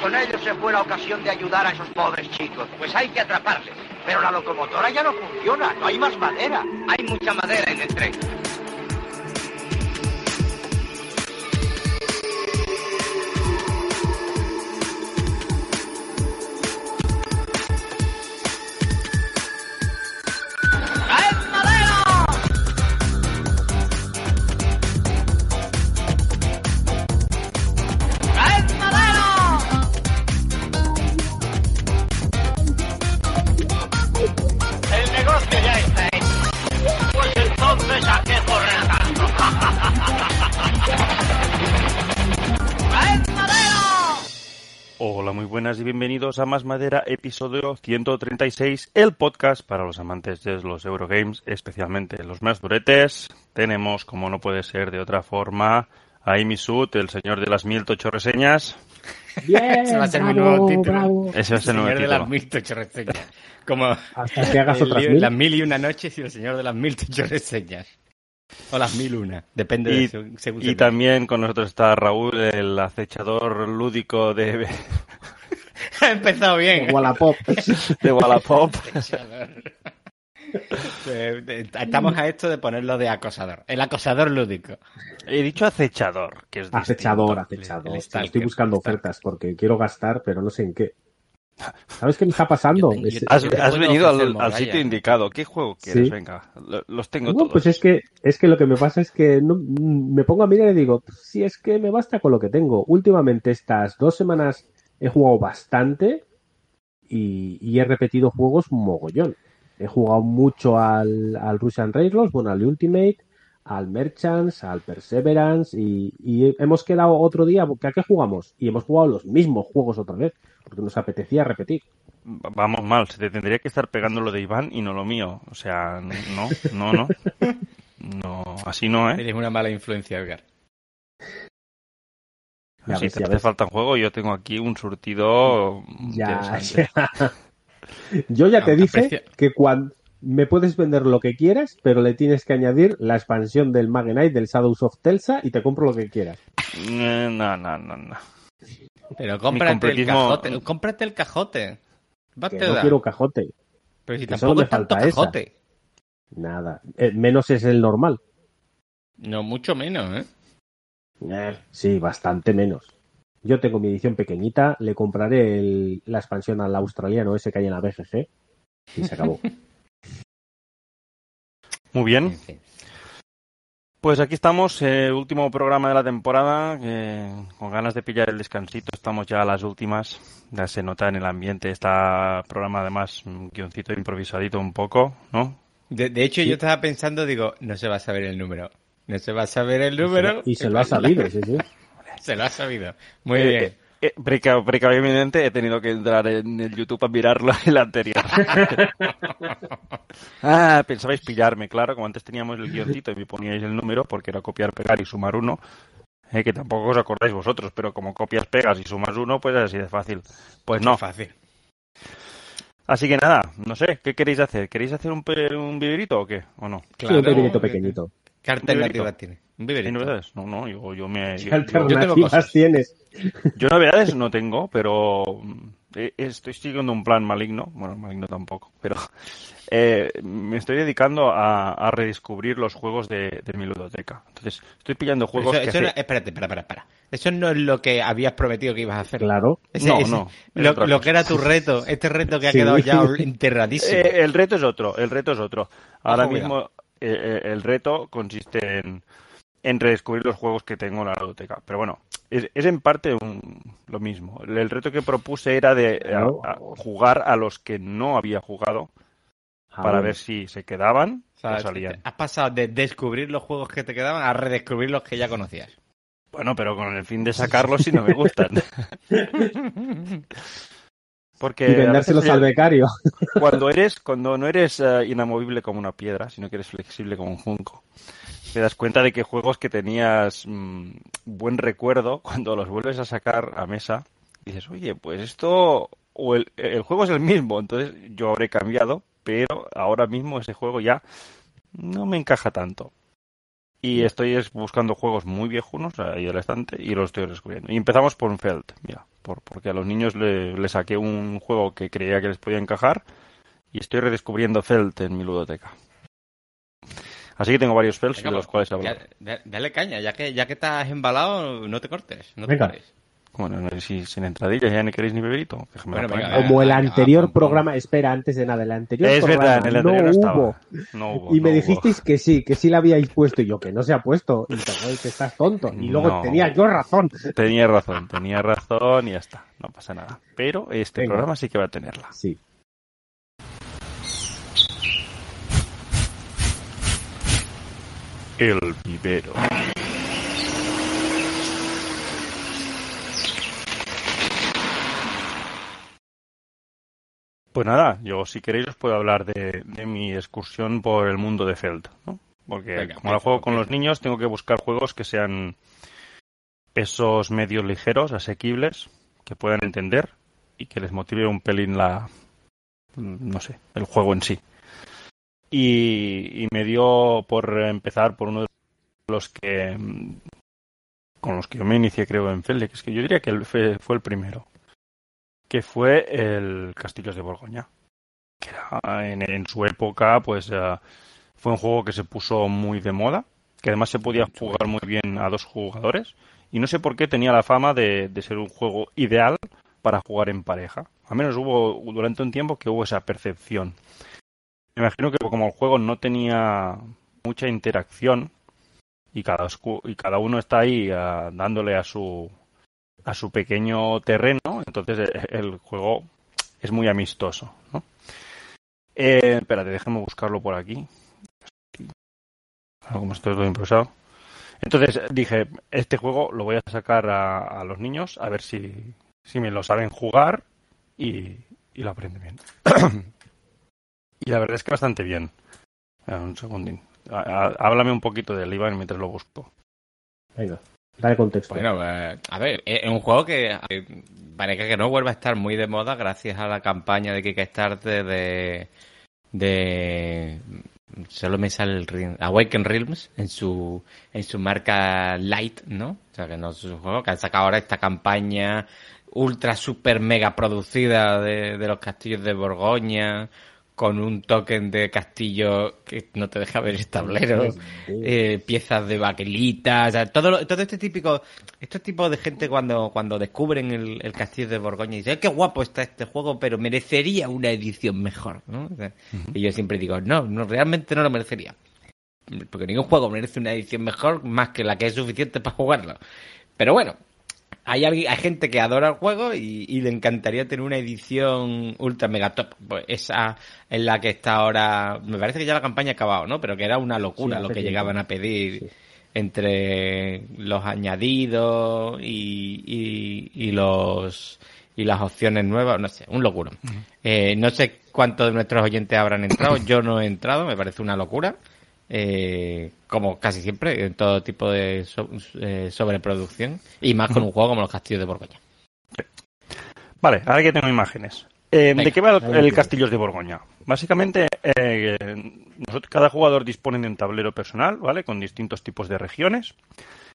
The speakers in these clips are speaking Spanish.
Con ellos se fue la ocasión de ayudar a esos pobres chicos. Pues hay que atraparles. Pero la locomotora ya no funciona, no hay más madera. Hay mucha madera en el tren. Madera, episodio 136, el podcast para los amantes de los Eurogames, especialmente los más duretes. Tenemos, como no puede ser de otra forma, a Amy el señor de las 1008 reseñas. Bien, Ese va a ser mi bravo, nuevo título. bravo. Ese va a ser el señor nuevo de las título. mil ocho reseñas. Como Hasta que hagas el otras mil. las mil y una noches y el señor de las mil ocho reseñas. O las mil una, depende Y, de según- según se y también con nosotros está Raúl, el acechador lúdico de, ha empezado bien. Wallapop. de Wallapop. Eh, eh, Estamos a esto de ponerlo de acosador. El acosador lúdico. He dicho acechador, que es Acechador, distinto. acechador. stalker, Estoy buscando ofertas porque quiero gastar, pero no sé en qué. ¿Sabes qué me está pasando? Yo yo Has, venido al, sitio indicado. ¿Qué juego quieres? Sí. Venga, lo- los tengo No, todos. pues es que, es que lo que me pasa es que no- me pongo a mirar y digo, si es que me basta con lo que tengo. Últimamente estas dos semanas he jugado bastante y, y he repetido juegos mogollón. He jugado mucho al, al Russian Railroad, bueno, al Ultimate, al Merchants, al Perseverance y, y hemos quedado otro día, porque ¿a qué jugamos? Y hemos jugado los mismos juegos otra vez, porque nos apetecía repetir. Va- Vamos mal, se te tendría que estar pegando lo de Iván y no lo mío. O sea, no, no, no. No, así no, ¿eh? Eres una mala influencia, Edgar. Ya si ves, te ya hace ves. falta un juego, yo tengo aquí un surtido Ya, ya. Yo ya te dije aprecio- que cuando me puedes vender lo que quieras, pero le tienes que añadir la expansión del Magenite del Shadows of Telsa y te compro lo que quieras. Eh, No, no, no, no. Pero cómprate el cajote. Cómprate el cajote. ¿Qué Que no da? quiero cajote. Pero si que tampoco solo me es tanto falta esa. cajote. Nada. Eh, menos es el normal. No, mucho menos, ¿eh? Eh, sí, bastante menos. Yo tengo mi edición pequeñita, le compraré el- la expansión al australiano ese que hay en la BGG y se acabó. Muy bien. Pues aquí estamos, eh, último programa de la temporada. eh, con ganas de pillar el descansito, estamos ya a las últimas. Ya se nota en el ambiente. Está programa además, un guioncito improvisadito un poco, ¿no? De, de hecho, yo estaba pensando, digo, no se va a saber el número. No se va a saber el número. y se lo ha sabido, sí, sí. Se lo ha sabido. Muy Eh, bien. eh, eh, preca- precaviamente he tenido que entrar en el YouTube a mirarlo el anterior. ah, pensabais pillarme, claro, como antes teníamos el guioncito y me poníais el número porque era copiar, pegar y sumar uno. eh, que tampoco os acordáis vosotros, pero como copias, pegas y sumas uno, pues es así de fácil. Pues no. Fácil. Así que nada, no sé, ¿qué queréis hacer? ¿Queréis hacer un, pe- un viverito o qué? ¿O no? Sí, un pequeñito pequeñito. ¿Qué alternativa biberito. tiene? Un ¿Hay biberito. novedades? No, no, yo, yo me... ¿Qué yo- yo- alternativas cosas. tienes? Yo novedades no tengo, pero mm, eh, estoy siguiendo un plan maligno. Bueno, maligno tampoco, pero eh, me estoy dedicando a, a redescubrir los juegos de, de mi ludoteca. Entonces, estoy pillando juegos eso, que eso hace- no- espérate, espera, espera, espera. Eso no es lo que habías prometido que ibas a hacer. Claro. Ese- No, ese- no, Lo, que era tu reto, este reto que ha Sí. quedado ya enterradísimo. Eh, el reto es otro, el reto es otro. Ahora Ojo, mismo eh, el reto consiste en, en redescubrir los juegos que tengo en la ludoteca. Pero bueno, es, es en parte un- lo mismo. El, el reto que propuse era de eh, a- a jugar a los que no había jugado Ah, para ver si se quedaban O sea, o salían. Has pasado de descubrir los juegos que te quedaban a redescubrir los que ya conocías. Bueno, pero con el fin de sacarlos si no me gustan. Porque Y vendérselos al becario. cuando eres, cuando no eres eh, inamovible como una piedra, sino que eres flexible como un junco, te das cuenta de que juegos que tenías mm, buen recuerdo, cuando los vuelves a sacar a mesa, dices, oye, pues esto, o el, el juego es el mismo, entonces yo habré cambiado, pero ahora mismo ese juego ya no me encaja tanto. Y estoy es- buscando juegos muy viejunos ahí del estante y los estoy descubriendo. Y empezamos por un Feld, mira, por, porque a los niños le, le saqué un juego que creía que les podía encajar y estoy redescubriendo Feld en mi ludoteca. Así que tengo varios Felds de los pues, cuales hablar. ya- dale caña, ya que, ya que estás embalado, no te cortes. No te Venga. pares. Bueno, no sé si sin entradillas ya no queréis ni beberito. Bueno, venga. Como el anterior ah, programa, espera, antes de nada, el anterior Es programa verdad, en el anterior no, estaba. hubo. No hubo, Y me hubo. dijisteis que sí, que sí la habíais puesto. Y yo, que no se ha puesto. Y te "Joder, que estás tonto. Y luego No. tenía yo razón. Tenía razón, tenía razón y ya está, no pasa nada. Pero este Venga. programa sí que va a tenerla. Sí. El vivero. Pues nada, yo si queréis os puedo hablar de, de mi excursión por el mundo de Feld, ¿no? Porque Venga, como la juego con los niños, tengo que buscar juegos que sean pesos medios ligeros, asequibles, que puedan entender y que les motive un pelín la, no sé, el juego en sí. Y, y me dio por empezar por uno de los que con los que yo me inicié creo en Félix, que yo diría que fue, fue el primero, que fue el Castillos de Borgoña, que era en, en su época pues eh, fue un juego que se puso muy de moda, que además se podía jugar muy bien a dos jugadores y no sé por qué tenía la fama de, de ser un juego ideal para jugar en pareja. Al menos hubo durante un tiempo que hubo esa percepción. Me imagino que como el juego no tenía mucha interacción y cada, y cada uno está ahí ah, dándole a su a su pequeño terreno, entonces eh, el juego es muy amistoso, ¿no? Eh, espérate, déjame buscarlo por aquí. Como esto es lo improvisado. Entonces dije, este juego lo voy a sacar a, los niños a ver si, si me lo saben jugar y, y lo aprenden bien. y la verdad es que bastante bien. Un segundín. Há- há- Háblame un poquito del Iván mientras lo busco. Venga, dale contexto. Bueno, eh, a ver, es un juego que eh, parece que no vuelve a estar muy de moda gracias a la campaña de Kickstarter de de solo me sale el Awaken Realms en su en su marca Light, ¿no? O sea que no es un juego que han sacado ahora esta campaña ultra super mega producida de los castillos de Borgoña con un token de castillo que no te deja ver el tablero eh, piezas de baquelita, o sea, todo, lo- todo este típico, estos tipos de gente cuando, cuando descubren el, el castillo de Borgoña y dicen, "Eh, qué guapo está este juego, pero merecería una edición mejor, ¿no? O sea, Y yo siempre digo, no, no, realmente no lo merecería. Porque ningún juego merece una edición mejor más que la que es suficiente para jugarlo. Pero bueno, hay, alguien, hay gente que adora el juego y, y le encantaría tener una edición ultra mega top. Pues esa es la que está ahora. Me parece que ya la campaña ha acabado, ¿no? Pero que era una locura Sí, lo que llegaban a pedir Sí. entre los añadidos y, y, y los y las opciones nuevas, no sé, un locura. Eh, no sé cuántos de nuestros oyentes habrán entrado, yo no he entrado, me parece una locura. Eh, como casi siempre, en todo tipo de so- eh, sobreproducción y más con un juego como los Castillos de Borgoña. Vale, ahora que tengo imágenes. Eh, Venga, ¿De qué va el, el. Castillos de Borgoña? Básicamente, eh, nosotros, cada jugador dispone de un tablero personal, ¿vale? Con distintos tipos de regiones,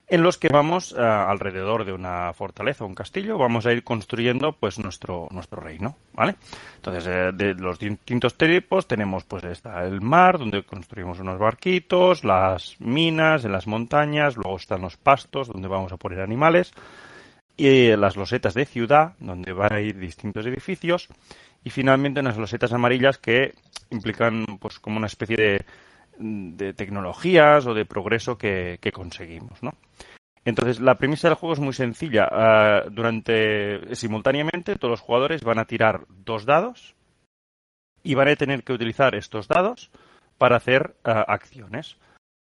en los que vamos eh, alrededor de una fortaleza o un castillo, vamos a ir construyendo pues nuestro, nuestro reino, ¿vale? Entonces, eh, de los distintos tipos tenemos pues está el mar, donde construimos unos barquitos, las minas en las montañas, luego están los pastos, donde vamos a poner animales, y las losetas de ciudad, donde van a ir distintos edificios, y finalmente unas losetas amarillas que implican pues como una especie de, de tecnologías o de progreso que, que conseguimos, ¿no? Entonces, la premisa del juego es muy sencilla. Ah, durante, simultáneamente, todos los jugadores van a tirar dos dados y van a tener que utilizar estos dados para hacer ah, acciones.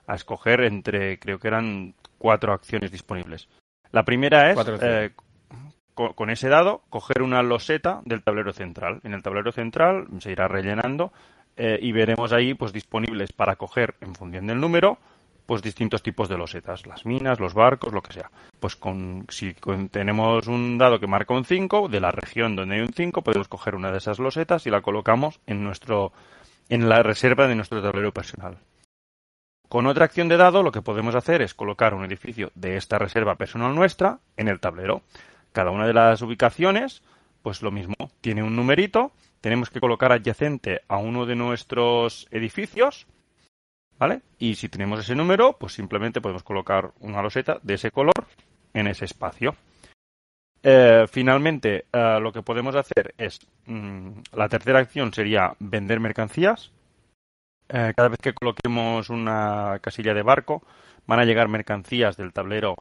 A escoger entre, creo que eran cuatro acciones disponibles. La primera es, eh, co- con ese dado, coger una loseta del tablero central. En el tablero central se irá rellenando eh, y veremos ahí pues disponibles para coger, en función del número, pues distintos tipos de losetas, las minas, los barcos, lo que sea. Pues con, si con- tenemos un dado que marca un 5, de la región donde hay un 5, podemos coger una de esas losetas y la colocamos en nuestro en la reserva de nuestro tablero personal. Con otra acción de dado, lo que podemos hacer es colocar un edificio de esta reserva personal nuestra en el tablero. Cada una de las ubicaciones, pues lo mismo, tiene un numerito, tenemos que colocar adyacente a uno de nuestros edificios, ¿vale? Y si tenemos ese número, pues simplemente podemos colocar una loseta de ese color en ese espacio. Eh, finalmente, eh, lo que podemos hacer es, mm, la tercera acción sería vender mercancías. Eh, cada vez que coloquemos una casilla de barco, van a llegar mercancías del tablero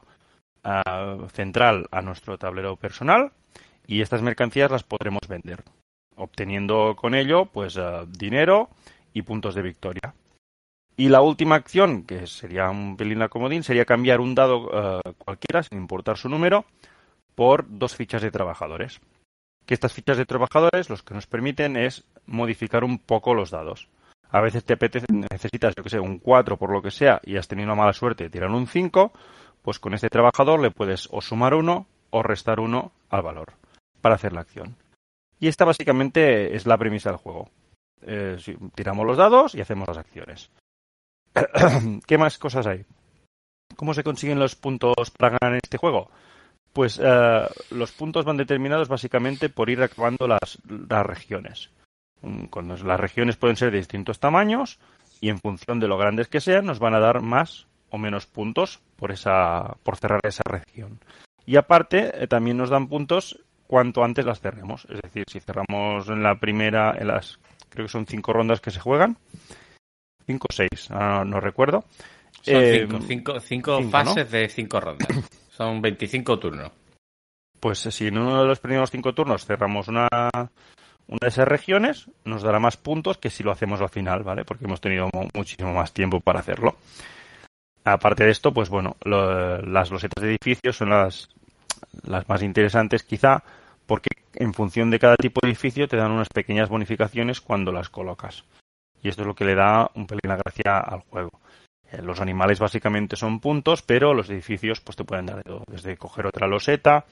central a nuestro tablero personal y estas mercancías las podremos vender, obteniendo con ello pues dinero y puntos de victoria. Y la última acción, que sería un pelín la comodín, sería cambiar un dado cualquiera, sin importar su número, por dos fichas de trabajadores. Que estas fichas de trabajadores lo que nos permiten es modificar un poco los dados. A veces te apetece, necesitas, yo que sé, un 4 por lo que sea y has tenido mala suerte de tirar un 5, pues con este trabajador le puedes o sumar uno o restar uno al valor para hacer la acción. Y esta básicamente es la premisa del juego. Eh, tiramos los dados y hacemos las acciones. ¿Qué más cosas hay? ¿Cómo se consiguen los puntos para ganar en este juego? Pues eh, los puntos van determinados básicamente por ir acabando las, las regiones. Mm, cuando las regiones pueden ser de distintos tamaños y en función de lo grandes que sean nos van a dar más o menos puntos por esa por cerrar esa región. Y aparte eh, también nos dan puntos cuanto antes las cerremos. Es decir, si cerramos en la primera, en las creo que son cinco rondas que se juegan, cinco o seis, no recuerdo. Son eh, cinco, cinco, fases de cinco rondas. Son 25 turnos. Pues si en uno de los primeros cinco turnos cerramos una, una de esas regiones, nos dará más puntos que si lo hacemos al final, ¿vale? Porque hemos tenido muchísimo más tiempo para hacerlo. Aparte de esto, pues bueno, las losetas de edificios son las, las más interesantes quizá, porque en función de cada tipo de edificio te dan unas pequeñas bonificaciones cuando las colocas. Y esto es lo que le da un pelín la gracia al juego. Eh, los animales básicamente son puntos, pero los edificios pues te pueden dar de todo, desde coger otra loseta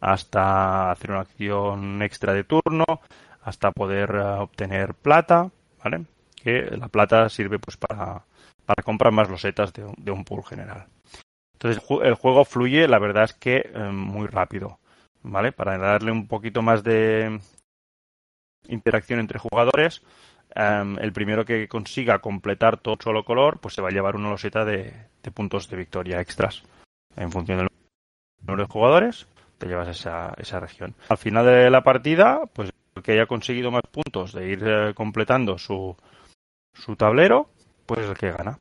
hasta hacer una acción extra de turno, hasta poder eh, obtener plata, ¿vale? Que la plata sirve pues para, para comprar más losetas de, un pool general. Entonces el juego fluye, la verdad es que eh, muy rápido, ¿vale? Para darle un poquito más de interacción entre jugadores, Em, el primero que consiga completar todo solo color, pues se va a llevar una loseta de, puntos de victoria extras. En función del número de jugadores, te llevas esa, esa región. Al final de la partida, pues el que haya conseguido más puntos de ir eh, completando su, su tablero, pues es el que gana.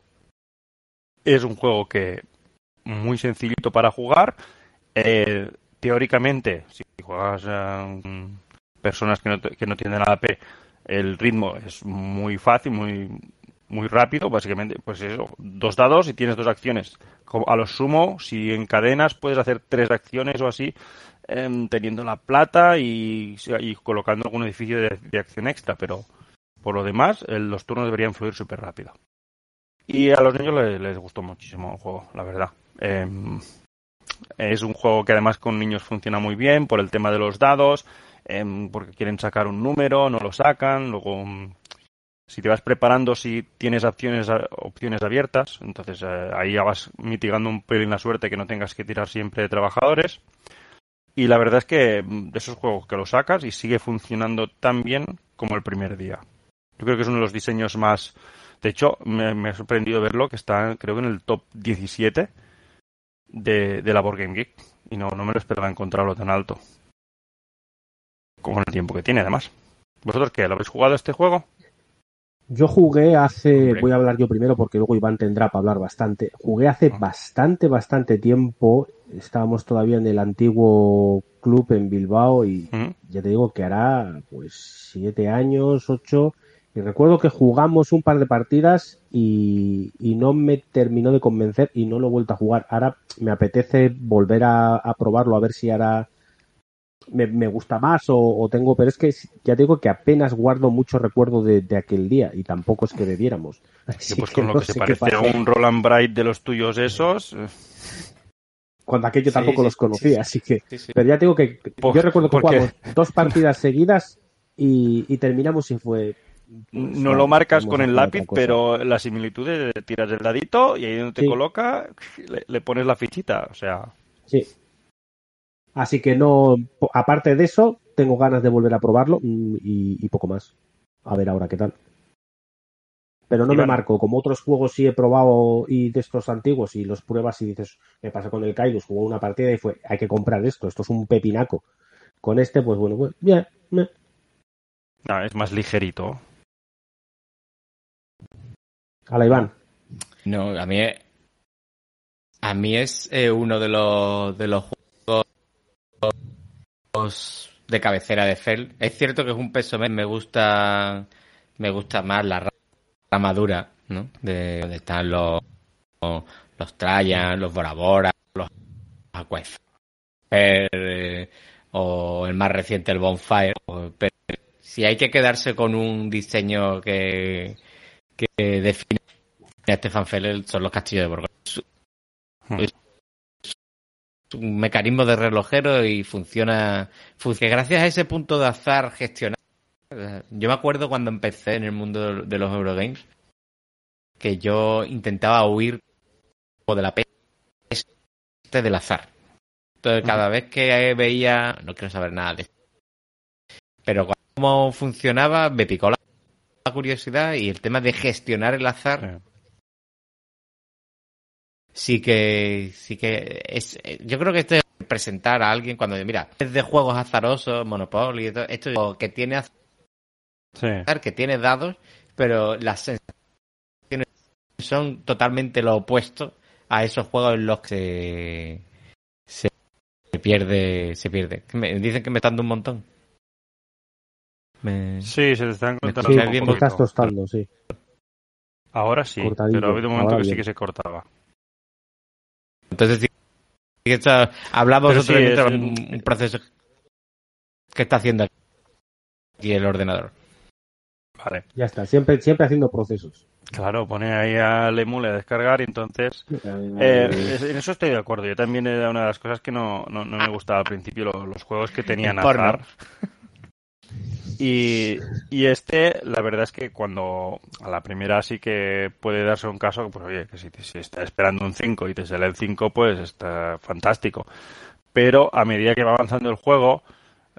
Es un juego que muy sencillito para jugar. Eh, teóricamente, si juegas eh, personas que no, que no tienen AP, el ritmo es muy fácil, muy, muy rápido, básicamente, pues eso, dos dados y tienes dos acciones. A lo sumo, si encadenas, puedes hacer tres acciones o así, em, teniendo la plata y, colocando algún edificio de, acción extra, pero por lo demás, los turnos deberían fluir súper rápido. Y a los niños les, gustó muchísimo el juego, la verdad. Em, es un juego que además con niños funciona muy bien por el tema de los dados. Em, porque quieren sacar un número, no lo sacan, luego mm, si te vas preparando si tienes opciones, opciones abiertas, entonces eh, ahí ya vas mitigando un pelín la suerte que no tengas que tirar siempre de trabajadores. Y la verdad es que mm, de esos juegos que lo sacas y sigue funcionando tan bien como el primer día. Yo creo que es uno de los diseños más... De hecho, me, ha sorprendido verlo, que está creo que en el top 17 de, de la Board Game Geek. Y no, no me lo esperaba encontrarlo tan alto con el tiempo que tiene, además. ¿Vosotros qué? ¿Lo habéis jugado este juego? Yo jugué hace, voy a hablar yo primero porque luego Iván tendrá para hablar bastante. Jugué hace ah. bastante, bastante tiempo. Estábamos todavía en el antiguo club en Bilbao y ya te digo que hará pues siete años, ocho. Y recuerdo que jugamos un par de partidas y, no me terminó de convencer y no lo he vuelto a jugar. Ahora me apetece volver a, a probarlo a ver si ahora me, gusta más o, tengo, pero es que ya digo que apenas guardo mucho recuerdo de, aquel día y tampoco es que debiéramos. pues con lo que se parece a un Roland Bright de los tuyos esos. Eh. Cuando aquello tampoco los conocía, así que. Pero ya digo que yo recuerdo que jugamos dos partidas seguidas y, terminamos y fue. No lo marcas con el lápiz, pero la similitud es de tiras el dadito y ahí donde te Sí. coloca le, le pones la fichita. O sea, Sí. Así que no, aparte de eso, tengo ganas de volver a probarlo mm, y, y poco más. A ver ahora qué tal. Pero no Y me bueno. marco, como otros juegos sí he probado y de estos antiguos y los pruebas y dices, me pasa con el Kairus, jugó una partida y fue, hay que comprar esto, esto es un pepinaco. Con este, pues bueno, pues, bien, bien. no, es más ligerito. Hala, Iván. No, a mí a mí es eh, uno de los de los juegos de cabecera de Fel. Es cierto que es un peso me gusta me gusta más la ra- rama dura, ¿no? De donde están los los Trajan, los Bora Bora, los Aquafer, eh, o el más reciente el Bonfire, pero si hay que quedarse con un diseño que que define a Stefan Fell son los castillos de Borgoña. Es Hmm. es un mecanismo de relojero y funciona, funciona. Gracias a ese punto de azar gestionado. Yo me acuerdo cuando empecé en el mundo de los Eurogames que yo intentaba huir de la peste del azar. Entonces, cada vez que veía, no quiero saber nada de esto, pero cómo funcionaba, me picó la curiosidad y el tema de gestionar el azar Sí. que sí que es yo creo que esto es presentar a alguien cuando mira es de juegos azarosos Monopoly esto es que tiene Sí. azar que tiene dados pero las sensaciones son totalmente lo opuesto a esos juegos en los que se, se pierde se pierde me dicen que me están dando un montón Me- Sí, se te están cortando Sí, bien? estás tostando, sí. Ahora sí, Cortadillo, pero ha habido un momento ahora que sí que se cortaba. Entonces, hablamos sí, es- un, proceso que está haciendo aquí el ordenador. Vale. Ya está, siempre, siempre haciendo procesos. Claro, pone ahí al emule a descargar y entonces... eh, en eso estoy de acuerdo. Yo también era una de las cosas que no, no, no me gustaba al principio, lo- los, juegos que tenían azar. Y, y este, la verdad es que cuando a la primera sí que puede darse un caso, pues oye, que si, si está esperando un 5 y te sale el 5, pues está fantástico. Pero a medida que va avanzando el juego,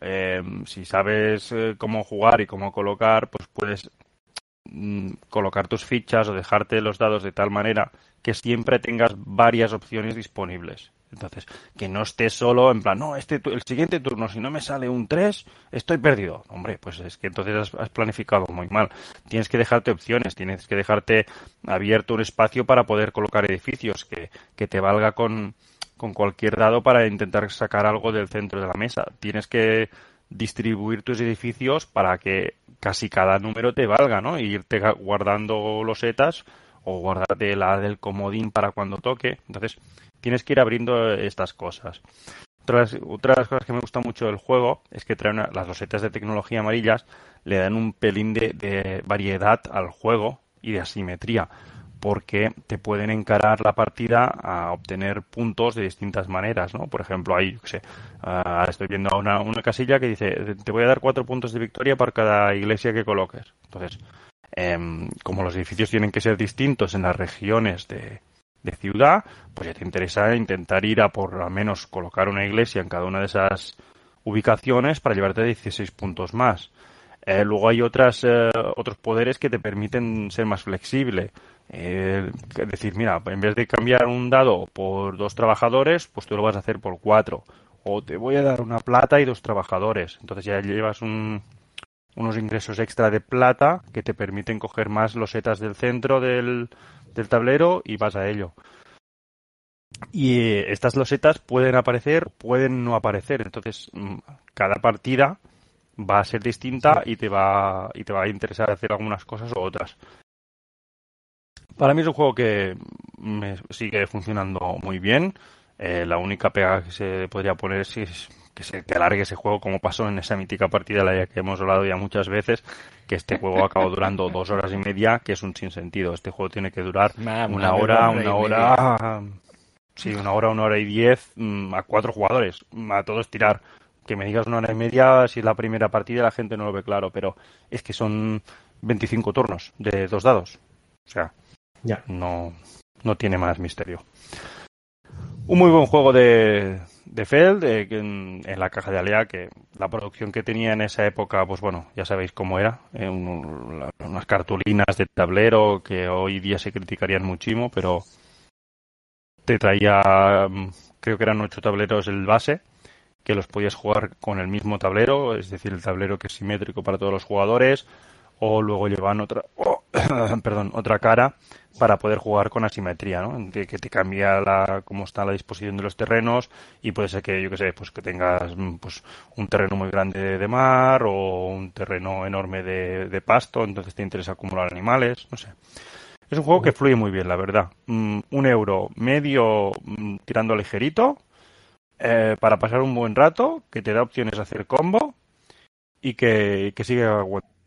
eh, si sabes eh, cómo jugar y cómo colocar, pues puedes mm, colocar tus fichas o dejarte los dados de tal manera que siempre tengas varias opciones disponibles. Entonces, que no estés solo en plan, no, este el siguiente turno, si no me sale un 3, estoy perdido. Hombre, pues es que entonces has, planificado muy mal. Tienes que dejarte opciones, tienes que dejarte abierto un espacio para poder colocar edificios que, que te valga con, con cualquier dado para intentar sacar algo del centro de la mesa. Tienes que distribuir tus edificios para que casi cada número te valga, ¿no? Y irte guardando los setas o guardarte la del comodín para cuando toque. Entonces, tienes que ir abriendo estas cosas. Otra, de las- otra de las cosas que me gusta mucho del juego es que trae una- las losetas de tecnología amarillas, le dan un pelín de, variedad al juego y de asimetría, porque te pueden encarar la partida a obtener puntos de distintas maneras, ¿no? Por ejemplo, hay, yo sé, ah, estoy viendo una, una casilla que dice, te voy a dar cuatro puntos de victoria por cada iglesia que coloques. Entonces, em, como los edificios tienen que ser distintos en las regiones de, de ciudad, pues ya te interesa intentar ir a por al menos colocar una iglesia en cada una de esas ubicaciones para llevarte 16 puntos más. Eh, luego hay otras, eh, otros poderes que te permiten ser más flexible. Eh, es decir, mira, en vez de cambiar un dado por dos trabajadores, pues tú lo vas a hacer por cuatro. O te voy a dar una plata y dos trabajadores. Entonces ya llevas un, unos ingresos extra de plata que te permiten coger más losetas del centro del, del tablero y vas a ello. Y eh, estas losetas pueden aparecer, pueden no aparecer. Entonces, mm, cada partida va a ser distinta y te va, y te va a interesar hacer algunas cosas u otras. Para mí es un juego que me sigue funcionando muy bien. Eh, la única pega que se podría poner es, es que se que alargue ese juego como pasó en esa mítica partida la que hemos hablado ya muchas veces, que este juego acabó durando dos horas y media, que es un sinsentido. Este juego tiene que durar Una- una una hora, hora hora, sí, una hora, una hora y diez mm, a cuatro jugadores, mm, a todos tirar. Que me digas una hora y media si es la primera partida la gente no lo ve claro, pero es que son 25 turnos de dos dados. O sea, Ya. no, no tiene más misterio. Un muy buen juego de, de Feld en, en la caja de Alea, que la producción que tenía en esa época, pues bueno, ya sabéis cómo era. eh, unas cartulinas de tablero que hoy día se criticarían muchísimo, pero te traía, mm, creo que eran ocho tableros el base, que los podías jugar con el mismo tablero, es decir, el tablero que es simétrico para todos los jugadores, o luego llevan otra, perdón, otra cara para poder jugar con asimetría, ¿no? Que, que te cambia la, cómo está la disposición de los terrenos y puede ser que, yo que sé, pues que tengas mm, pues un terreno muy grande de mar o un terreno enorme de, de pasto, entonces te interesa acumular animales, no sé. Es un juego que fluye muy bien, la verdad. Mm, un euro medio mm, tirando ligerito eh, para pasar un buen rato, que te da opciones a hacer combo y que, que sigue aguantando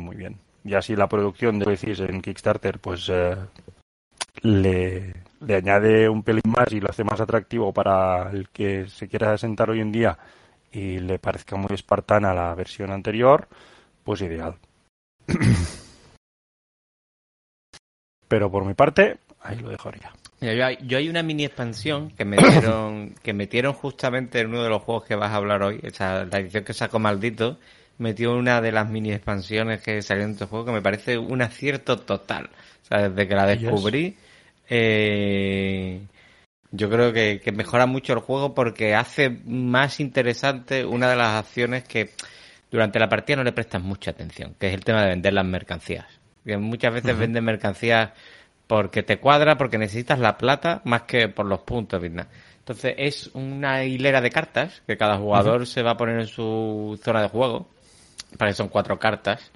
muy bien. Y así la producción de decís en Kickstarter, pues eh, le, le añade un pelín más y lo hace más atractivo para el que se quiera sentar hoy en día y le parezca muy espartana la versión anterior, pues ideal. Pero por mi parte, ahí lo dejaría. Mira, yo, hay, yo hay una mini expansión que metieron, que metieron justamente en uno de los juegos que vas a hablar hoy, o la edición que sacó Maldito, metió una de las mini expansiones que salieron en este juego que me parece un acierto total. O sea, desde que la descubrí, eh, yo creo que, que mejora mucho el juego porque hace más interesante una de las acciones que durante la partida no le prestas mucha atención, que es el tema de vender las mercancías. Que muchas veces venden mercancías porque te cuadra, porque necesitas la plata más que por los puntos, ¿verdad? Entonces es una hilera de cartas que cada jugador se va a poner en su zona de juego, para que son cuatro cartas,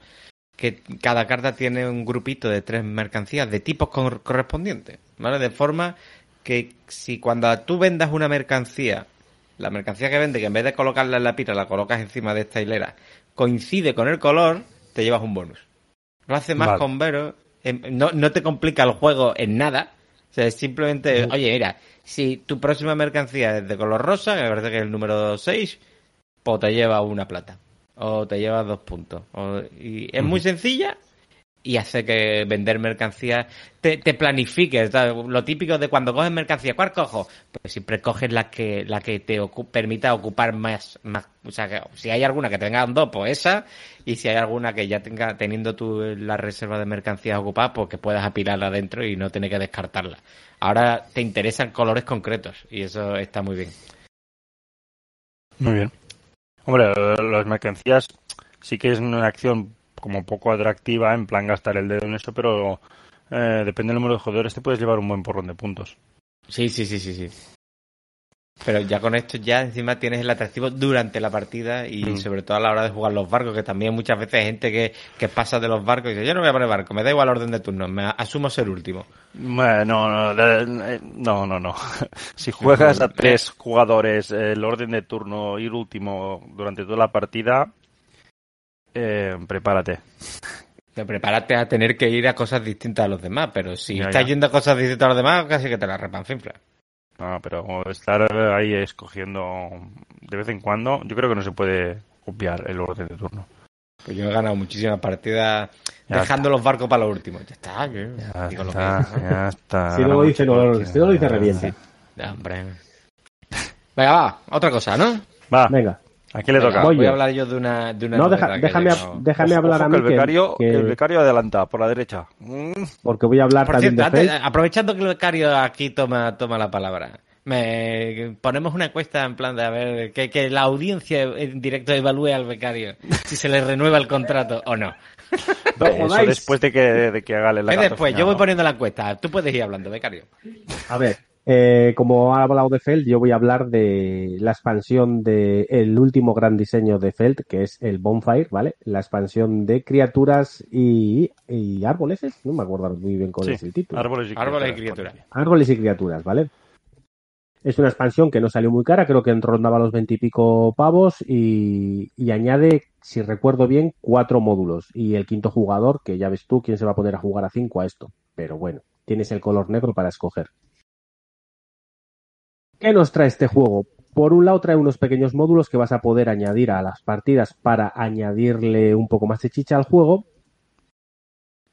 que cada carta tiene un grupito de tres mercancías de tipos cor- correspondientes, ¿vale? De forma que si cuando tú vendas una mercancía, la mercancía que vende, que en vez de colocarla en la pira, la colocas encima de esta hilera, coincide con el color, te llevas un bonus. Lo hace más Vale. con Vero, em, no, no te complica el juego en nada, o sea, es simplemente, oye, mira, si tu próxima mercancía es de color rosa, que me parece que es el número 6, pues te lleva una plata. O te lleva dos puntos. O- y es muy sencilla y hace que vender mercancías te, te planifiques. ¿sabes? Lo típico de cuando coges mercancía, ¿cuál cojo? Pues siempre coges la que, la que te ocu- permita ocupar más, más. O sea, que si hay alguna que tenga un dos, pues esa. Y si hay alguna que ya tenga, teniendo tú la reserva de mercancías ocupada, pues que puedas apilarla dentro y no tener que descartarla. Ahora te interesan colores concretos y eso está muy bien. Muy bien. Hombre, las mercancías sí que es una acción como poco atractiva, en plan gastar el dedo en eso, pero eh, depende del número de jugadores, te puedes llevar un buen porrón de puntos. Sí, sí, sí, sí, sí. Pero ya con esto ya encima tienes el atractivo durante la partida y Mm. sobre todo a la hora de jugar los barcos, que también muchas veces hay gente que, que pasa de los barcos y dice, yo no voy a poner barco, me da igual el orden de turnos, me asumo ser último. Bueno, no, no, eh, no, no. Si juegas a tres jugadores, eh, el orden de turno ir último durante toda la partida, eh, prepárate. Te prepárate a tener que ir a cosas distintas a los demás, pero si Ya, estás ya. yendo a cosas distintas a los demás, casi que te la repanfinfla. No, pero estar ahí escogiendo de vez en cuando, yo creo que no se puede obviar el orden de turno. Pues yo he ganado muchísimas partidas dejando los barcos para lo último. Ya está, yo Ya digo lo está, que- ya está. Si no lo dice, no, si no lo dice, revienta. Ya, hombre. Venga, va, otra cosa, ¿no? Va, Venga. ¿A quién le toca? Voy a hablar yo de una, de una No, deja- déjame, no- déjame Ojo, hablar a mí que el becario, que- que el becario adelanta por la derecha. Mm, porque voy a hablar Por también cierto, de antes, Fate. aprovechando que el becario aquí toma, toma la palabra, me ponemos una encuesta en plan de a ver que, que la audiencia en directo evalúe al becario si se le renueva el contrato o no. No Eso después de que, de que haga Y legato después, final, yo voy ¿no? poniendo la encuesta. Tú puedes ir hablando, becario. A ver, eh, como ha hablado de Feld, yo voy a hablar de la expansión de el último gran diseño de Feld, que es el Bonfire, ¿vale? La expansión de criaturas y, y árboles, ¿es? no me acuerdo muy bien cuál Sí, es el título. árboles y Árboles y criaturas. criaturas. Árboles y criaturas, ¿vale? Es una expansión que no salió muy cara, creo que rondaba los veintipico pavos y, y añade, si recuerdo bien, cuatro módulos. Y el quinto jugador, que ya ves tú quién se va a poner a jugar a cinco a esto. Pero bueno, tienes el color negro para escoger. ¿Qué nos trae este juego? Por un lado trae unos pequeños módulos que vas a poder añadir a las partidas para añadirle un poco más de chicha al juego.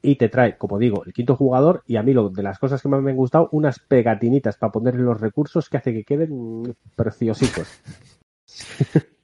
y te trae, como digo, el quinto jugador y a mí lo de las cosas que más me han gustado, unas pegatinitas para ponerle los recursos que hace que queden preciositos.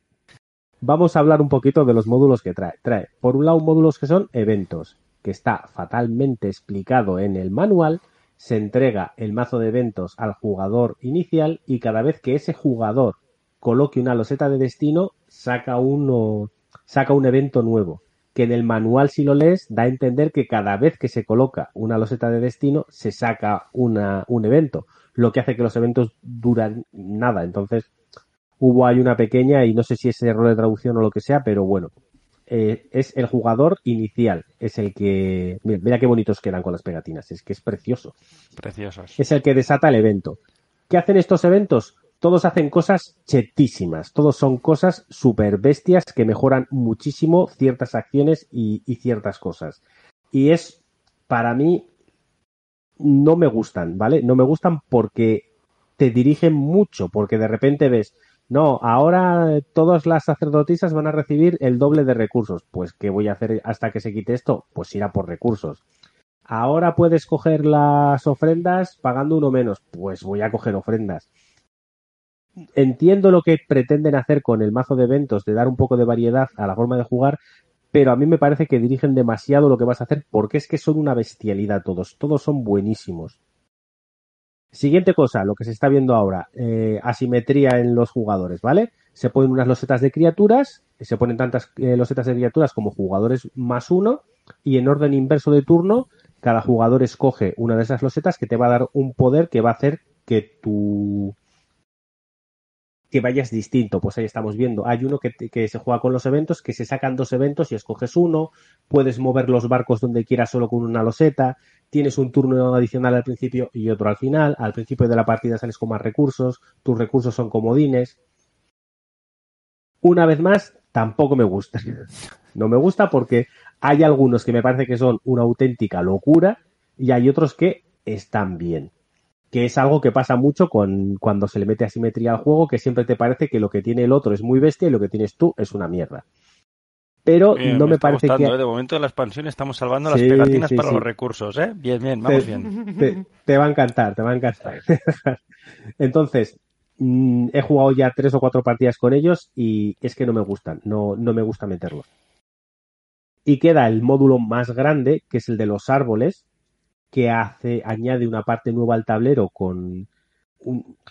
Vamos a hablar un poquito de los módulos que trae. Trae, por un lado, módulos que son eventos, que está fatalmente explicado en el manual. Se entrega el mazo de eventos al jugador inicial y cada vez que ese jugador coloque una loseta de destino, saca uno, saca un evento nuevo que en el manual si lo lees da a entender que cada vez que se coloca una loseta de destino se saca una, un evento, lo que hace que los eventos duran nada. Entonces hubo ahí una pequeña y no sé si es error de traducción o lo que sea, pero bueno, eh, es el jugador inicial, es el que... Mira, mira, qué bonitos quedan con las pegatinas, es que es precioso. Preciosos. Es el que desata el evento. ¿Qué hacen estos eventos? todos hacen cosas chetísimas, todos son cosas super bestias que mejoran muchísimo ciertas acciones y, ciertas cosas. Y es, para mí, no me gustan, ¿vale? No me gustan porque te dirigen mucho, porque de repente ves, no, ahora todas las sacerdotisas van a recibir el doble de recursos. Pues, ¿qué voy a hacer hasta que se quite esto? Pues ir a por recursos. Ahora puedes coger las ofrendas pagando uno menos. Pues voy a coger ofrendas entiendo lo que pretenden hacer con el mazo de eventos, de dar un poco de variedad a la forma de jugar, pero a mí me parece que dirigen demasiado lo que vas a hacer porque es que son una bestialidad todos, todos son buenísimos. Siguiente cosa, lo que se está viendo ahora, eh, asimetría en los jugadores, ¿vale? Se ponen unas losetas de criaturas, se ponen tantas eh, losetas de criaturas como jugadores más uno, y en orden inverso de turno, cada jugador escoge una de esas losetas que te va a dar un poder que va a hacer que tu que vayas distinto. Pues ahí estamos viendo. Hay uno que, se juega con los eventos, que se sacan dos eventos y escoges uno. Puedes mover los barcos donde quieras solo con una loseta. Tienes un turno adicional al principio y otro al final. Al principio de la partida sales con más recursos. Tus recursos son comodines. Una vez más, tampoco me gusta. No me gusta porque hay algunos que me parece que son una auténtica locura y hay otros que están bien que es algo que pasa mucho con cuando se le mete asimetría al juego, que siempre te parece que lo que tiene el otro es muy bestia y lo que tienes tú es una mierda. Pero no me, parece que... ¿eh? De momento de la expansión estamos salvando las pegatinas para los recursos, ¿eh? Bien, bien, vamos bien. Te, va a encantar, te va a encantar. Entonces, mm, he jugado ya tres o cuatro partidas con ellos y es que no me gustan, no, no me gusta meterlos. Y queda el módulo más grande, que es el de los árboles, que hace, añade una parte nueva al tablero con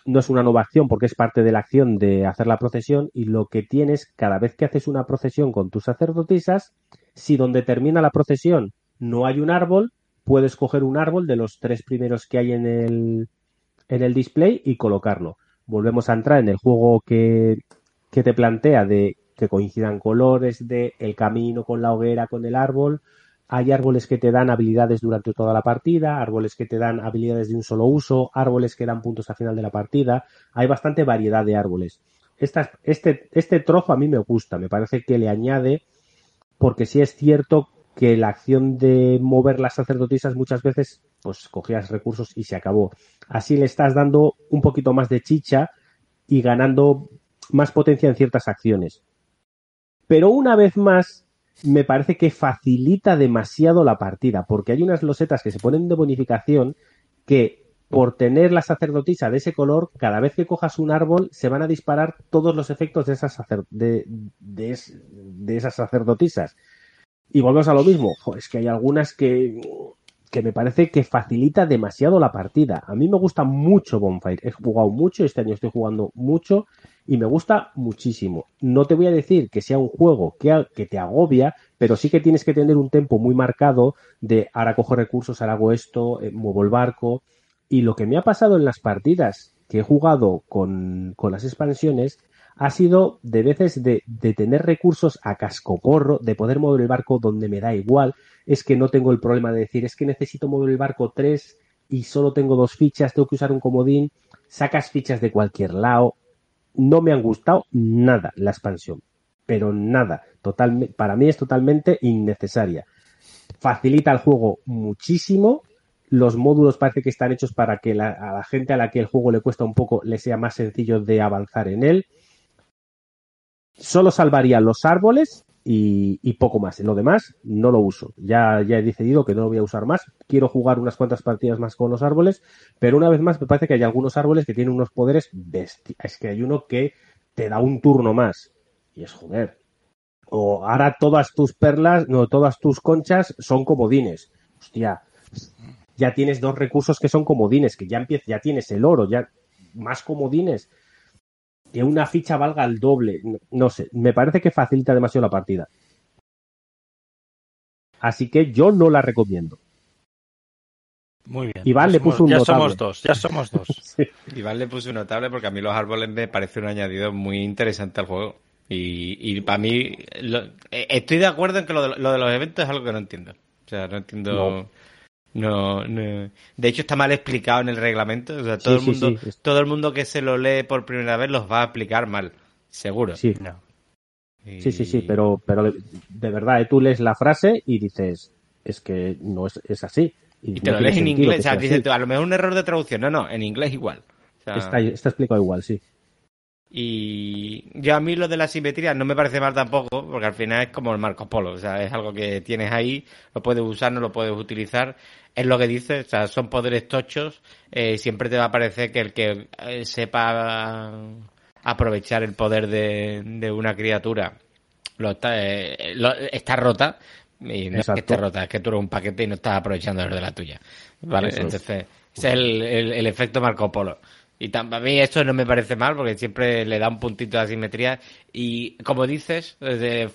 no es una nueva acción porque es parte de la acción de hacer la procesión y lo que tienes cada vez que haces una procesión con tus sacerdotisas, si donde termina la procesión no hay un árbol, puedes coger un árbol de los tres primeros que hay en el, en el display y colocarlo. Volvemos a entrar en el juego que, que te plantea de que coincidan colores, de el camino con la hoguera, con el árbol, hay árboles que te dan habilidades durante toda la partida, árboles que te dan habilidades de un solo uso, árboles que dan puntos al final de la partida. Hay bastante variedad de árboles. este, este trozo a mí me gusta, me parece que le añade, porque sí es cierto que la acción de mover las sacerdotisas muchas veces, pues cogías recursos y se acabó. Así le estás dando un poquito más de chicha y ganando más potencia en ciertas acciones. Pero una vez más, me parece que facilita demasiado la partida, porque hay unas losetas que se ponen de bonificación que por tener la sacerdotisa de ese color, cada vez que cojas un árbol se van a disparar todos los efectos de esas, de, de, esas sacerdotisas. Y volvemos a lo mismo, es que hay algunas que, que me parece que facilita demasiado la partida. A mí me gusta mucho Bonfire, he jugado mucho, este año estoy jugando mucho y me gusta muchísimo. No te voy a decir que sea un juego que, que te agobia, pero sí que tienes que tener un tempo muy marcado de ahora cojo recursos, ahora hago esto, eh, muevo el barco. Y lo que me ha pasado en las partidas que he jugado con, con las expansiones ha sido de veces de, tener recursos a cascoporro, de poder mover el barco donde me da igual. Es que no tengo el problema de decir, es que necesito mover el barco tres y solo tengo dos fichas, tengo que usar un comodín. Sacas fichas de cualquier lado, no me han gustado nada la expansión, pero nada, totalmente, para mí es totalmente innecesaria. Facilita el juego muchísimo, los módulos parece que están hechos para que a la gente a la que el juego le cuesta un poco le sea más sencillo de avanzar en él. Solo salvaría los árboles y, poco más. Lo demás, no lo uso. Ya, ya he decidido que no lo voy a usar más. Quiero jugar unas cuantas partidas más con los árboles, pero una vez más me parece que hay algunos árboles que tienen unos poderes bestia. Es que hay uno que te da un turno más. Y es joder. O ahora todas tus perlas, no, todas tus conchas son comodines. Hostia. Ya tienes dos recursos que son comodines, que ya empieza, ya tienes el oro, ya más comodines. Que una ficha valga el doble. No, sé, me parece que facilita demasiado la partida. Así que yo no la recomiendo. Muy bien. Iván Ya le somos- puso un Ya notable. somos dos, ya somos dos. Sí. Iván le puse un notable porque a mí los árboles me parece un añadido muy interesante al juego. Y, y para mí, lo- eh, estoy de acuerdo en que lo de, lo de los eventos es algo que no entiendo. O sea, no entiendo. No. No- De hecho, está mal explicado en el reglamento. O sea, todo, Sí, el mundo, sí. todo el mundo que se lo lee por primera vez los va a explicar mal. Seguro. Sí, No. Y- sí, sí, sí, pero, pero de, de verdad, eh, tú lees la frase y dices, es que no es, es así. Y te no lo lees en inglés. O sea, dices a lo mejor un error de traducción. No, no, en inglés igual. O sea, Está, está explicado igual, sí. Y yo a mí lo de la simetría no me parece mal tampoco, porque al final es como el Marco Polo, o sea, es algo que tienes ahí, lo puedes usar, no lo puedes utilizar, es lo que dices, o sea, son poderes tochos, eh, siempre te va a parecer que el que eh, sepa aprovechar el poder de, de una criatura lo está, eh, lo- está rota, y no es que esté rota, es que tú eres un paquete y no estás aprovechando el de la tuya, ¿vale? Eso es. Entonces, ese es el, el- el efecto Marco Polo. Y a mí esto no me parece mal porque siempre le da un puntito de asimetría y, como dices,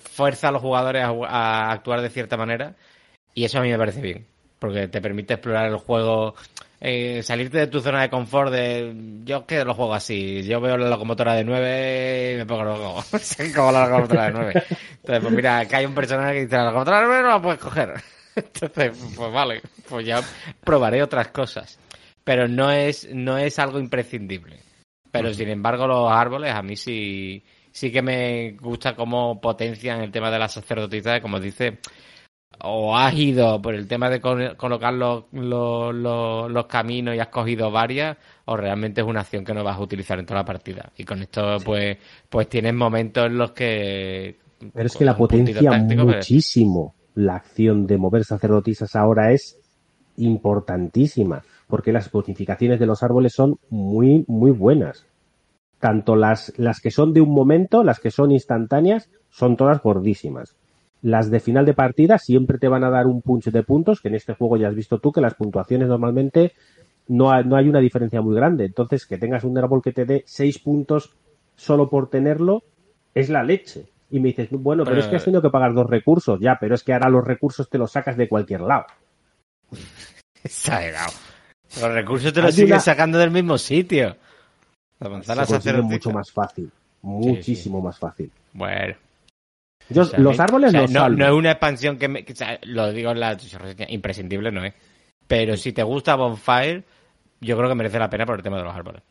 fuerza a los jugadores a, actuar de cierta manera y eso a mí me parece bien porque te permite explorar el juego, eh, salirte de tu zona de confort de yo que lo juego así, yo veo la locomotora de 9 y me pongo loco, como la locomotora de 9. Entonces, pues mira, que hay un personaje que dice la locomotora de 9 no la puedes coger. Entonces, pues vale, pues ya probaré otras cosas pero no es no es algo imprescindible. Pero sin embargo los árboles a mí sí sí que me gusta cómo potencian el tema de las sacerdotisas, como dice, o has ido por el tema de colocar los, los, los, los caminos y has cogido varias, o realmente es una acción que no vas a utilizar en toda la partida. Y con esto pues pues tienes momentos en los que Pero es que la potencia táctico, pues, muchísimo. La acción de mover sacerdotisas ahora es importantísima, porque las bonificaciones de los árboles son muy, muy buenas. Tanto las, las que son de un momento, las que son instantáneas, son todas gordísimas. Las de final de partida siempre te van a dar un punch de puntos, que en este juego ya has visto tú que las puntuaciones normalmente no hay, no hay una diferencia muy grande. Entonces, que tengas un árbol que te dé seis puntos solo por tenerlo, es la leche. Y me dices, bueno, pero, Pero- es que has tenido que pagar dos recursos, ya, pero es que ahora los recursos te los sacas de cualquier lado. Exagerado. Los recursos te los una- sacando del mismo sitio. La manzana sacerdotisa. mucho más fácil, muchísimo más fácil. Bueno. Yo, O sea, los mí- árboles o sea, los no, es una expansión que me, que, o sea, lo digo en la imprescindible no es. Pero si te gusta Bonfire, yo creo que merece la pena por el tema de los árboles.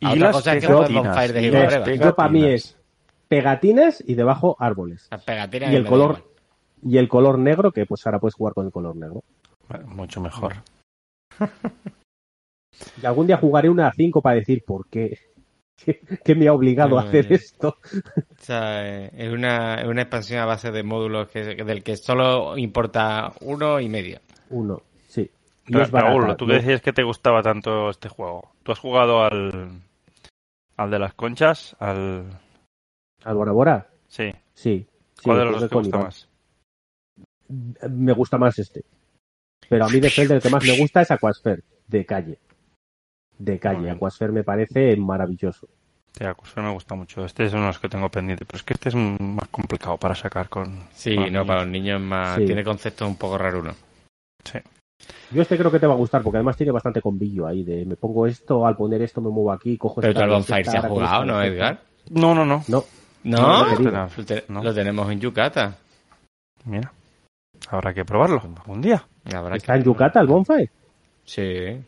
Y Otra las cosa es que Bonfire de pegatinas. Yo para mí es pegatinas y debajo árboles. Las pegatinas Y el color, y el color negro, que pues ahora puedes jugar con el color negro. Bueno, Mucho mejor. Y algún día jugaré una a 5 para decir por qué. ¿Qué, me ha obligado a hacer esto? O sea, es una, es una expansión a base de módulos que, del que solo importa uno y medio. Uno, sí. Y barata, Raúl, tú decías que te gustaba tanto este juego. ¿Tú has jugado al, al de las conchas? Al... ¿Al Bora Bora? Sí. Sí. sí, ¿Cuál de los dos te gusta más? Me gusta más este. Pero a mí de Zelda el que más me gusta es Aquasphere, de calle. De calle. Aquasphere me parece maravilloso. Sí, Acusfer me gusta mucho. Este es uno de los que tengo pendiente, pero es que este es más complicado para sacar con. Sí, con no, niños. para los niños más, Sí. tiene conceptos un poco raros uno. Sí. Yo este creo que te va a gustar porque además tiene bastante combillo ahí de me pongo esto, al poner esto me muevo aquí, cojo Pero tú esta al receta, Bonfire se ha jugado, ¿no, Edgar? No, no, no. No, ¿No? No, no. No. lo tenemos en Yucata. Mira. Habrá que probarlo un día. Habrá ¿está que- en Yucata el Bonfire? Sí.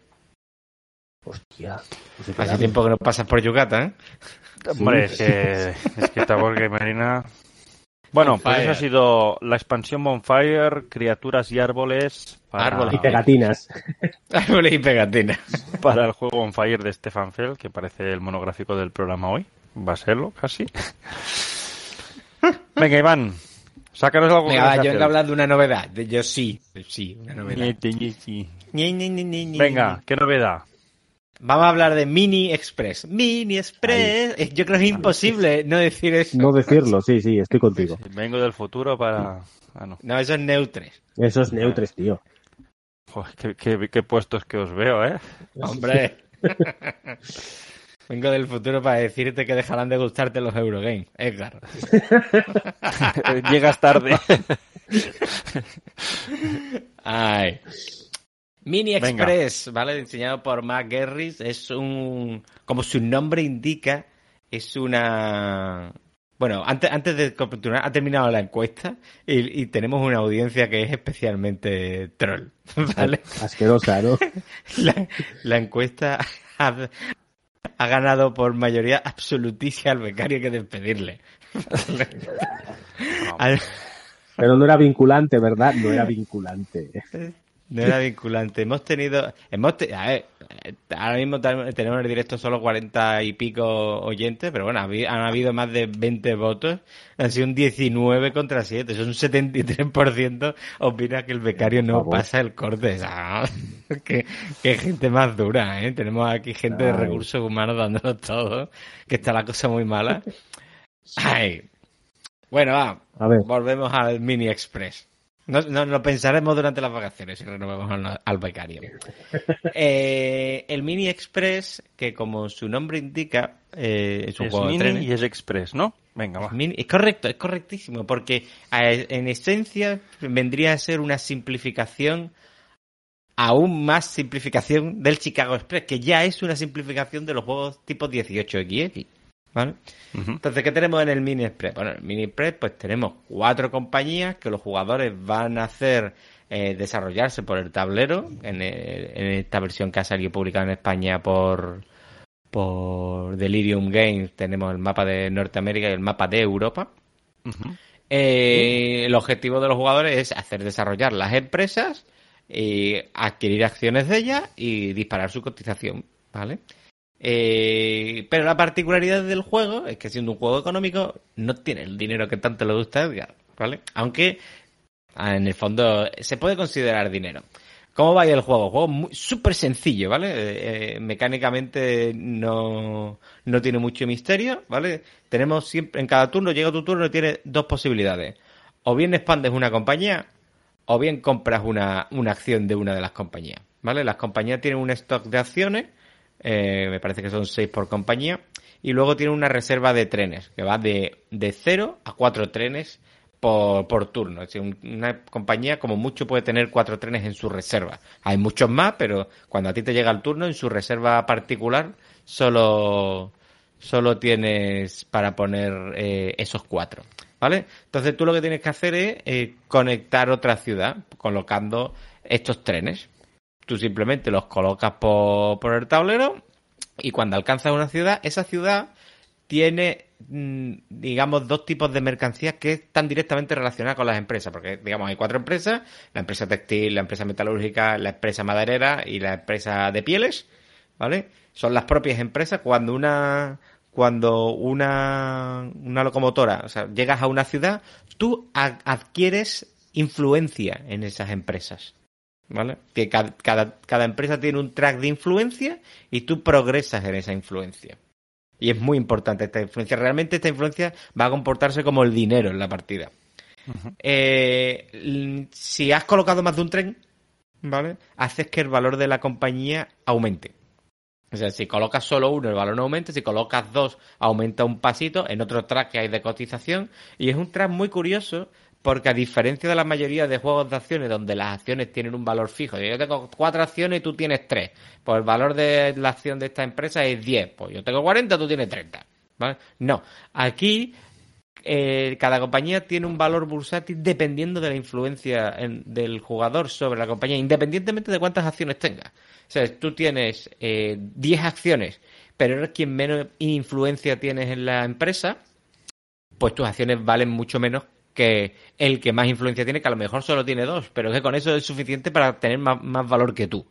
Hostia. pues Hace tiempo que no pasas por Yucata, ¿eh? Hombre, es que, es que Tabor Game Marina. Bueno, pues eso ha sido la expansión Bonfire, criaturas y árboles para, Árboles Y pegatinas. Árboles y pegatinas. para el juego Bonfire de Stefan Feld, que parece el monográfico del programa hoy. Va a serlo, casi. Venga, Iván. Sácanos algo Venga, yo vengo a hablar de una novedad. De- Yo sí, sí, una novedad. Venga, ¿qué novedad? Vamos a hablar de Mini Express. Mini Express. Yo creo que es imposible no decir eso. No decirlo, sí, sí, estoy contigo. Vengo del futuro para... Ah, no. No, eso es Neutres. Eso es neutres, tío. Joder, qué, qué- qué puestos que os veo, ¿eh? Hombre. Vengo del futuro para decirte que dejarán de gustarte los Eurogames. Edgar. Llegas tarde. Ay. Mini Venga. Express, ¿vale? Diseñado por Matt Gerris. Es un. Como su nombre indica, es una. Bueno, antes, antes de continuar, ha terminado la encuesta y, y tenemos una audiencia que es especialmente troll, ¿vale? Asquerosa, ¿no? La, la encuesta ha, ha ganado por mayoría absolutísima al becario que despedirle. Pero no era vinculante, ¿verdad? No era vinculante. No era vinculante. Hemos tenido. Hemos te- a ver, ahora mismo tenemos en el directo solo 40 y pico oyentes, pero bueno, han habido más de 20 votos. Han sido un 19 contra 7. Eso es un 73% opina que el becario no pasa el corte. Qué, gente más dura, ¿eh? Tenemos aquí gente de recursos humanos dándolo todo, que está la cosa muy mala. Ay. Bueno, va. A ver, Volvemos al Mini Express. No, no, lo pensaremos durante las vacaciones y renovamos al, al becario. Eh, el Mini Express, que como su nombre indica, eh, es un Es juego de mini trenes. y es express, ¿no? Venga, va. Es mini- es correcto, es correctísimo, porque en esencia vendría a ser una simplificación, aún más simplificación del Chicago Express, que ya es una simplificación de los juegos tipo 18XX. ¿Vale? Entonces, ¿qué tenemos en el Mini Express? Bueno, en el Mini Express, pues tenemos cuatro compañías que los jugadores van a hacer eh, desarrollarse por el tablero, en, el- en esta versión que ha salido publicada en España por, por Delirium Games, tenemos el mapa de Norteamérica y el mapa de Europa. Eh, el objetivo de los jugadores es hacer desarrollar las empresas, y adquirir acciones de ellas y disparar su cotización, ¿vale? Eh, pero la particularidad del juego es que siendo un juego económico no tiene el dinero que tanto le gusta a Edgar, ¿vale? Aunque ah, en el fondo se puede considerar dinero. ¿Cómo va el juego? Juego súper sencillo, ¿vale? Eh, eh, mecánicamente no, no tiene mucho misterio, ¿vale? Tenemos siempre, en cada turno, llega tu turno y tiene dos posibilidades. O bien expandes una compañía, o bien compras una, una acción de una de las compañías, ¿vale? Las compañías tienen un stock de acciones, eh, me parece que son seis por compañía, y luego tienen una reserva de trenes, que va de, de 0 a 4 trenes por, por turno. Es decir, un- una compañía como mucho puede tener cuatro trenes en su reserva. Hay muchos más, pero cuando a ti te llega el turno, en su reserva particular, solo, solo tienes para poner eh, esos cuatro. ¿Vale? Entonces tú lo que tienes que hacer es eh, conectar otra ciudad colocando estos trenes. Tú simplemente los colocas por, por el tablero y cuando alcanzas una ciudad, esa ciudad tiene, mm, digamos, dos tipos de mercancías que están directamente relacionadas con las empresas, porque, digamos, hay cuatro empresas, la empresa textil, la empresa metalúrgica, la empresa maderera y la empresa de pieles, ¿vale? Son las propias empresas cuando una cuando una, una locomotora, o sea, llegas a una ciudad, tú adquieres influencia en esas empresas. ¿Vale? Que cada, cada, cada empresa tiene un track de influencia y tú progresas en esa influencia. Y es muy importante esta influencia. Realmente esta influencia va a comportarse como el dinero en la partida. Eh, si has colocado más de un tren, ¿vale? Haces que el valor de la compañía aumente. O sea, si colocas solo uno, el valor no aumenta. Si colocas dos, aumenta un pasito en otro track que hay de cotización. Y es un track muy curioso porque a diferencia de la mayoría de juegos de acciones donde las acciones tienen un valor fijo, yo tengo cuatro acciones y tú tienes tres, pues el valor de la acción de esta empresa es 10, pues yo tengo 40, tú tienes 30. ¿vale? No, aquí eh, cada compañía tiene un valor bursátil dependiendo de la influencia en- del jugador sobre la compañía, independientemente de cuántas acciones tenga. O sea, tú tienes eh, 10 acciones, pero eres quien menos influencia tienes en la empresa, pues tus acciones valen mucho menos que el que más influencia tiene, que a lo mejor solo tiene dos, pero que con eso es suficiente para tener más, más valor que tú.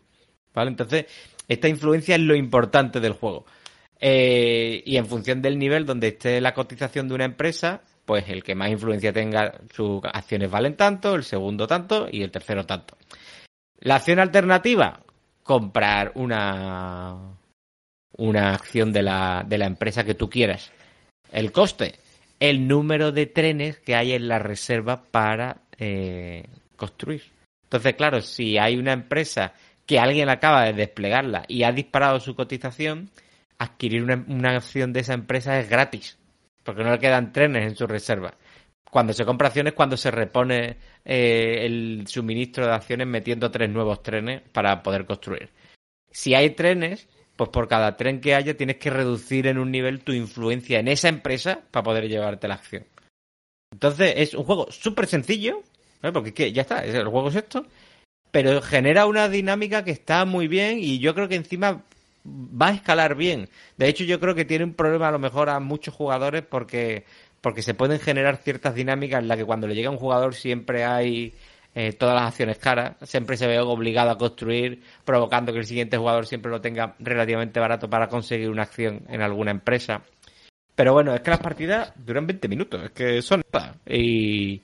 ¿Vale? Entonces, esta influencia es lo importante del juego. Eh, y en función del nivel donde esté la cotización de una empresa, pues el que más influencia tenga, sus acciones valen tanto, el segundo tanto y el tercero tanto. La acción alternativa, comprar una, una acción de la, de la empresa que tú quieras. El coste, el número de trenes que hay en la reserva para eh, construir. Entonces, claro, si hay una empresa que alguien acaba de desplegarla y ha disparado su cotización, adquirir una, una acción de esa empresa es gratis, porque no le quedan trenes en su reserva. Cuando se compra acciones, cuando se repone eh, el suministro de acciones metiendo tres nuevos trenes para poder construir. Si hay trenes, pues por cada tren que haya tienes que reducir en un nivel tu influencia en esa empresa para poder llevarte la acción. Entonces es un juego súper sencillo, ¿eh? porque ya está, el juego es esto, pero genera una dinámica que está muy bien y yo creo que encima va a escalar bien. De hecho, yo creo que tiene un problema a lo mejor a muchos jugadores porque, porque se pueden generar ciertas dinámicas en las que cuando le llega un jugador siempre hay eh, todas las acciones caras, siempre se ve obligado a construir, provocando que el siguiente jugador siempre lo tenga relativamente barato para conseguir una acción en alguna empresa. Pero bueno, es que las partidas duran 20 minutos, es que son. Y,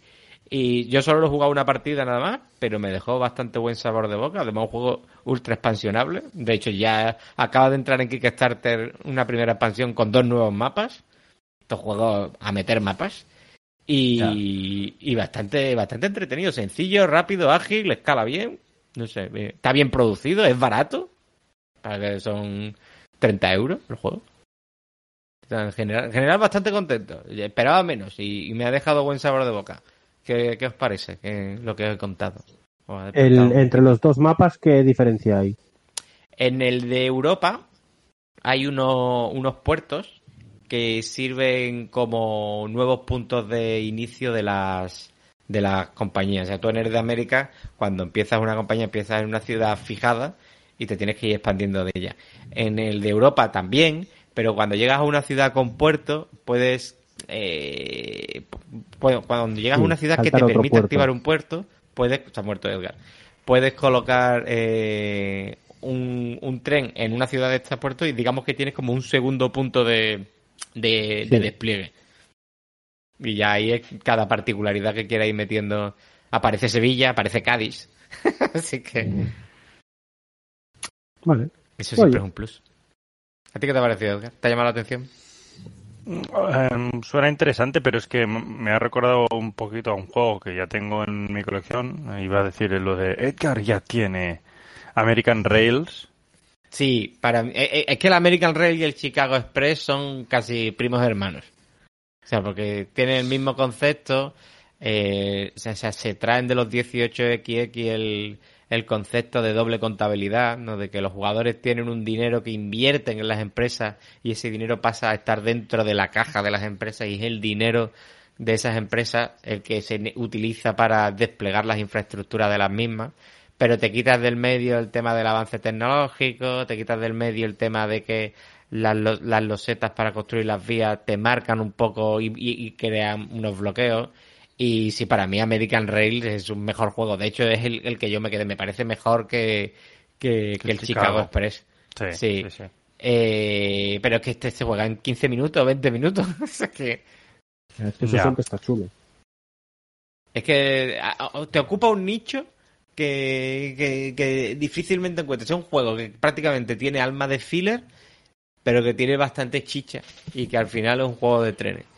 y yo solo he jugado una partida nada más, pero me dejó bastante buen sabor de boca. Además, un juego ultra expansionable. De hecho, ya acaba de entrar en Kickstarter una primera expansión con dos nuevos mapas. Estos juegos a meter mapas. Y, y bastante, bastante entretenido, sencillo, rápido, ágil, escala bien. No sé, eh, está bien producido, es barato. Para que son 30 euros el juego. En general, en general bastante contento. Esperaba menos y, y me ha dejado buen sabor de boca. ¿Qué, qué os parece que, lo que he contado? El- entre los dos mapas, ¿qué diferencia hay? En el de Europa hay uno- unos puertos que sirven como nuevos puntos de inicio de las de las compañías. O sea, tú en el de América, cuando empiezas una compañía, empiezas en una ciudad fijada y te tienes que ir expandiendo de ella. En el de Europa también, pero cuando llegas a una ciudad con puerto, puedes... eh, cuando llegas a una ciudad que te permite puerto. activar un puerto, puedes... Ha muerto Edgar. Puedes colocar eh, un, un tren en una ciudad de este puerto y digamos que tienes como un segundo punto de, de, despliegue. Y ya ahí es cada particularidad que quiera ir metiendo. Aparece Sevilla, aparece Cádiz. Así que Vale. eso siempre Oye. es un plus. ¿A ti qué te ha parecido, Edgar? ¿Te ha llamado la atención? Em, suena interesante, pero es que me ha recordado un poquito a un juego que ya tengo en mi colección. Iba a decir lo de Edgar ya tiene American Rails. Sí, para eh, eh, es que el American Rail y el Chicago Express son casi primos hermanos. O sea, porque tienen el mismo concepto, eh, o sea, se traen de los 18XX el, el concepto de doble contabilidad, ¿no? De que los jugadores tienen un dinero que invierten en las empresas y ese dinero pasa a estar dentro de la caja de las empresas y es el dinero de esas empresas el que se utiliza para desplegar las infraestructuras de las mismas pero te quitas del medio el tema del avance tecnológico, te quitas del medio el tema de que las, las losetas para construir las vías te marcan un poco y, y- y crean unos bloqueos. Y sí, para mí American Rails es un mejor juego. De hecho, es el, el que yo me quedé. Me parece mejor que, que, que el Chicago. Chicago. Express. Sí, Sí. sí, sí. Eh, pero es que este se juega en 15 minutos, 20 minutos. O sea que... Es que eso Ya. siempre está chulo. Es que te ocupa un nicho que, que, que difícilmente encuentres. Es un juego que prácticamente tiene alma de filler, pero que tiene bastante chicha y que al final es un juego de trenes.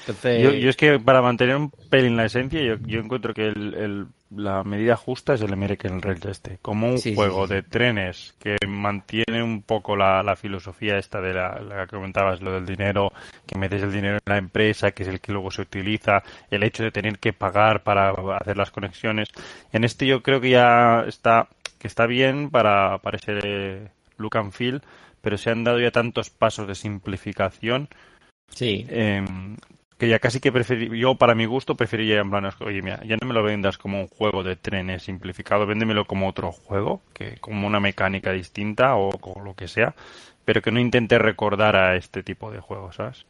Entonces, Yo, yo es que para mantener un pelín la esencia, yo, yo encuentro que el, el- la medida justa es el American Rails este. Como un Sí, juego sí. de trenes que mantiene un poco la, la filosofía esta de la, la que comentabas, lo del dinero, que metes el dinero en la empresa, que es el que luego se utiliza, el hecho de tener que pagar para hacer las conexiones. En este yo creo que ya está, que está bien para, para ese look and feel, pero se han dado ya tantos pasos de simplificación sí, eh, que ya casi que preferí, yo para mi gusto preferiría en plan, oye, mira, ya no me lo vendas como un juego de trenes simplificado, véndemelo como otro juego, que como una mecánica distinta o, o lo que sea, pero que no intente recordar a este tipo de juegos, ¿sabes?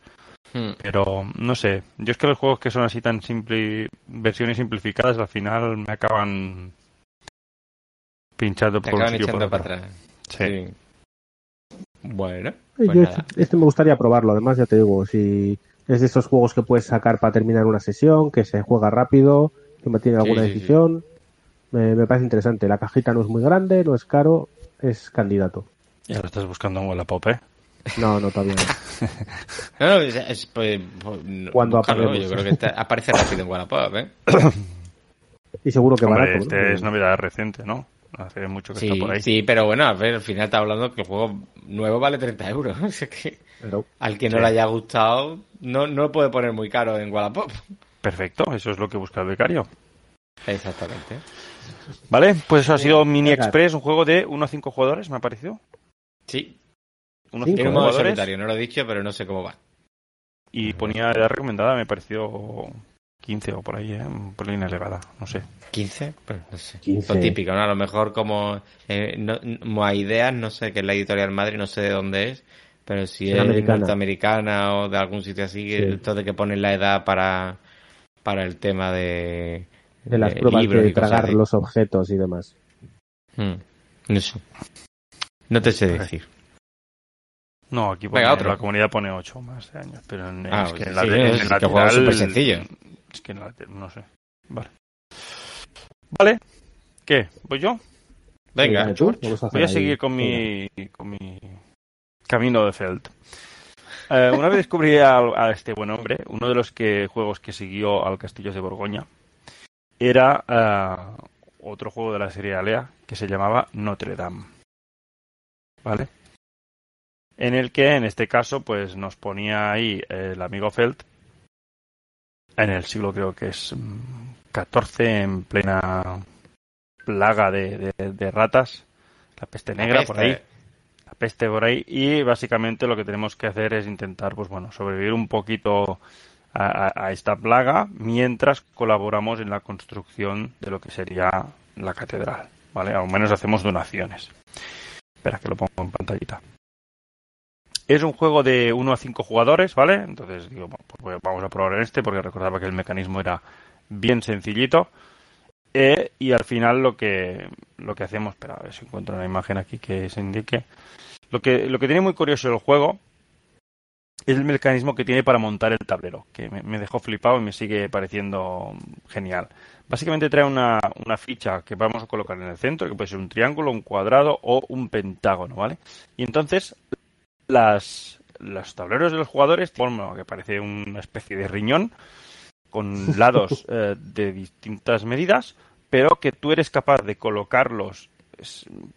Hmm. Pero no sé, yo es que los juegos que son así tan simple, versiones simplificadas al final me acaban pinchando por un acaban otro. para atrás. Sí. Sí. Bueno, pues yo nada. este, este me gustaría probarlo. Además, ya te digo, si Es de esos juegos que puedes sacar para terminar una sesión, que se juega rápido, que mantiene alguna sí, sí. decisión. Me, me parece interesante. La cajita no es muy grande, no es caro, es candidato. Ya lo estás buscando en Wallapop, ¿eh? No, no, todavía no. No, no, es, es, pues, pues, Cuando apaguemos. Yo creo que está- aparece rápido en Wallapop, ¿eh? Y seguro que Hombre, barato. este ¿no? es novedad reciente, ¿no? Hace mucho que Sí, está por ahí. sí, pero bueno, a ver, al final está hablando que el juego nuevo vale 30 euros. O sea que Pero- al que no Sí. le haya gustado, no, no lo puede poner muy caro en Wallapop. Perfecto, eso es lo que busca el becario. Exactamente. Vale, pues eso ha sido Mini. Express, un juego de 1 a 5 jugadores, me ha parecido. Sí, 1 a Cinco, 5 tiene un modo solitario, no lo he dicho, pero no sé cómo va. Y ponía edad recomendada, me pareció 15 o por ahí, ¿eh? un pelín elevada, no sé. 15, pues no sé. 15. Lo típico, ¿no? A lo mejor como eh, no, como ideas, no sé qué es la editorial Madrid, no sé de dónde es, pero si Será es americana. norteamericana o de algún sitio así, Sí. esto de que ponen la edad para, para el tema de, de las de pruebas libros de tragar los objetos y demás. Hmm. No sé. No te sé decir. No, aquí pone, Venga, otro. la comunidad pone 8 más de años, pero en, Ah, es que sí, en la, sí, en es el que el juego es lateral- supersencillo. Es que no sé. Vale. Vale. ¿Qué? ¿Voy yo? Venga, tú, a Voy a ahí- seguir con mi, con mi camino de Feld. Eh, una vez descubrí a, a este buen hombre, uno de los que, juegos que siguió al Castillo de Borgoña era eh, otro juego de la serie Alea que se llamaba Notre Dame. ¿Vale? En el que, en este caso, pues nos ponía ahí el amigo Feld en el siglo creo que es mm, 14 en plena plaga de, de- de ratas, la peste negra por ahí, la peste por ahí y básicamente lo que tenemos que hacer es intentar, pues bueno, sobrevivir un poquito a esta plaga mientras colaboramos en la construcción de lo que sería la catedral, ¿vale? Al menos hacemos donaciones. Espera que lo pongo en pantallita. Es un juego de 1 a 5 jugadores, ¿vale? Entonces digo, bueno, pues vamos a probar en este porque recordaba que el mecanismo era bien sencillito. Eh, y al final lo que lo que hacemos, espera, a ver si encuentro una imagen aquí que se indique. Lo que, lo que tiene muy curioso el juego es el mecanismo que tiene para montar el tablero, que me, me dejó flipado y me sigue pareciendo genial. Básicamente trae una, una ficha que vamos a colocar en el centro, que puede ser un triángulo, un cuadrado o un pentágono, ¿vale? Y entonces las, los tableros de los jugadores lo que parece una especie de riñón con lados eh, de distintas medidas, pero que tú eres capaz de colocarlos,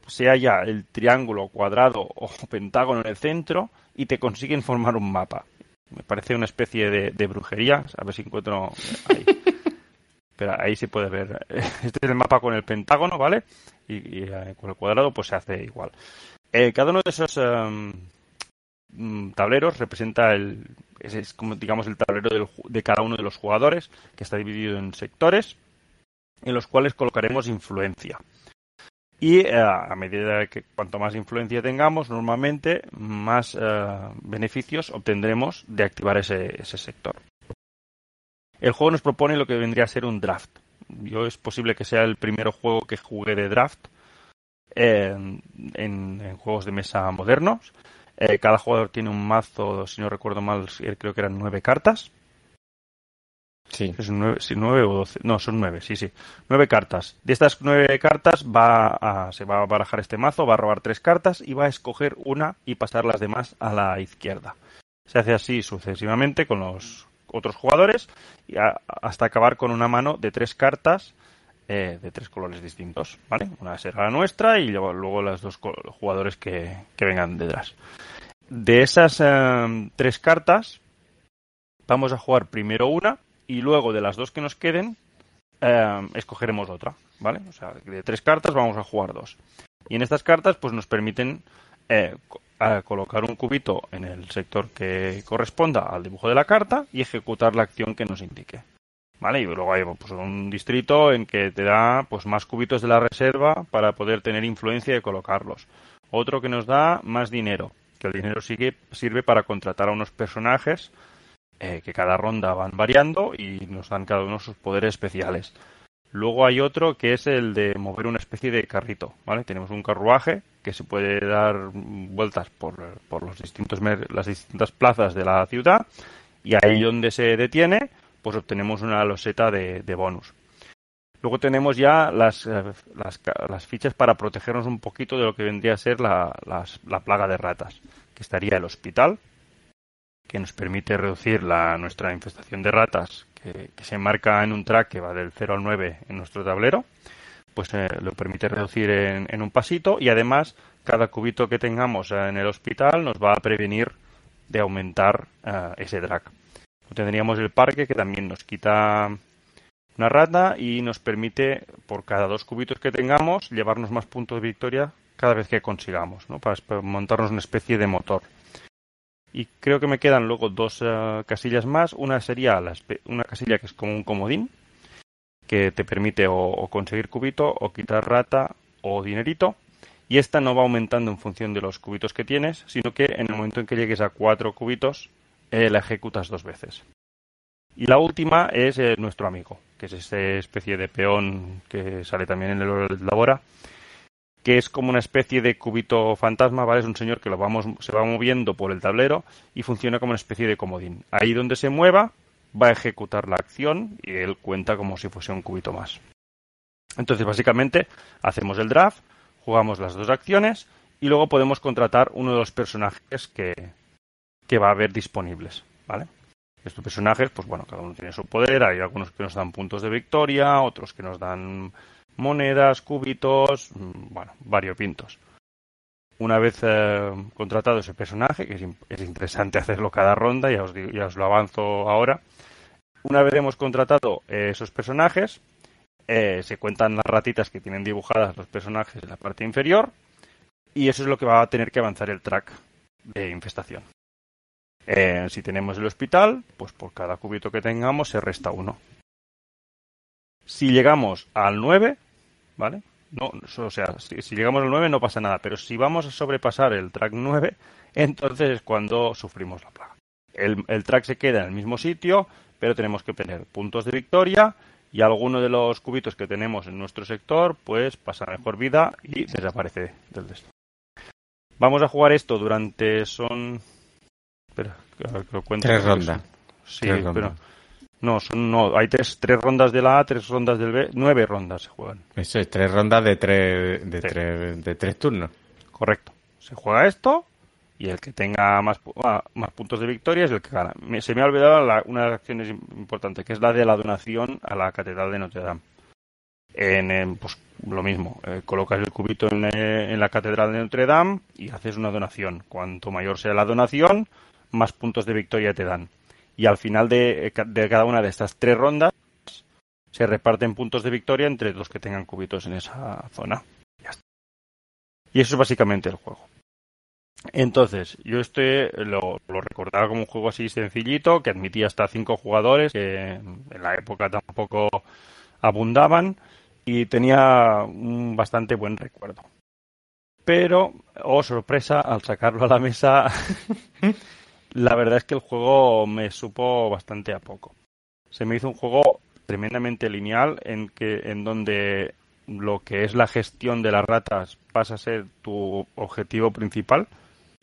sea ya el triángulo, cuadrado o pentágono en el centro, y te consiguen formar un mapa. Me parece una especie de, de brujería, a ver si encuentro ahí. Pero ahí se puede ver. Este es el mapa con el pentágono, ¿vale? Y, y, eh, con el cuadrado pues se hace igual. Eh, cada uno de esos em, tableros representa el es, como digamos el tablero del de cada uno de los jugadores que está dividido en sectores en los cuales colocaremos influencia. Y eh, a medida que cuanto más influencia tengamos normalmente más eh, beneficios obtendremos de activar ese, ese sector. El juego nos propone lo que vendría a ser un draft. Yo es posible que sea el primer juego que jugué de draft eh, en, en juegos de mesa modernos eh, cada jugador tiene un mazo, si no recuerdo mal, eh, creo que eran nueve cartas. Sí. Es nueve, sí, nueve o doce. No, son nueve, sí, sí. Nueve cartas. De estas nueve cartas va a, se va a barajar este mazo, va a robar tres cartas y va a escoger una y pasar las demás a la izquierda. Se hace así sucesivamente con los otros jugadores y a- hasta acabar con una mano de tres cartas eh, de tres colores distintos, ¿vale? Una será la nuestra y luego, luego las dos jugadores que, que vengan detrás. De esas eh, tres cartas, vamos a jugar primero una y luego de las dos que nos queden, eh, escogeremos otra, ¿vale? O sea, de tres cartas vamos a jugar dos. Y en estas cartas, pues nos permiten colocar un cubito en el sector que corresponda al dibujo de la carta y ejecutar la acción que nos indique. ¿Vale? Y luego hay pues, un distrito en que te da pues más cubitos de la reserva para poder tener influencia y colocarlos. Otro que nos da más dinero, que el dinero sigue, sirve para contratar a unos personajes eh, que cada ronda van variando y nos dan cada uno sus poderes especiales. Luego hay otro que es el de mover una especie de carrito, ¿vale? Tenemos un carruaje que se puede dar vueltas por, por los distintos las distintas plazas de la ciudad Y ahí donde se detiene, pues obtenemos una loseta de, bonus. Luego tenemos ya las, eh, las, las, fichas para protegernos un poquito de lo que vendría a ser la, la plaga de ratas, que estaría el hospital, que nos permite reducir la, nuestra infestación de ratas, que, se marca en un track que va del 0 al 9 en nuestro tablero, pues eh, lo permite reducir en, un pasito y además cada cubito que tengamos en el hospital nos va a prevenir de aumentar eh, ese drag. Tendríamos el parque que también nos quita una rata y nos permite por cada dos cubitos que tengamos llevarnos más puntos de victoria cada vez que consigamos, ¿no? para montarnos una especie de motor. Y creo que me quedan luego dos eh, casillas más. Una sería una casilla que es como un comodín, que te permite o, conseguir cubito, o quitar rata, o dinerito. Y esta no va aumentando en función de los cubitos que tienes, sino que en el momento en que llegues a cuatro cubitos, eh, la ejecutas dos veces. Y la última es eh, nuestro amigo, que es esta especie de peón que sale también en el Labora, que es como una especie de cubito fantasma, ¿vale? Es un señor que lo vamos, se va moviendo por el tablero y funciona como una especie de comodín. Ahí donde se mueva, va a ejecutar la acción y él cuenta como si fuese un cubito más. Entonces, básicamente, hacemos el draft, jugamos las dos acciones y luego podemos contratar uno de los personajes que, que va a haber disponibles, ¿vale? Estos personajes, pues bueno, cada uno tiene su poder, hay algunos que nos dan puntos de victoria, otros que nos dan monedas, cubitos, mm, bueno, variopintos. Una vez eh, contratado ese personaje, que es, interesante hacerlo cada ronda, ya os, ya os lo avanzo ahora. Una vez hemos contratado eh, esos personajes, eh, se cuentan las ratitas que tienen dibujadas los personajes en la parte inferior, y eso es lo que va a tener que avanzar el track de infestación. Si tenemos el hospital, pues por cada cubito que tengamos se resta uno. Si llegamos al 9, ¿vale? O sea, si, llegamos al 9 no pasa nada, pero si vamos a sobrepasar el track 9, entonces es cuando sufrimos la plaga. El, el track se queda en el mismo sitio, pero tenemos que tener puntos de victoria y alguno de los cubitos que tenemos en nuestro sector, pues pasa mejor vida y desaparece del destino. Vamos a jugar esto durante son. Espera, que lo cuento. Tres rondas. Sí, pero no, son, no, hay tres, tres rondas de la A, tres rondas del B, nueve rondas se juegan. Eso es, tres rondas de tres, de, tres, de tres turnos. Correcto. Se juega esto y el que tenga más, ah, más puntos de victoria es el que gana. se me ha olvidado una de las acciones importantes, que es la de la donación a la Catedral de Notre Dame. En, pues lo mismo, eh, colocas el cubito en, eh, en la Catedral de Notre Dame y haces una donación. Cuanto mayor sea la donación, más puntos de victoria te dan y al final de, cada una de estas tres rondas se reparten puntos de victoria entre los que tengan cubitos en esa zona. Y eso es básicamente el juego. Entonces, yo este lo, recordaba como un juego así sencillito, que admitía hasta cinco jugadores, que en la época tampoco abundaban, y tenía un bastante buen recuerdo. Pero, oh sorpresa, al sacarlo a la mesa la verdad es que el juego me supo bastante a poco. Se me hizo un juego tremendamente lineal en que en donde lo que es la gestión de las ratas pasa a ser tu objetivo principal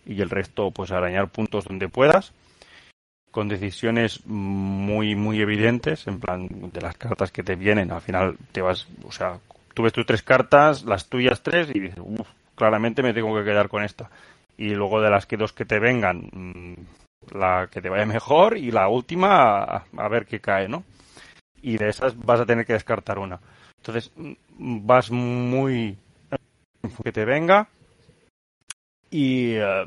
y el resto pues arañar puntos donde puedas con decisiones muy muy evidentes en plan de las cartas que te vienen al final te vas o sea tú ves tus tres cartas las tuyas tres y dices uff claramente me tengo que quedar con esta y luego de las que dos que te vengan, mm, la que te vaya mejor y la última a, ver qué cae, ¿no? Y de esas vas a tener que descartar una. Entonces mm, vas muy que te venga y eh,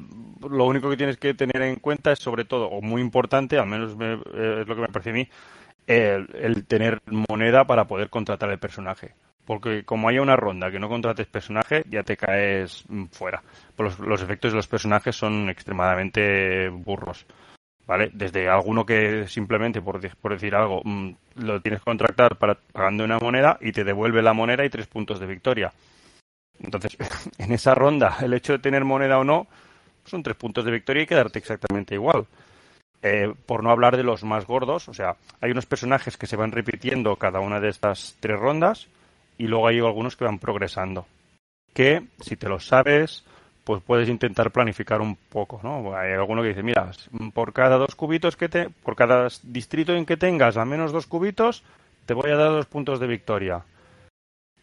lo único que tienes que tener en cuenta es sobre todo, o muy importante, al menos es lo que me parece a mí, el tener moneda para poder contratar el personaje porque como haya una ronda que no contrates personaje, ya te caes mm, fuera. Pues los, efectos de los personajes son extremadamente burros. ¿Vale? Desde alguno que simplemente, por, por decir algo, mm, lo tienes que contratar para, pagando una moneda y te devuelve la moneda y tres puntos de victoria. Entonces, en esa ronda, el hecho de tener moneda o no, son tres puntos de victoria y quedarte exactamente igual. Eh, por no hablar de los más gordos, o sea, hay unos personajes que se van repitiendo cada una de estas tres rondas y luego hay algunos que van progresando. Que si te los sabes, pues puedes intentar planificar un poco, ¿no? Hay alguno que dice, mira, por cada dos cubitos que te, por cada distrito en que tengas al menos dos cubitos, te voy a dar dos puntos de victoria.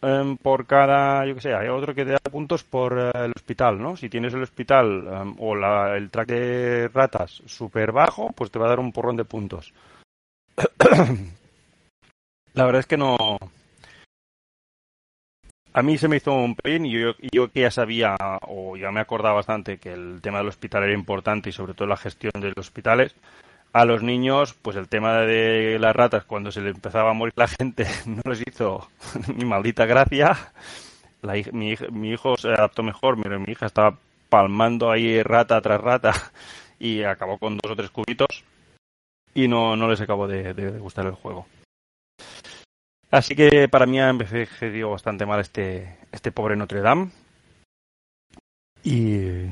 Em, por cada, yo que sé, hay otro que te da puntos por eh, el hospital, ¿no? Si tienes el hospital em, o el track de ratas súper bajo, pues te va a dar un porrón de puntos. la verdad es que no, a mí se me hizo un pelín y yo, yo, que ya sabía o ya me acordaba bastante que el tema del hospital era importante y sobre todo la gestión de los hospitales. A los niños, pues el tema de las ratas, cuando se le empezaba a morir la gente, no les hizo ni maldita gracia. mi, mi, hijo se adaptó mejor, pero mi hija estaba palmando ahí rata tras rata y acabó con dos o tres cubitos y no, no les acabó de gustar el juego. Así que para mí ha envejecido bastante mal este, este pobre Notre Dame. Y,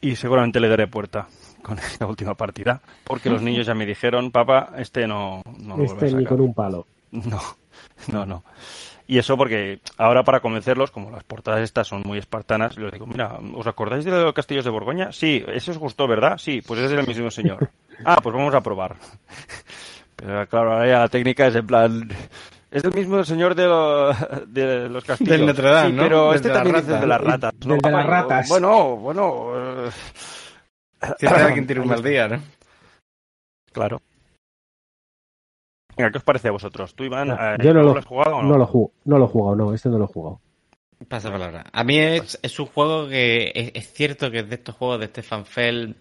y seguramente le daré puerta con esta última partida. Porque los niños ya me dijeron, papá, este no, no Este ni con un palo. No, no, no. Y eso porque ahora para convencerlos, como las portadas estas son muy espartanas, les digo, mira, ¿os acordáis de los castillos de Borgoña? Sí, ese os gustó, ¿verdad? Sí, pues ese es el mismo señor. ah, pues vamos a probar. Pero claro, ahora ya la técnica es en plan... Es el mismo señor de, de los castillos. Del Notre Dame, sí, Pero este también es de las ratas. ¿no? de las ratas. Bueno, bueno... Eh... Siempre quien tiene un mal día, ¿no? Claro. Venga, ¿qué os parece a vosotros? ¿Tú, Iván, eh, yo no lo, has jugado o no? No lo, juego, no lo he jugado, no, este no lo he jugado. Pasa palabra. A mí es, es un juego que es, es, cierto que es de estos juegos de Stefan Feld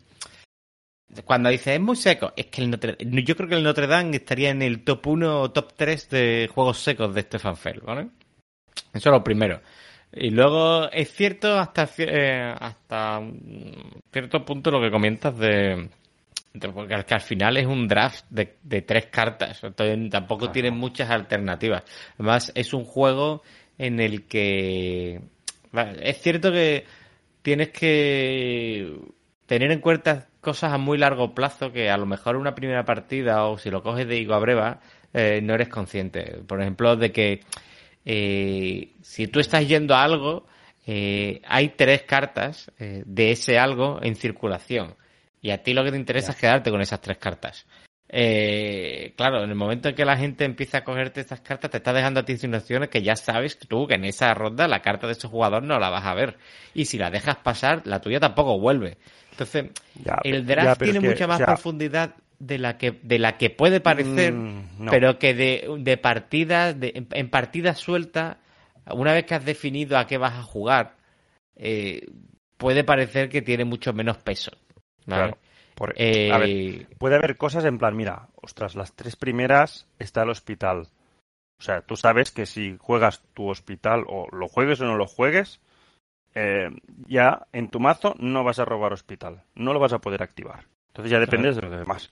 cuando dice es muy seco, es que el Notre, yo creo que el Notre Dame estaría en el top 1 o top 3 de juegos secos de Stefan Feld, ¿vale? Eso es lo primero. Y luego es cierto hasta eh, hasta cierto punto lo que comentas de, porque que al final es un draft de, de tres cartas, entonces tampoco tiene muchas alternativas. Además es un juego en el que es cierto que tienes que tener en cuenta cosas a muy largo plazo que a lo mejor una primera partida o si lo coges de higo a breva eh, no eres consciente. Por ejemplo, de que eh, si tú estás yendo a algo, eh, hay tres cartas de ese algo en circulación. Y a ti lo que te interesa es quedarte con esas tres cartas. claro, en el momento en que la gente empieza a cogerte estas cartas, te está dejando a ti insinuaciones que ya sabes tú que en esa ronda la carta de ese jugador no la vas a ver. Y si la dejas pasar, la tuya tampoco vuelve. Entonces, el draft tiene mucha más profundidad de la que de la que puede parecer, mm, pero que de, de partidas, de, en partidas sueltas, una vez que has definido a qué vas a jugar, eh, puede parecer que tiene mucho menos peso. Claro. Eh, puede haber cosas en plan, mira, ostras, las tres primeras está el hospital. O sea, tú sabes que si juegas tu hospital o lo juegues o no lo juegues, eh, ya en tu mazo no vas a robar hospital, no lo vas a poder activar. Entonces ya dependes de los demás.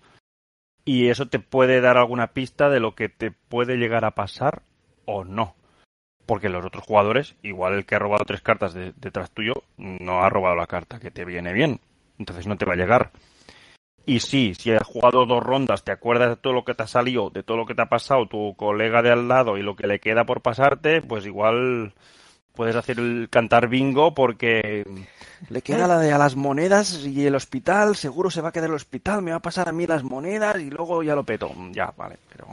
Y eso te puede dar alguna pista de lo que te puede llegar a pasar o no. Porque los otros jugadores, igual el que ha robado tres cartas detrás tuyo, no ha robado la carta que te viene bien. Entonces no te va a llegar. Y sí, si has jugado dos rondas, te acuerdas de todo lo que te ha salido, de todo lo que te ha pasado tu colega de al lado y lo que le queda por pasarte, pues igual puedes hacer el cantar bingo porque le queda la de a las monedas y el hospital, seguro se va a quedar el hospital, me va a pasar a mí las monedas y luego ya lo peto. Ya, vale, pero...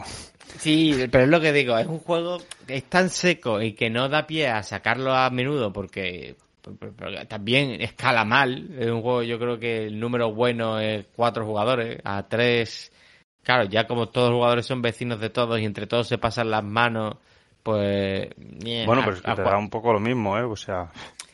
Sí, pero es lo que digo, es un juego que es tan seco y que no da pie a sacarlo a menudo porque, también escala mal. Es un juego, yo creo que el número bueno es cuatro jugadores, a tres... Claro, ya como todos los jugadores son vecinos de todos y entre todos se pasan las manos pues... bueno, pero es que te da un poco lo mismo, ¿eh? O sea...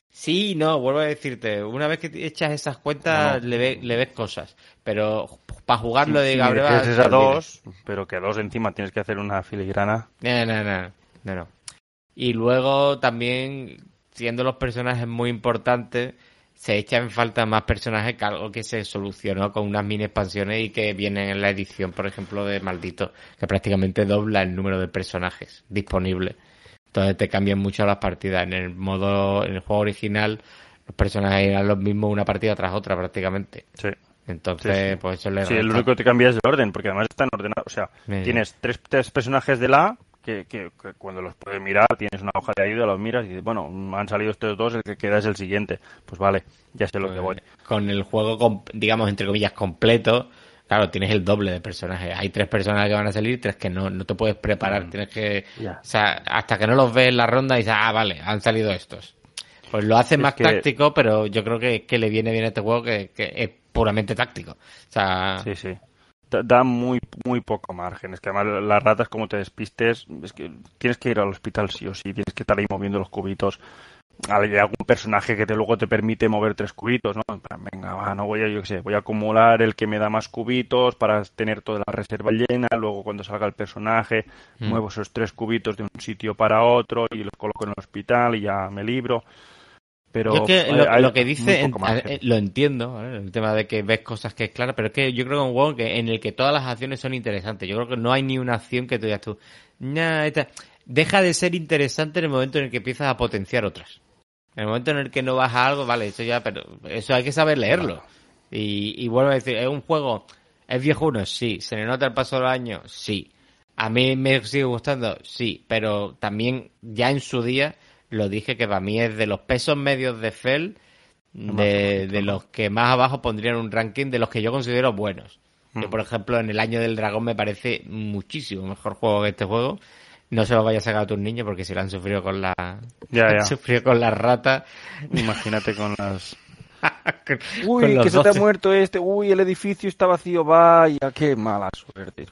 Sí, no, vuelvo a decirte, una vez que echas esas cuentas le, le ves cosas, pero para jugarlo de Gabriel... Sí, a dos, pero que dos encima tienes que hacer una filigrana. No, no, no, no, no. Y luego también, siendo los personajes muy importantes, se echa en falta más personajes que algo que se solucionó con unas mini expansiones y que vienen en la edición, por ejemplo, de Maldito, que prácticamente dobla el número de personajes disponibles. Entonces te cambian mucho las partidas. En el modo, en el juego original, los personajes eran los mismos una partida tras otra prácticamente. Sí. Entonces, pues eso le Sí, lo único que te cambia es el orden, porque además están ordenados. O sea, tienes tres, tres personajes de la que, que, que cuando los puedes mirar, tienes una hoja de ayuda, los miras y dices, bueno, han salido estos dos, el que queda es el siguiente. Pues vale, ya sé lo que voy. Con el juego, digamos, entre comillas, completo, claro, tienes el doble de personajes. Hay tres personajes que van a salir, tres que no, no te puedes preparar. Tienes que, o sea, hasta que no los ves en la ronda y dices, ah, vale, han salido estos. Pues lo hace Es más que- táctico, pero yo creo que, que le viene bien a este juego que, que es puramente táctico. O sea, Sí, sí. Da, muy, muy poco margen. Es que además las ratas, como te despistes, es que tienes que ir al hospital sí o sí, tienes que estar ahí moviendo los cubitos. Hay algún personaje que te luego te permite mover tres cubitos, ¿no? Venga, va, no voy a, yo qué sé, voy a acumular el que me da más cubitos para tener toda la reserva llena, luego cuando salga el personaje, Mm. muevo esos tres cubitos de un sitio para otro y los coloco en el hospital y ya me libro. Pero Yo es que lo, que dice, en- eh, lo entiendo, el tema de que ves cosas que es clara, pero es que yo creo que es un juego que, en el que todas las acciones son interesantes. Yo creo que no hay ni una acción que tú digas tú, "Nah, esta-". deja de ser interesante en el momento en el que empiezas a potenciar otras. En el momento en el que no vas a algo, vale, eso ya, pero eso hay que saber leerlo. Y, y vuelvo a decir, es un juego, es viejuno, sí, se le nota el paso de los años, sí. A mí me sigue gustando, sí, pero también ya en su día lo dije que para mí es de los pesos medios de Fell, de, de los que más abajo pondrían un ranking de los que yo considero buenos. Yo, Mm. por ejemplo, en el año del dragón me parece muchísimo mejor juego que este juego. No se lo vaya a sacar a tus niños porque si lo han sufrido con la Ya, han ya. sufrido con la rata. Imagínate con las Uy, que se te ha 12. muerto este. Uy, el edificio está vacío. Vaya, qué mala suerte.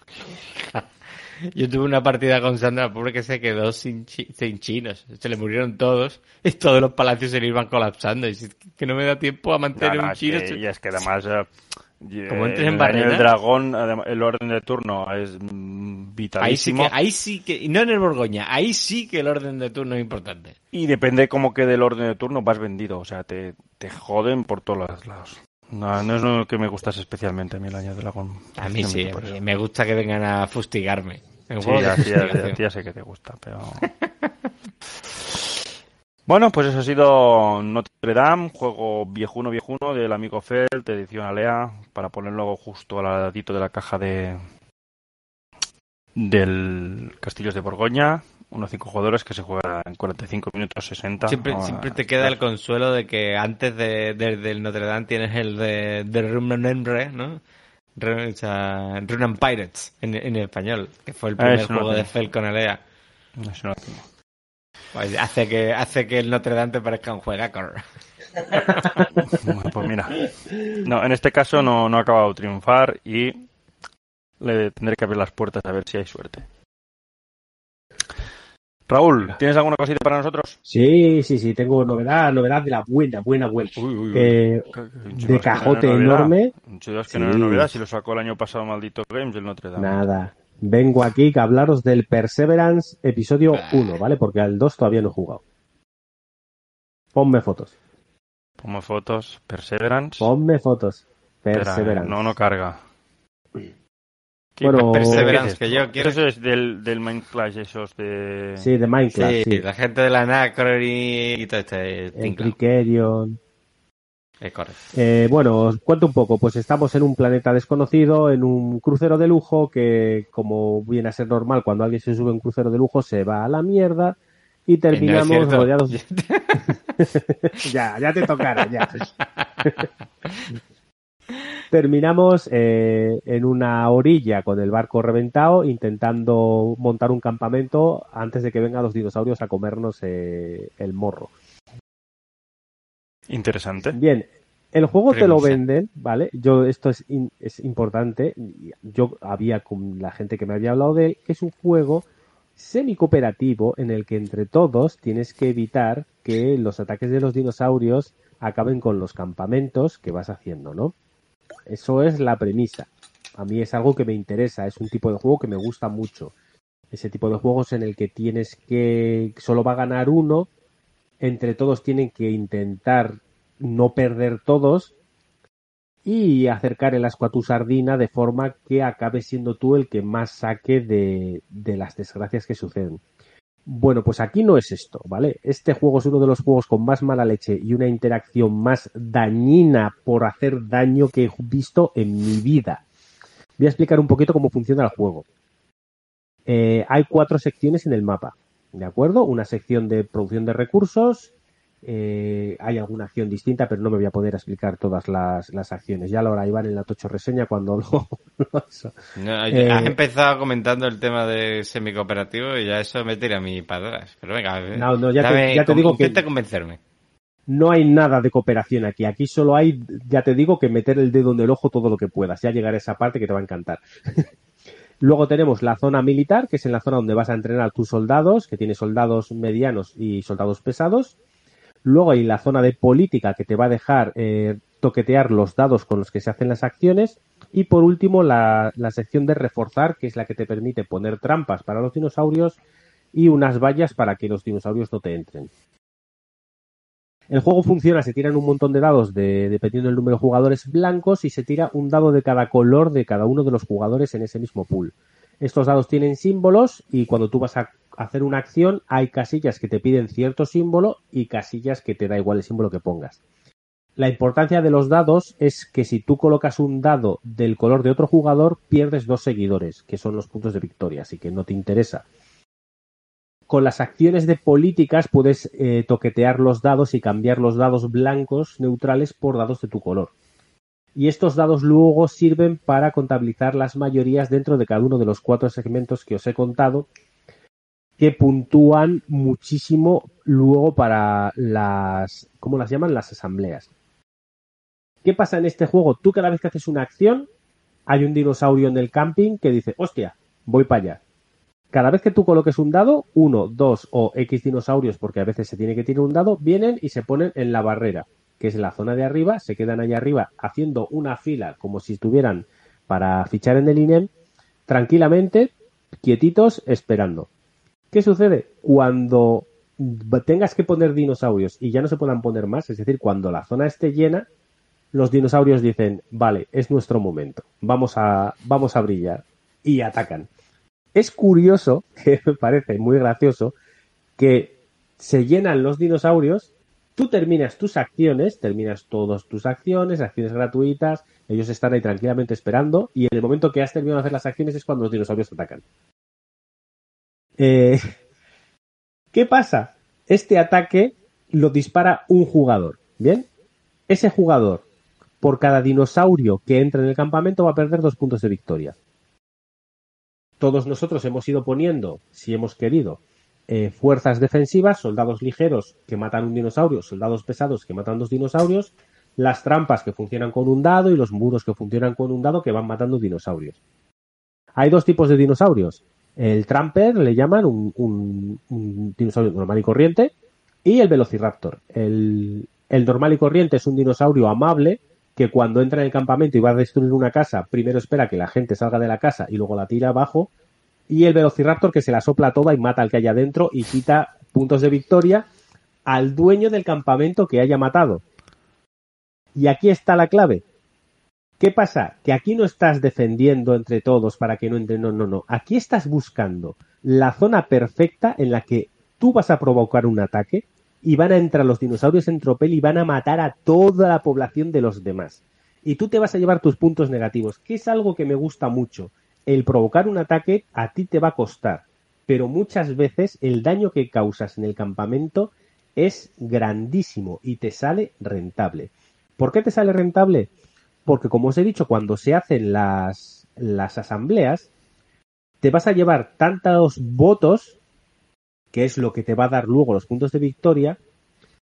Yo tuve una partida con Sandra, pobre que se quedó sin, chi- sin chinos. Se le murieron todos y todos los palacios se le iban colapsando. Y es que no me da tiempo a mantener no, un es chino. que- y es que además. eh, Como entres eh, en el barrera. dragón, el orden de turno es mm, Ahí sí vitalísimo. que, ahí sí que, no en el Borgoña, ahí sí que el orden de turno es importante. Y depende cómo quede el orden de turno, vas vendido. O sea, te, te joden por todos los lados. No, no es lo que me gustase especialmente a mí el año del dragón. A mí sí, a mí me gusta que vengan a fustigarme. Sí, a ti, a ya sé que te gusta, pero... Bueno, pues eso ha sido Notre Dame, juego viejuno viejuno del amigo Felt, edición Alea, para ponerlo justo al ladito de la caja de del Castillos de Borgoña, unos cinco jugadores que se juega en 45 minutos 60. Siempre, siempre te queda el consuelo de que antes de, de- del Notre Dame tienes el de, de Remember, ¿no? Re- o sea, Rune and Pirates en, en español, que fue el Ah, primer eso no juego lo de tengo. Fel con Alea. Eso no. Pues hace que hace que el Notre Dame te parezca un juegaco. Pues mira, no, en este caso no, no ha acabado de triunfar y le tendré que abrir las puertas a ver si hay suerte. Raúl, ¿tienes alguna cosita para nosotros? Sí, sí, sí, tengo novedad, novedad de la buena, buena, buena. Uy, uy, uy. Que- de no cajote enorme, Chicos, que no es novedad, si lo sacó el año pasado maldito Games del Notre Dame. nada. Vengo aquí a hablaros del Perseverance episodio Ah. 1, ¿vale? Porque al 2 todavía no he jugado. Ponme fotos. Pongo fotos, Perseverance. Ponme fotos. Espera, Perseverance. no, no carga. ¿Qué- Bueno, es Perseverance, esto? que yo quiero- Eso es del, del Minecraft, esos de... Sí, de Minecraft, Sí, sí. la gente de la Nacron y, y todo este. Criterion. Es correcto. Eh, bueno, os cuento un poco. Pues estamos en un planeta desconocido, en un crucero de lujo que, como viene a ser normal, cuando alguien se sube a un crucero de lujo, se va a la mierda y no es terminamos cierto. rodeados. ya, ya te tocará, ya. Terminamos eh, en una orilla con el barco reventado, intentando montar un campamento antes de que vengan los dinosaurios a comernos eh, el morro. Interesante. Bien, el juego te lo venden, ¿vale? Yo, esto es, in- es importante. Yo había con la gente que me había hablado de él, que es un juego semi-cooperativo en el que entre todos tienes que evitar que los ataques de los dinosaurios acaben con los campamentos que vas haciendo, ¿no? Eso es la premisa. A mí es algo que me interesa, es un tipo de juego que me gusta mucho. Ese tipo de juegos en el que tienes que solo va a ganar uno, entre todos tienen que intentar no perder todos y acercar el asco a tu sardina de forma que acabe siendo tú el que más saque de, las desgracias que suceden. Bueno, pues aquí no es esto, ¿vale? Este juego es uno de los juegos con más mala leche y una interacción más dañina por hacer daño que he visto en mi vida. Voy a explicar un poquito cómo funciona el juego. Eh, hay cuatro secciones en el mapa, ¿de acuerdo? Una sección de producción de recursos, eh, hay alguna acción distinta, pero no me voy a poder explicar todas las, las acciones. Ya lo hará Iván en la Tocho Reseña cuando lo... Eh, has empezado comentando el tema de semicooperativo y ya eso me tira a mi padras. Pero venga, no, no, ya, te, ya te digo que... convencerme. No hay nada de cooperación aquí. Aquí solo hay, ya te digo, que meter el dedo en el ojo todo lo que puedas. Ya llegará esa parte que te va a encantar. Luego tenemos la zona militar, que es en la zona donde vas a entrenar tus soldados, que tiene soldados medianos y soldados pesados. Luego hay la zona de política que te va a dejar eh, toquetear los dados con los que se hacen las acciones. Y por último, la, la, sección de reforzar, que es la que te permite poner trampas para los dinosaurios y unas vallas para que los dinosaurios no te entren. El juego funciona, se tiran un montón de dados de, dependiendo del número de jugadores blancos y se tira un dado de cada color de cada uno de los jugadores en ese mismo pool. Estos dados tienen símbolos y cuando tú vas a hacer una acción hay casillas que te piden cierto símbolo y casillas que te da igual el símbolo que pongas. La importancia de los dados es que si tú colocas un dado del color de otro jugador pierdes dos seguidores, que son los puntos de victoria, así que no te interesa con las acciones de políticas puedes eh, toquetear los dados y cambiar los dados blancos neutrales por dados de tu color. Y estos dados luego sirven para contabilizar las mayorías dentro de cada uno de los cuatro segmentos que os he contado, que puntúan muchísimo luego para las, ¿cómo las llaman? Las asambleas. ¿Qué pasa en este juego? Tú cada vez que haces una acción, hay un dinosaurio en el camping que dice, hostia, voy para allá cada vez que tú coloques un dado, uno, dos o X dinosaurios, porque a veces se tiene que tirar un dado, vienen y se ponen en la barrera, que es la zona de arriba, se quedan allá arriba haciendo una fila como si estuvieran para fichar en el INEM, tranquilamente, quietitos, esperando. ¿Qué sucede? Cuando tengas que poner dinosaurios y ya no se puedan poner más, es decir, cuando la zona esté llena, los dinosaurios dicen, vale, es nuestro momento, vamos a, vamos a brillar y atacan. Es curioso, que me parece muy gracioso, que se llenan los dinosaurios, tú terminas tus acciones, terminas todas tus acciones, acciones gratuitas, ellos están ahí tranquilamente esperando y en el momento que has terminado de hacer las acciones es cuando los dinosaurios atacan. Eh, ¿Qué pasa? Este ataque lo dispara un jugador, ¿bien? Ese jugador, por cada dinosaurio que entra en el campamento, va a perder dos puntos de victoria todos nosotros hemos ido poniendo, si hemos querido, eh, fuerzas defensivas, soldados ligeros que matan un dinosaurio, soldados pesados que matan dos dinosaurios, las trampas que funcionan con un dado y los muros que funcionan con un dado que van matando dinosaurios. Hay dos tipos de dinosaurios. El Tramper le llaman un, dinosaurio normal y corriente y el Velociraptor. El, el normal y corriente es un dinosaurio amable que cuando entra en el campamento y va a destruir una casa, primero espera que la gente salga de la casa y luego la tira abajo, y el Velociraptor que se la sopla toda y mata al que haya dentro y quita puntos de victoria al dueño del campamento que haya matado. Y aquí está la clave. ¿Qué pasa? Que aquí no estás defendiendo entre todos para que no entre, no, no, no. Aquí estás buscando la zona perfecta en la que tú vas a provocar un ataque y van a entrar los dinosaurios en tropel y van a matar a toda la población de los demás. Y tú te vas a llevar tus puntos negativos, que es algo que me gusta mucho. El provocar un ataque a ti te va a costar, pero muchas veces el daño que causas en el campamento es grandísimo y te sale rentable. ¿Por qué te sale rentable? Porque como os he dicho, cuando se hacen las, las asambleas, te vas a llevar tantos votos que es lo que te va a dar luego los puntos de victoria,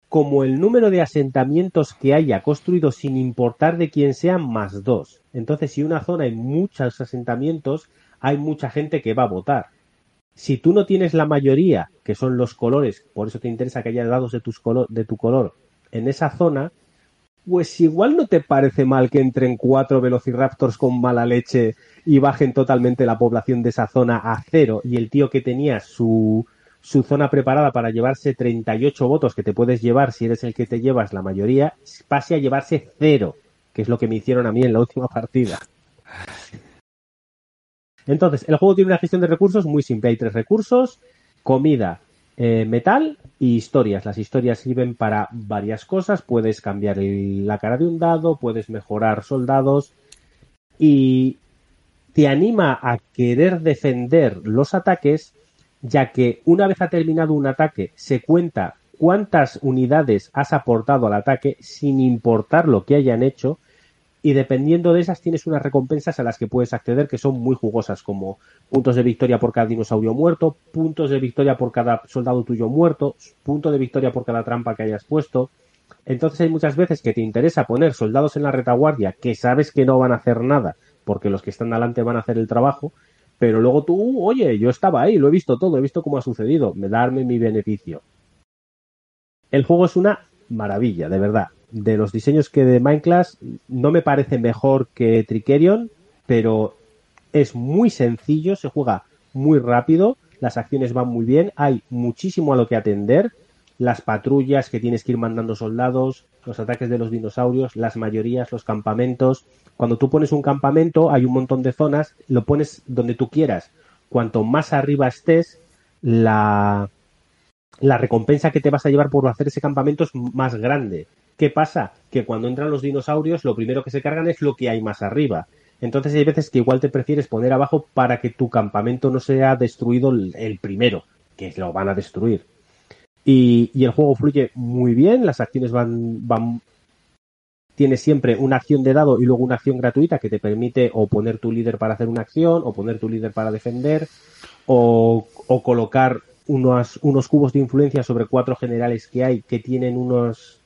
como el número de asentamientos que haya construido sin importar de quién sean más dos. Entonces, si una zona hay muchos asentamientos, hay mucha gente que va a votar. Si tú no tienes la mayoría, que son los colores, por eso te interesa que haya dados de, tus de tu color en esa zona, pues igual no te parece mal que entren cuatro velociraptors con mala leche y bajen totalmente la población de esa zona a cero y el tío que tenía su, su zona preparada para llevarse 38 votos que te puedes llevar si eres el que te llevas la mayoría, pase a llevarse cero, que es lo que me hicieron a mí en la última partida. Entonces, el juego tiene una gestión de recursos muy simple. Hay tres recursos, comida, eh, metal y historias. Las historias sirven para varias cosas. Puedes cambiar la cara de un dado, puedes mejorar soldados y te anima a querer defender los ataques, ya que una vez ha terminado un ataque se cuenta cuántas unidades has aportado al ataque sin importar lo que hayan hecho y dependiendo de esas tienes unas recompensas a las que puedes acceder que son muy jugosas como puntos de victoria por cada dinosaurio muerto, puntos de victoria por cada soldado tuyo muerto, punto de victoria por cada trampa que hayas puesto. Entonces hay muchas veces que te interesa poner soldados en la retaguardia que sabes que no van a hacer nada porque los que están delante van a hacer el trabajo, pero luego tú, oye, yo estaba ahí, lo he visto todo, he visto cómo ha sucedido, me darme mi beneficio. El juego es una maravilla, de verdad. De los diseños que de Minecraft no me parece mejor que Tricerion, pero es muy sencillo, se juega muy rápido, las acciones van muy bien, hay muchísimo a lo que atender, las patrullas que tienes que ir mandando soldados, los ataques de los dinosaurios, las mayorías, los campamentos. Cuando tú pones un campamento hay un montón de zonas, lo pones donde tú quieras. Cuanto más arriba estés, la, la recompensa que te vas a llevar por hacer ese campamento es más grande. ¿Qué pasa? Que cuando entran los dinosaurios, lo primero que se cargan es lo que hay más arriba. Entonces hay veces que igual te prefieres poner abajo para que tu campamento no sea destruido el primero, que lo van a destruir. Y, el juego fluye muy bien, las acciones van, van tienes siempre una acción de dado y luego una acción gratuita que te permite o poner tu líder para hacer una acción, o poner tu líder para defender, o, o colocar unos cubos de influencia sobre cuatro generales que hay que tienen unos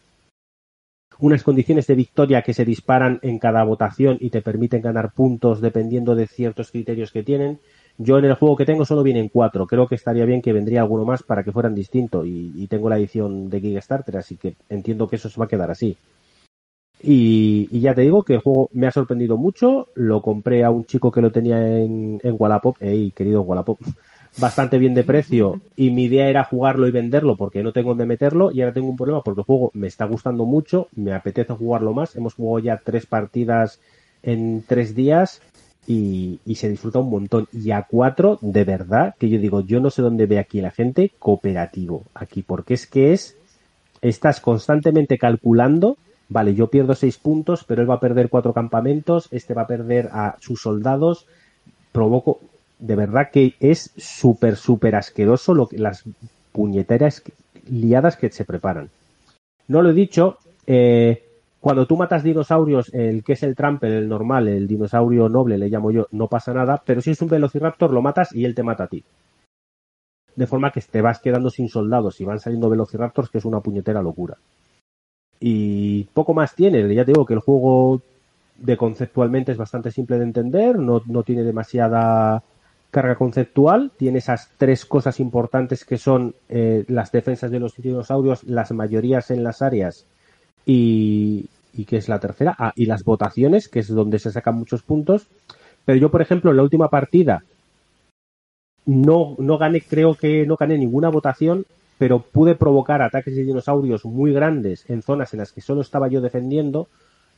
unas condiciones de victoria que se disparan en cada votación y te permiten ganar puntos dependiendo de ciertos criterios que tienen. Yo en el juego que tengo solo vienen cuatro. Creo que estaría bien que vendría alguno más para que fueran distintos. Y, tengo la edición de Kickstarter, así que entiendo que eso se va a quedar así. Y, ya te digo que el juego me ha sorprendido mucho. Lo compré a un chico que lo tenía en, en Wallapop. Ey, querido Wallapop bastante bien de precio y mi idea era jugarlo y venderlo porque no tengo donde meterlo y ahora tengo un problema porque el juego me está gustando mucho, me apetece jugarlo más, hemos jugado ya tres partidas en tres días y, se disfruta un montón. Y a cuatro de verdad que yo digo yo no sé dónde ve aquí la gente cooperativo. Aquí porque es que es estás constantemente calculando vale yo pierdo seis puntos pero él va a perder cuatro campamentos este va a perder a sus soldados provoco de verdad que es súper, súper asqueroso lo que, las puñeteras liadas que se preparan. No lo he dicho, eh, cuando tú matas dinosaurios, el que es el trample, el normal, el dinosaurio noble, le llamo yo, no pasa nada, pero si es un velociraptor, lo matas y él te mata a ti. De forma que te vas quedando sin soldados y van saliendo velociraptors, que es una puñetera locura. Y poco más tiene, ya te digo que el juego de conceptualmente es bastante simple de entender, no, no tiene demasiada carga conceptual, tiene esas tres cosas importantes que son eh, las defensas de los dinosaurios, las mayorías en las áreas y, que es la tercera, ah, y las votaciones, que es donde se sacan muchos puntos. Pero yo, por ejemplo, en la última partida no, no gané, creo que no gané ninguna votación, pero pude provocar ataques de dinosaurios muy grandes en zonas en las que solo estaba yo defendiendo,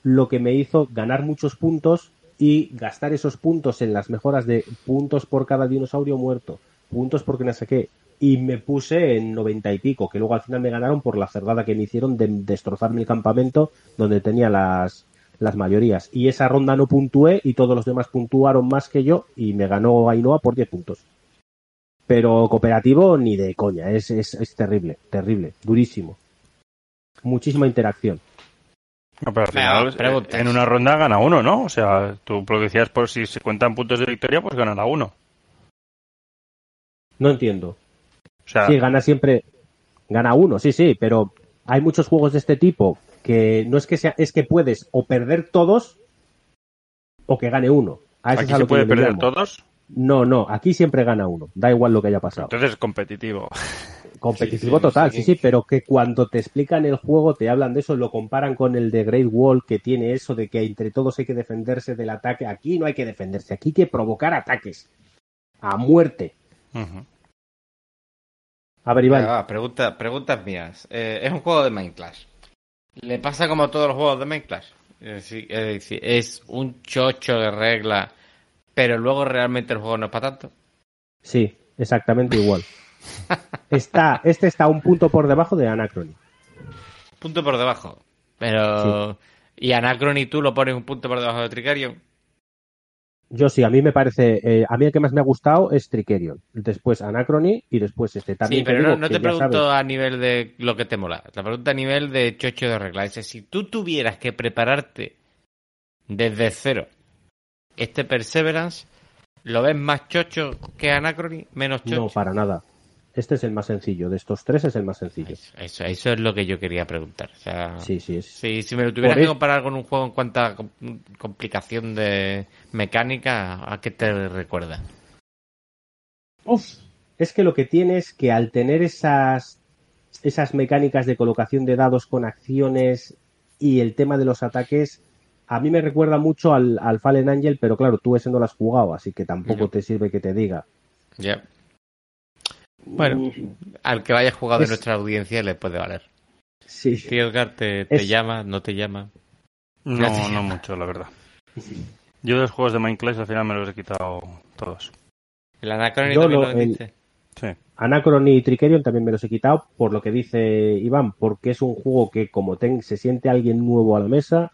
lo que me hizo ganar muchos puntos y gastar esos puntos en las mejoras de puntos por cada dinosaurio muerto, puntos porque no sé qué, y me puse en noventa y pico, que luego al final me ganaron por la cerrada que me hicieron de destrozarme el campamento donde tenía las, las mayorías. Y esa ronda no puntué y todos los demás puntuaron más que yo y me ganó Ainhoa por 10 puntos. Pero cooperativo ni de coña, es, es, es terrible, terrible, durísimo. Muchísima interacción. No, pero al final, en una ronda gana uno, ¿no? O sea, tú lo decías por si se cuentan puntos de victoria, pues ganará uno. No entiendo. O sea, sí, gana siempre. Gana uno, sí, sí, pero hay muchos juegos de este tipo que no es que sea, es que puedes o perder todos o que gane uno. ¿Aquí se puede perder todos? No, no, aquí siempre gana uno, da igual lo que haya pasado. Entonces es competitivo. Competitivo total, sí, sí, pero que cuando te explican el juego te hablan de eso, lo comparan con el de Great Wall, que tiene eso de que entre todos hay que defenderse del ataque. Aquí no hay que defenderse, aquí hay que provocar ataques. A muerte. A ver, Iván. pregunta, preguntas mías. Eh, es un juego de Minecraft. ¿Le pasa como a todos los juegos de Minecraft? Es decir, es un chocho de regla, pero luego realmente el juego no es para tanto. Sí, exactamente igual. Está, este está un punto por debajo de Anacrony. Punto por debajo. Pero. ¿Y Anacrony tú lo pones un punto por debajo de Tricarion? Yo sí, a mí me parece, eh, a mí el que más me ha gustado es Tricerion, después Anachrony y después este también. Sí, pero te no, te pregunto sabes- a nivel de lo que te mola. Te pregunto a nivel de chocho de regla. Es decir, si tú tuvieras que prepararte desde cero este Perseverance, ¿lo ves más chocho que Anacrony? ¿Menos chocho? No, para nada. Este es el más sencillo, de estos tres es el más sencillo. Eso, eso, eso es lo que yo quería preguntar. O sea, Sí, sí, es. si, si me lo tuvieras Por que es- comparar con un juego en cuanto a complicación de mecánica, ¿a qué te recuerda? Uf, es que lo que tiene es que al tener esas, esas mecánicas de colocación de dados con acciones y el tema de los ataques, a mí me recuerda mucho al, al Fallen Angel, pero claro, tú ese no lo has jugado, así que tampoco No. te sirve que te diga. Ya. Bueno, al que vaya jugado de Es- nuestra audiencia le puede valer. Sí, Tío Edgar, ¿te, te Es- llama? ¿No te llama? No, no mucho, la verdad. Yo los juegos de Minecraft al final me los he quitado todos. ¿El Anacrony también lo- lo el- vendiste? Sí. Anachrony y Tricerion también me los he quitado por lo que dice Iván, porque es un juego que como ten- se siente alguien nuevo a la mesa,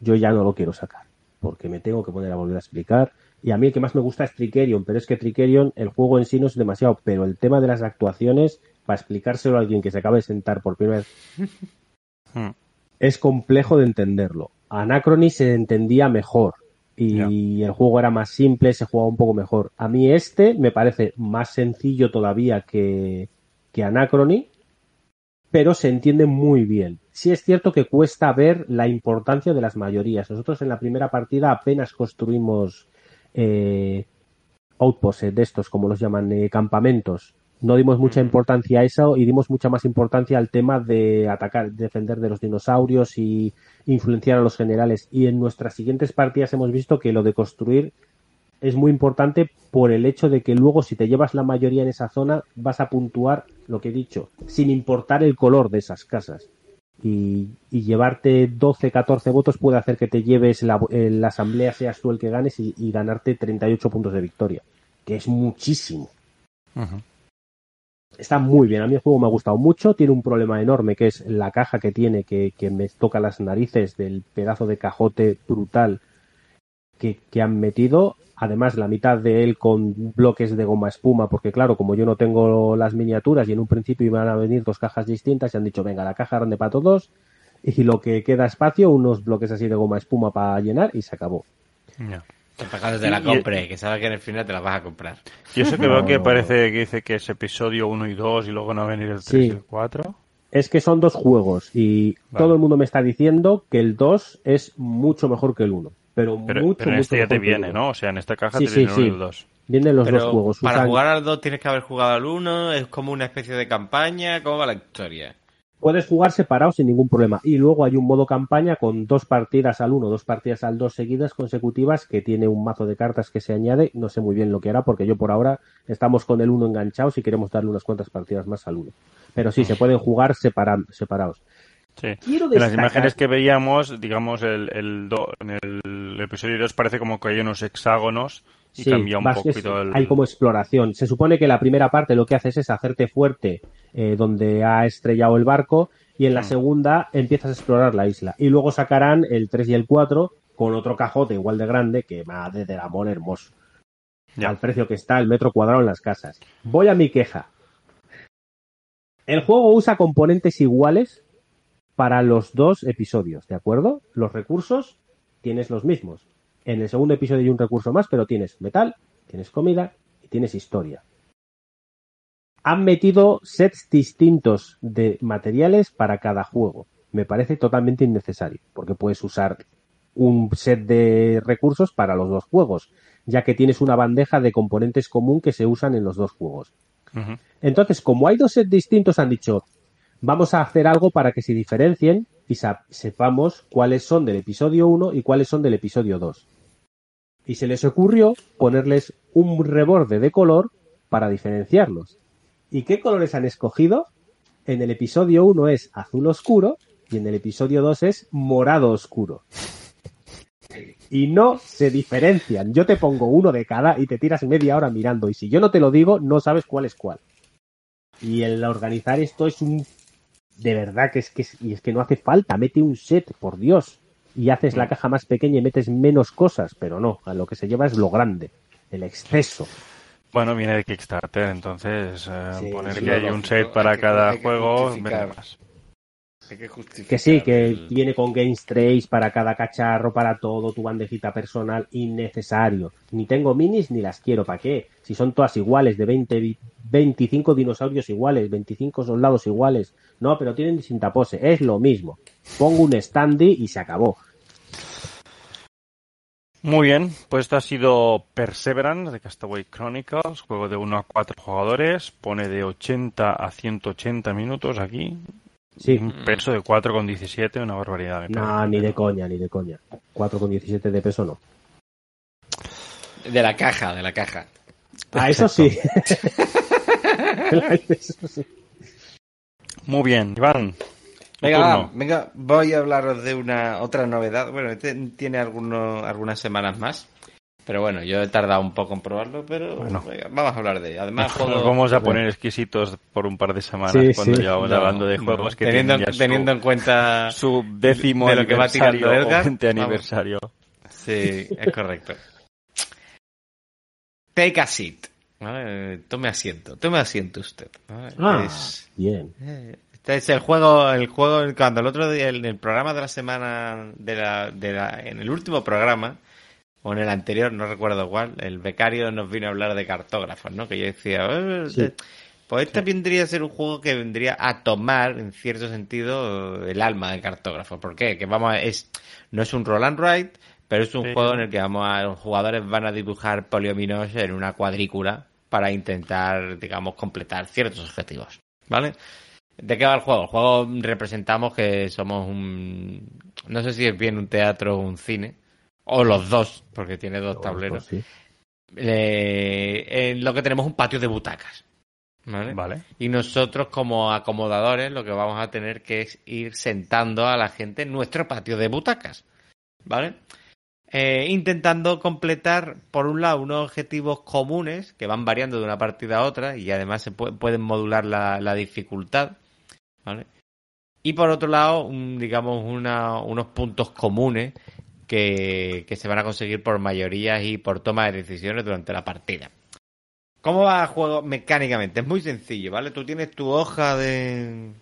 yo ya no lo quiero sacar, porque me tengo que poner a volver a explicar. Y a mí el que más me gusta es Tricerion, pero es que Tricerion, el juego en sí no es demasiado, pero el tema de las actuaciones, para explicárselo a alguien que se acaba de sentar por primera vez, Hmm. es complejo de entenderlo. Anachrony se entendía mejor y el juego era más simple, se jugaba un poco mejor. A mí este me parece más sencillo todavía que, que Anachrony, pero se entiende muy bien. Sí es cierto que cuesta ver la importancia de las mayorías. Nosotros en la primera partida apenas construimos eh, outposts eh, de estos, como los llaman, eh, campamentos. No dimos mucha importancia a eso y dimos mucha más importancia al tema de atacar, defender de los dinosaurios y influenciar a los generales. Y en nuestras siguientes partidas hemos visto que lo de construir es muy importante por el hecho de que luego si te llevas la mayoría en esa zona vas a puntuar lo que he dicho, sin importar el color de esas casas. Y, y llevarte 12, 14 votos puede hacer que te lleves la, en la asamblea, seas tú el que ganes y, y ganarte 38 puntos de victoria, que es muchísimo. Está muy bien, a mí el juego me ha gustado mucho, tiene un problema enorme que es la caja que tiene, que, que me toca las narices del pedazo de cajote brutal que, que han metido. Además, la mitad de él con bloques de goma espuma, porque claro, como yo no tengo las miniaturas y en un principio iban a venir dos cajas distintas, y han dicho, venga, la caja grande para todos y lo que queda espacio, unos bloques así de goma espuma para llenar y se acabó. Cuando te la compre, que sabes que en el final te la vas a comprar. Y eso que No, veo que no. parece que dice que es episodio 1 y 2 y luego no va a venir el 3 Sí. y el 4. Es que son dos juegos y Vale. todo el mundo me está diciendo que el 2 es mucho mejor que el 1. Pero, Pero, mucho, pero en mucho este ya te viene, uno. ¿no? O sea, en esta caja Sí, te sí, viene el 1 sí. y el 2. Vienen los Pero dos juegos. para Usan- jugar al 2 tienes que haber jugado al 1, es como una especie de campaña, ¿cómo va la historia? Puedes jugar separados sin ningún problema. Y luego hay un modo campaña con dos partidas al 1, dos partidas al 2 seguidas consecutivas que tiene un mazo de cartas que se añade. No sé muy bien lo que hará porque yo por ahora estamos con el 1 enganchados y queremos darle unas cuantas partidas más al 1. Pero sí, se pueden jugar separa- separados. Sí. Quiero En las imágenes que veíamos, digamos, el, el do- en el episodio 2 parece como que hay unos hexágonos y Sí, cambia un poquito el... Hay como exploración. Se supone que la primera parte lo que haces es hacerte fuerte eh, donde ha estrellado el barco y en la Mm. segunda empiezas a explorar la isla. Y luego sacarán el 3 y el 4 con otro cajote igual de grande que madre del amor hermoso. Ya. Al precio que está el metro cuadrado en las casas. Voy a mi queja. El juego usa componentes iguales para los dos episodios, ¿de acuerdo? Los recursos tienes los mismos. En el segundo episodio hay un recurso más, pero tienes metal, tienes comida y tienes historia. Han metido sets distintos de materiales para cada juego. Me parece totalmente innecesario, porque puedes usar un set de recursos para los dos juegos, ya que tienes una bandeja de componentes común que se usan en los dos juegos. Entonces, como hay dos sets distintos, han dicho, vamos a hacer algo para que se diferencien y sepamos cuáles son del episodio 1 y cuáles son del episodio 2. Y se les ocurrió ponerles un reborde de color para diferenciarlos. ¿Y qué colores han escogido? En el episodio 1 es azul oscuro y en el episodio 2 es morado oscuro. Y no se diferencian. Yo te pongo uno de cada y te tiras media hora mirando. Y si yo no te lo digo, no sabes cuál es cuál. Y el organizar esto es un. De verdad que es que es- y es que no hace falta. Mete un set, por Dios. y haces la caja más pequeña y metes menos cosas, pero no, a lo que se lleva es lo grande, el exceso. Bueno, viene de Kickstarter, entonces eh, Sí, poner que hay un save para hay que- cada hay que juego, más. Hay que justificar. Que sí, que el- viene con Games Trace para cada cacharro, para todo, tu bandejita personal, innecesario. Ni tengo minis ni las quiero, ¿para qué? Si son todas iguales, de 20, vi- 25 dinosaurios iguales, 25 soldados iguales. No, pero tienen distinta pose, es lo mismo. Pongo un standy y se acabó. Muy bien, pues esto ha sido Perseverance de Castaway Chronicles, juego de 1 a 4 jugadores, pone de 80 a 180 minutos aquí, Sí, un peso de 4,17, una barbaridad. me no, parece. ni de coña, ni de coña. 4,17 de peso no. De la caja, de la caja. Ah, eso sí. Eso sí. Muy bien, Iván. Venga, va, venga, voy a hablaros de una otra novedad. Bueno, este tiene algunos, algunas semanas más. Pero bueno, yo he tardado un poco en probarlo, pero Bueno. venga, vamos a hablar de ello. Además, Nos vamos a poner exquisitos por un par de semanas Sí, cuando sí. llevamos No, hablando de no, juegos que teniendo, tienen ya su- teniendo en cuenta... su décimo de lo que va aniversario tirando Edgar, o 20 vamos. aniversario. Sí, es correcto. Take a seat. ¿vale? Tome asiento. Tome asiento usted. ¿vale? Ah, Es- bien. Eh, Este es el juego, el juego cuando el otro día, en el programa de la semana, de la, de la, en el último programa, o en el anterior, no recuerdo cuál, el becario nos vino a hablar de cartógrafos, ¿no? Que yo decía, "Eh, Sí. eh, pues este vendría a ser un juego que vendría a tomar, en cierto sentido, el alma del cartógrafo. ¿Por qué? Que vamos a, es, no es un roll and write, pero es un Sí. juego en el que vamos a, los jugadores van a dibujar poliominos en una cuadrícula para intentar, digamos, completar ciertos objetivos. ¿Vale? ¿De qué va el juego? El juego representamos que somos un... No sé si es bien un teatro o un cine. O los dos, porque tiene dos tableros. Sí. Eh, en lo que tenemos un patio de butacas. ¿Vale? Vale. Y nosotros como acomodadores lo que vamos a tener que es ir sentando a la gente en nuestro patio de butacas. ¿Vale? Eh, intentando completar, por un lado, unos objetivos comunes que van variando de una partida a otra y además se pu- pueden modular la, la dificultad. ¿Vale? Y por otro lado, un- digamos, una- unos puntos comunes que, se van a conseguir por mayorías y por toma de decisiones durante la partida. ¿Cómo va el juego mecánicamente? Es muy sencillo, ¿vale? Tú tienes tu hoja de,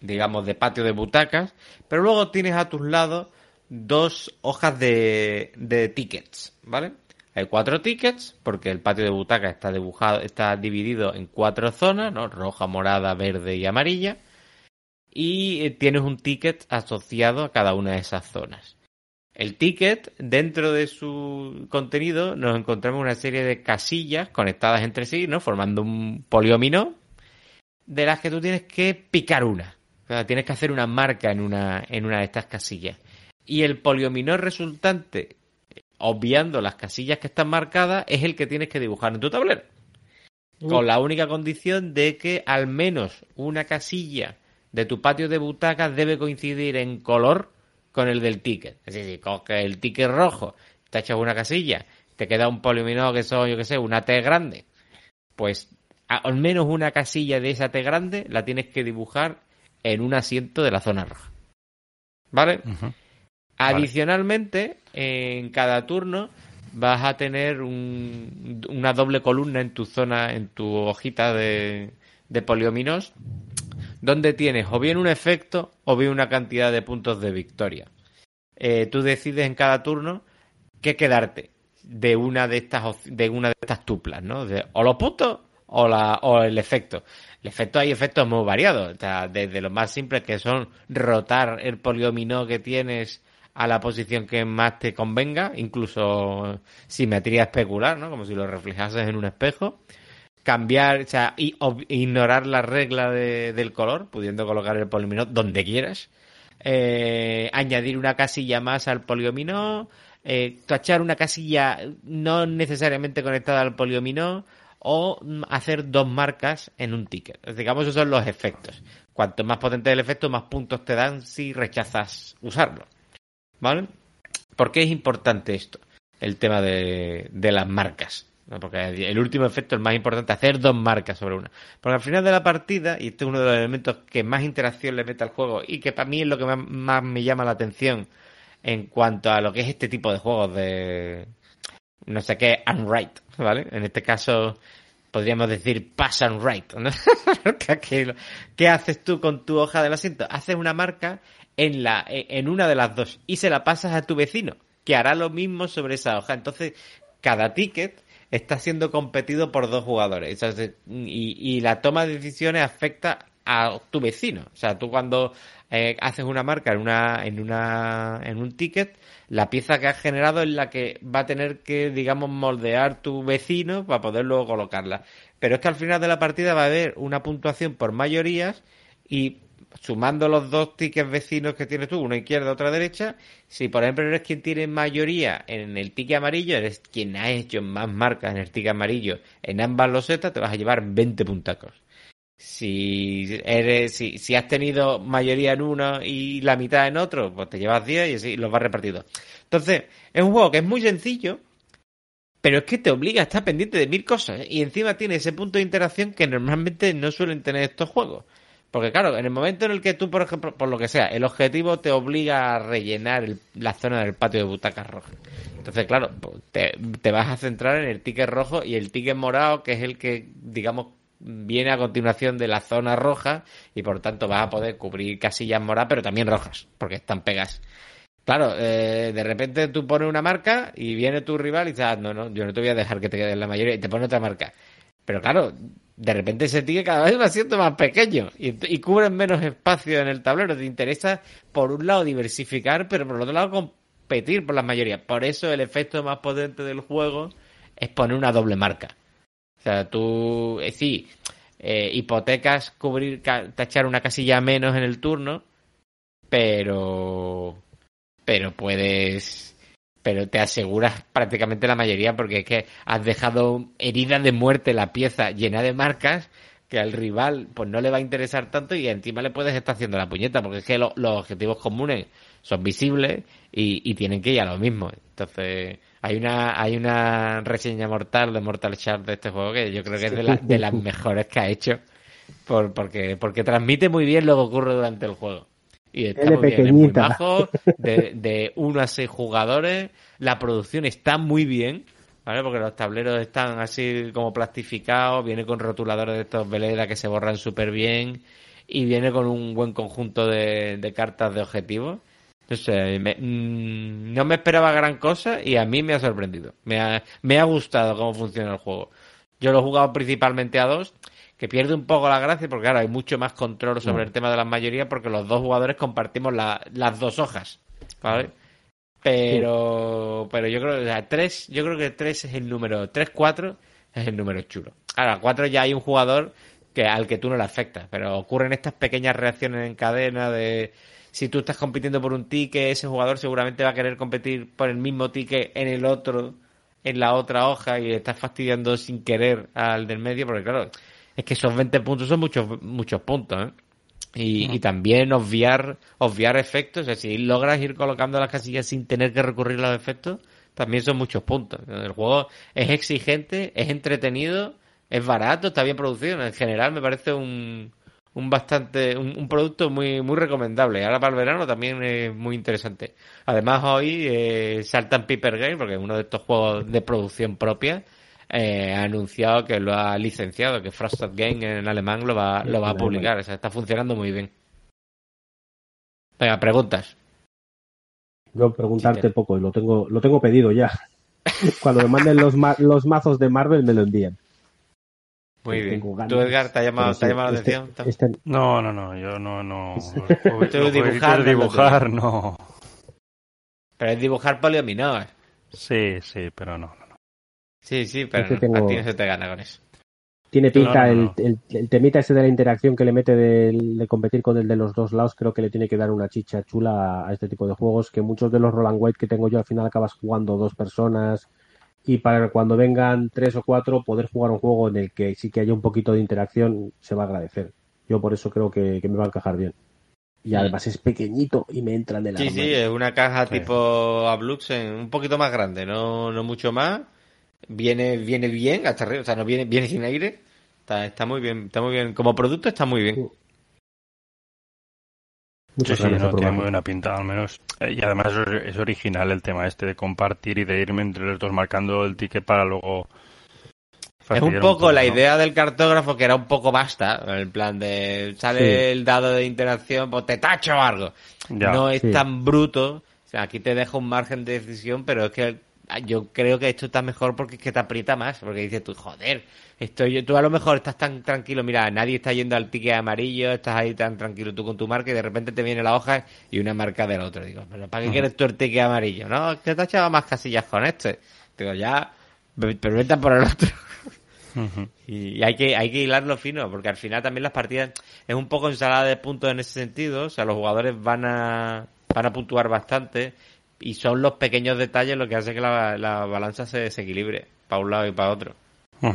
digamos, de patio de butacas, pero luego tienes a tus lados dos hojas de, de tickets, ¿vale? Hay cuatro tickets, porque el patio de butacas está dibujado, está dividido en cuatro zonas, ¿no? Roja, morada, verde y amarilla. Y eh, tienes un ticket asociado a cada una de esas zonas. El ticket, dentro de su contenido, nos encontramos una serie de casillas conectadas entre sí, ¿no? Formando un poliomino, de las que tú tienes que picar una. O sea, tienes que hacer una marca en una, en una de estas casillas. Y el poliomino resultante, obviando las casillas que están marcadas, es el que tienes que dibujar en tu tablero. Con la única condición de que al menos una casilla de tu patio de butacas debe coincidir en color con el del ticket. Es decir, coges el ticket rojo, te echas una casilla, te queda un poliomino que son, yo que sé, una T grande. Pues al menos una casilla de esa T grande la tienes que dibujar en un asiento de la zona roja. ¿Vale? Adicionalmente, en cada turno vas a tener un- una doble columna en tu zona, en tu hojita de, de poliominos, donde tienes o bien un efecto o bien una cantidad de puntos de victoria. Eh, tú decides en cada turno qué quedarte de una de estas de una de estas tuplas, ¿no? De- o los puntos o la o el efecto. El efecto hay efectos muy variados, o sea, desde los más simples que son rotar el poliomino que tienes a la posición que más te convenga, incluso simetría especular, ¿no? Como si lo reflejases en un espejo. Cambiar, o sea, y, ignorar la regla de- del color, pudiendo colocar el poliomino donde quieras. Eh, añadir una casilla más al poliomino. Eh, tachar una casilla no necesariamente conectada al poliomino. O mm, hacer dos marcas en un ticket. Digamos, esos son los efectos. Cuanto más potente el efecto, más puntos te dan si rechazas usarlo. ¿Vale? ¿Por qué es importante esto? El tema de las marcas. Porque el último efecto, el más importante, hacer dos marcas sobre una. Porque al final de la partida, y este es uno de los elementos que más interacción le mete al juego y que para mí es lo que más, me llama la atención, en cuanto a lo que es este tipo de juegos de no sé qué unwrite, ¿vale? En este caso podríamos decir pass and write, ¿no? ¿Qué haces tú con tu hoja del asiento? Haces una marca en la en una de las dos y se la pasas a tu vecino, que hará lo mismo sobre esa hoja. Entonces, cada ticket está siendo competido por dos jugadores. y, la toma de decisiones afecta a tu vecino. O sea, tú cuando eh, haces una marca en una, en una, en un ticket, la pieza que has generado es la que va a tener que, digamos, moldear tu vecino para poder luego colocarla. Pero es que al final de la partida va a haber una puntuación por mayorías y sumando los dos tickets vecinos que tienes tú, una izquierda, otra derecha, si por ejemplo eres quien tiene mayoría en el ticket amarillo, eres quien ha hecho más marcas en el ticket amarillo en ambas losetas, te vas a llevar 20 puntacos. Si eres, si, si has tenido mayoría en uno y la mitad en otro, pues te llevas 10 y así los vas repartidos. Entonces, es un juego que es muy sencillo, pero es que te obliga a estar pendiente de mil cosas. ¿eh? Y encima tiene ese punto de interacción que normalmente no suelen tener estos juegos. Porque claro, en el momento en el que tú, por ejemplo, por lo que sea, el objetivo te obliga a rellenar la zona del patio de butacas rojas. Entonces, claro, te, te, vas a centrar en el ticket rojo y el ticket morado, que es el que, digamos, viene a continuación de la zona roja y por tanto vas a poder cubrir casillas moradas, pero también rojas, porque están pegas. Claro, eh, de repente tú pones una marca y viene tu rival y dices, ah, no, no, yo no te voy a dejar que te quede la mayoría y te pone otra marca. Pero claro, de repente ese ticket cada vez va siendo más pequeño y, y cubren menos espacio en el tablero. Te interesa, por un lado, diversificar, pero por otro lado, competir por las mayorías. Por eso el efecto más potente del juego es poner una doble marca. O sea, tú, sí, eh, hipotecas cubrir, tachar una casilla menos en el turno, pero, pero puedes pero te aseguras prácticamente la mayoría porque es que has dejado herida de muerte la pieza llena de marcas que al rival pues no le va a interesar tanto y encima le puedes estar haciendo la puñeta porque es que los objetivos comunes son visibles y, tienen que ir a lo mismo. Entonces hay una hay una reseña mortal de Mortal Shard de este juego que yo creo que es de, de las mejores que ha hecho por, porque, porque transmite muy bien lo que ocurre durante el juego. Y está muy bien, de, de 1 a 6 jugadores. La producción está muy bien, ¿vale? Porque los tableros están así como plastificados, viene con rotuladores de estos Veleda que se borran súper bien y viene con un buen conjunto de, de cartas de objetivos. Entonces, mm, no me esperaba gran cosa y a mí me ha sorprendido. Me ha, me ha gustado cómo funciona el juego. Yo lo he jugado principalmente a dos que pierde un poco la gracia porque claro, hay mucho más control sobre el tema de las mayorías porque los dos jugadores compartimos las dos hojas, ¿vale? Pero, pero yo creo que tres, yo creo que tres es el número, tres, cuatro es el número chulo. Ahora, cuatro ya hay un jugador que al que tú no le afectas, pero ocurren estas pequeñas reacciones en cadena de si tú estás compitiendo por un ticket, ese jugador seguramente va a querer competir por el mismo ticket en el otro, en la otra hoja y estás fastidiando sin querer al del medio, porque claro, es que esos 20 puntos son muchos, muchos puntos, ¿eh? Y, también obviar, obviar efectos, es decir, si logras ir colocando las casillas sin tener que recurrir a los efectos, también son muchos puntos. El juego es exigente, es entretenido, es barato, está bien producido. En general me parece un, un bastante, un, producto muy, muy recomendable. Ahora para el verano también es muy interesante. Además hoy eh, saltan Piper Game, porque es uno de estos juegos de producción propia, eh, ha anunciado que lo ha licenciado, que Frosted Game en alemán lo va, lo va a publicar. O sea, está funcionando muy bien. Venga, preguntas. Yo preguntarte poco, lo tengo, lo tengo pedido ya. Cuando me manden los, los mazos de Marvel me lo envían. Muy bien. ¿Tú, Edgar, te ha llamado, ¿te ha llamado la este, atención? Este... No, no, no, yo no, no. dibujar, dibujar, no. Pero es dibujar poliominoes. Sí, sí, pero no. Sí, sí, pero a ti no se te gana con eso. Tiene pinta el, el, temita ese de la interacción que le mete de, competir con el de los dos lados, creo que le tiene que dar una chicha chula a, este tipo de juegos, que muchos de los Roland White que tengo yo al final acabas jugando dos personas y para cuando vengan tres o cuatro poder jugar un juego en el que sí que haya un poquito de interacción se va a agradecer. Yo por eso creo que, me va a encajar bien. Y además es pequeñito y me entra de la Sí, sí, es una caja tipo Abluxen, un poquito más grande, no, no mucho más viene, viene bien hasta arriba, o sea, no viene, viene sin aire. Está, está muy bien, está muy bien. Como producto está muy bien. Muchas Sí, no, tiene muy buena pinta, al menos. Eh, Y además es, original el tema este de compartir y de irme entre los dos marcando el ticket para luego. Es un poco la idea del cartógrafo que era un poco basta, en plan de sale Sí. el dado de interacción, pues te tacho algo. Ya. No es Sí. tan bruto, o sea, aquí te deja un margen de decisión, pero es que yo creo que esto está mejor porque es que te aprieta más, porque dices tú, joder, estoy, tú a lo mejor estás tan tranquilo, mira, nadie está yendo al ticket amarillo, estás ahí tan tranquilo tú con tu marca y de repente te viene la hoja y una marca del otro. Digo, pero ¿para qué quieres tú el ticket amarillo? No, es que te has echado más casillas con este. Digo, ya, pero vete por el otro. Y hay que, hay que hilarlo fino, porque al final también las partidas es un poco ensalada de puntos en ese sentido. O sea, los jugadores van a, van a puntuar bastante y son los pequeños detalles lo que hace que la, la balanza se desequilibre para un lado y para otro.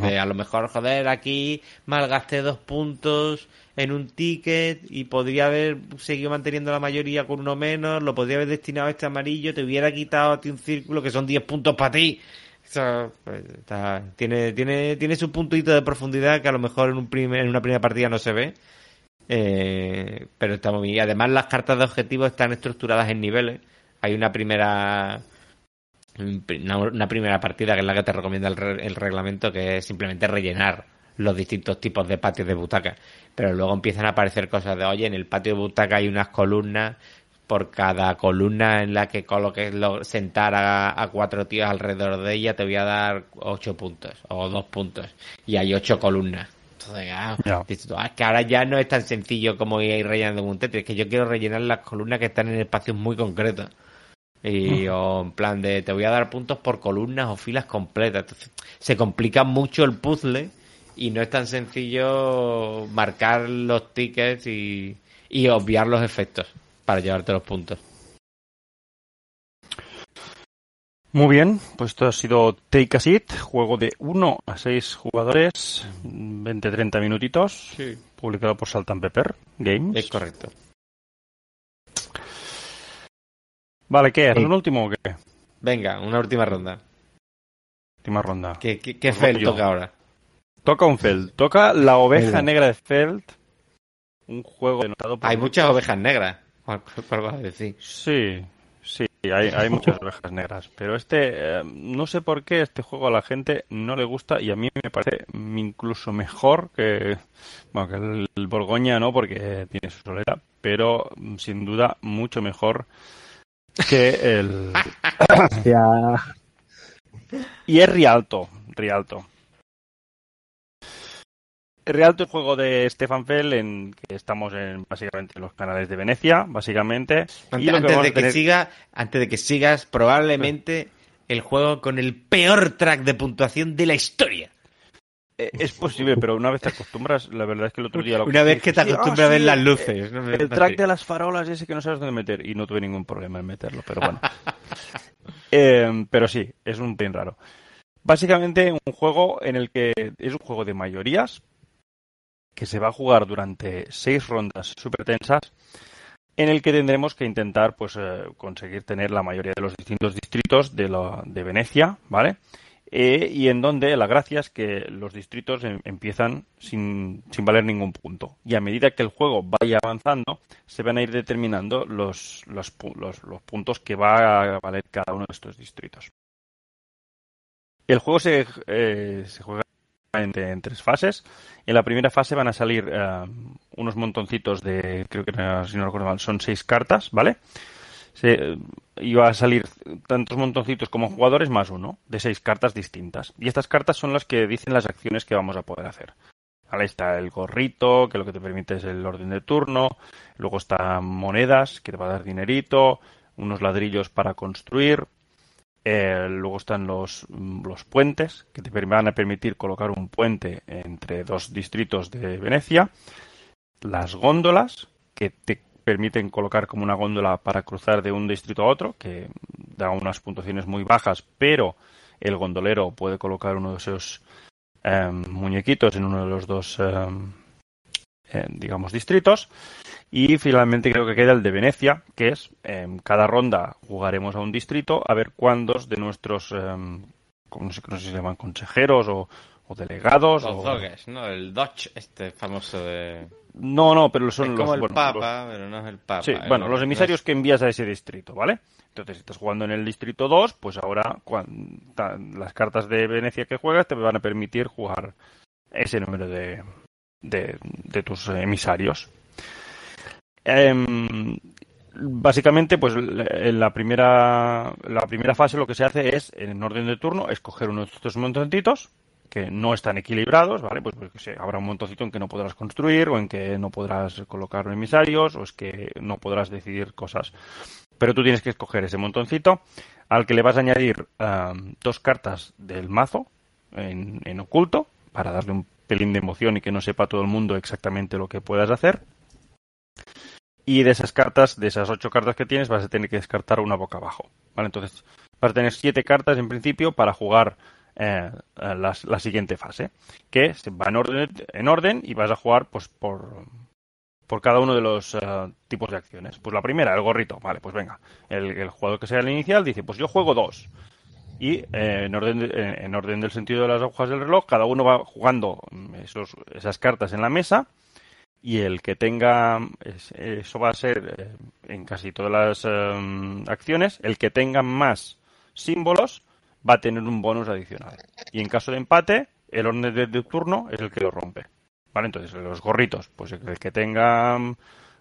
De a lo mejor, joder, aquí malgasté dos puntos en un ticket y podría haber seguido manteniendo la mayoría con uno menos, lo podría haber destinado a este amarillo, te hubiera quitado a ti un círculo que son 10 puntos para ti. Eso, pues, está- tiene, tiene, tiene su puntito de profundidad que a lo mejor en, un primer, en una primera partida no se ve. Eh, pero está muy bien. Y además las cartas de objetivos están estructuradas en niveles. Hay una primera una, primera partida que es la que te recomienda el, re- el reglamento que es simplemente rellenar los distintos tipos de patios de butaca. Pero luego empiezan a aparecer cosas de oye en el patio de butaca hay unas columnas por cada columna en la que coloques lo- sentar a, a cuatro tíos alrededor de ella te voy a dar ocho puntos o dos puntos. Y hay ocho columnas. Entonces ah, ah, es que ahora ya no es tan sencillo como ir rellenando un Tetris es que yo quiero rellenar las columnas que están en espacios muy concretos y o en plan de te voy a dar puntos por columnas o filas completas. Entonces, se complica mucho el puzzle y no es tan sencillo marcar los tickets y, y obviar los efectos para llevarte los puntos. Muy bien, pues esto ha sido Take a Seat, juego de 1 a 6 jugadores, 20-30 minutitos, publicado por Salt and Pepper Games. Es correcto. Vale, ¿qué? ¿Un último o qué? Venga, una última ronda. Última ronda. ¿Qué, qué, qué Pues fel voy yo. toca ahora? Toca un Feld. Toca la oveja negra de Feld. Un juego denotado por... Hay muchas ovejas negras. ¿Cuál, vas a decir? Sí, sí, hay, hay muchas ovejas negras. Pero este, eh, no sé por qué este juego a la gente no le gusta y a mí me parece incluso mejor que, bueno, que el, el Borgoña, ¿no? Porque tiene su solera, pero mm, sin duda mucho mejor que el... Ya, Y es Rialto, Rialto. Rialto es juego de Stefan Fell en que estamos en básicamente en los canales de Venecia, básicamente. Y Antes, lo que antes vamos de que tener- siga, antes de que sigas, probablemente el juego con el peor track de puntuación de la historia. Eh, Es posible, pero una vez te acostumbras, la verdad es que el otro día lo Una vez que te acostumbras ah, a ver sí, las luces. ¿no? El track de las farolas ese que no sabes dónde meter y no tuve ningún problema en meterlo, pero bueno. Eh, pero sí, es un pin raro. Básicamente un juego en el que es un juego de mayorías que se va a jugar durante seis rondas súper tensas en el que tendremos que intentar pues eh, conseguir tener la mayoría de los distintos distritos de, la- de Venecia, ¿vale? Eh, y en donde la gracia es que los distritos em- empiezan sin, sin valer ningún punto. Y a medida que el juego vaya avanzando, se van a ir determinando los, los, los- los puntos que va a valer cada uno de estos distritos. El juego se, eh, se juega en, en tres fases. En la primera fase van a salir eh, unos montoncitos de, creo que si no recuerdo mal, son seis cartas, ¿vale? Se, y va a salir tantos montoncitos como jugadores más uno, de seis cartas distintas. Y estas cartas son las que dicen las acciones que vamos a poder hacer. Vale, está el gorrito, que lo que te permite es el orden de turno. Luego están monedas, que te va a dar dinerito. Unos ladrillos para construir. Eh, luego están los, mm, los puentes, que te van a permitir colocar un puente entre dos distritos de Venecia. Las góndolas, que te permiten colocar como una góndola para cruzar de un distrito a otro, que da unas puntuaciones muy bajas, pero el gondolero puede colocar uno de esos em, muñequitos en uno de los dos, eh, digamos, distritos. Y finalmente creo que queda el de Venecia, que es cada ronda jugaremos a un distrito a ver cuántos de nuestros, no sé, no sé si se llaman consejeros o, o delegados. Los o... doges, ¿no? El Dodge, este famoso de... No, no, pero son es los. como el bueno, Papa, los- pero no es el Papa. Sí, es bueno, lo- los emisarios que envías a ese distrito, ¿vale? Entonces, si estás jugando en el distrito 2, pues ahora cuan- ta- las cartas de Venecia que juegas te van a permitir jugar ese número de, de, de tus emisarios. Em, básicamente, pues en la primera, la primera fase lo que se hace es, en orden de turno, escoger uno de estos montoncitos que no están equilibrados, ¿vale? Pues porque se- habrá un montoncito en que no podrás construir o en que no podrás colocar emisarios o es que no podrás decidir cosas. Pero tú tienes que escoger ese montoncito al que le vas a añadir dos cartas del mazo en, en oculto para darle un pelín de emoción y que no sepa todo el mundo exactamente lo que puedas hacer. Y de esas cartas, de esas ocho cartas que tienes, vas a tener que descartar una boca abajo. ¿Vale? Entonces, vas a tener siete cartas en principio para jugar eh, eh, las- la, siguiente fase. Que se va en orden, en orden y vas a jugar pues por, por cada uno de los eh, tipos de acciones. Pues la primera, el gorrito. Vale, pues venga. El, jugador que sea el inicial dice, pues yo juego dos. Y eh, en, orden de- en- en orden del sentido de las agujas del reloj, cada uno va jugando mm, esos, esas cartas en la mesa y el que tenga, es- eso va a ser en casi todas las em, acciones, el que tenga más símbolos va a tener un bonus adicional. Y en caso de empate, el orden de, turno es el que lo rompe. ¿Vale? Entonces, los gorritos, pues el que tenga mm,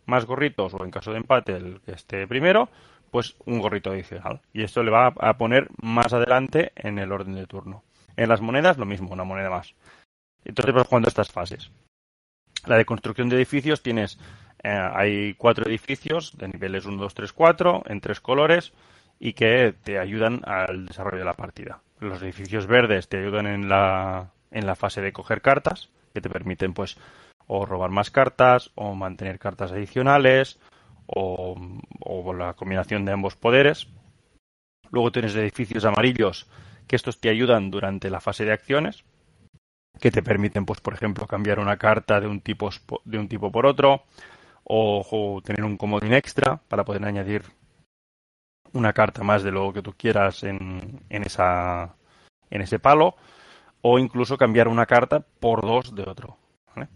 más gorritos o en caso de empate el que esté primero, pues un gorrito adicional. Y esto le va a poner más adelante en el orden de turno. En las monedas, lo mismo, una moneda más. Entonces vas jugando estas fases. La de construcción de edificios tienes, eh, hay cuatro edificios de niveles 1, 2, 3, 4 en tres colores y que te ayudan al desarrollo de la partida. Los edificios verdes te ayudan en la, en la fase de coger cartas, que te permiten pues o robar más cartas o mantener cartas adicionales o, o la combinación de ambos poderes. Luego tienes edificios amarillos que estos te ayudan durante la fase de acciones, que te permiten, pues, por ejemplo, cambiar una carta de un tipo de un tipo por otro, o tener un comodín extra para poder añadir una carta más de lo que tú quieras en, en esa en ese palo, o incluso cambiar una carta por dos de otro. ¿vale?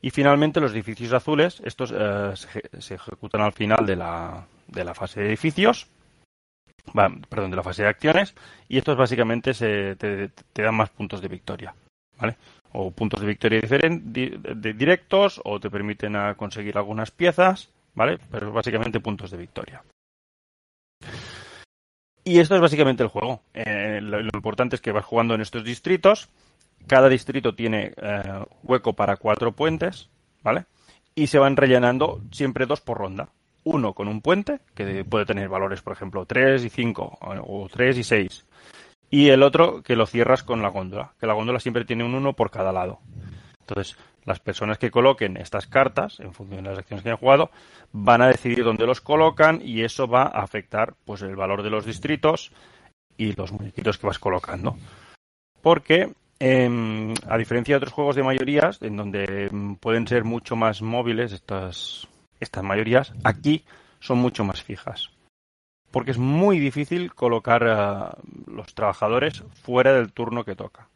Y finalmente los edificios azules, estos eh, se, eje- se ejecutan al final de la, de la fase de edificios, perdón, de la fase de acciones, y estos básicamente se, te, te dan más puntos de victoria, ¿vale? O puntos de victoria di- directos, o te permiten a conseguir algunas piezas, ¿vale? Pero básicamente puntos de victoria. Y esto es básicamente el juego. Eh, lo, importante es que vas jugando en estos distritos. Cada distrito tiene eh, hueco para cuatro puentes, ¿vale? Y se van rellenando siempre dos por ronda. Uno con un puente, que puede tener valores, por ejemplo, 3 y 5, o 3 y 6. Y el otro que lo cierras con la góndola, que la góndola siempre tiene un 1 por cada lado. Entonces, las personas que coloquen estas cartas, en función de las acciones que hayan jugado, van a decidir dónde los colocan y eso va a afectar pues el valor de los distritos y los muñequitos que vas colocando. Porque, em, a diferencia de otros juegos de mayorías, en donde em, pueden ser mucho más móviles estas, estas mayorías, aquí son mucho más fijas. Porque es muy difícil colocar a los trabajadores fuera del turno que toca.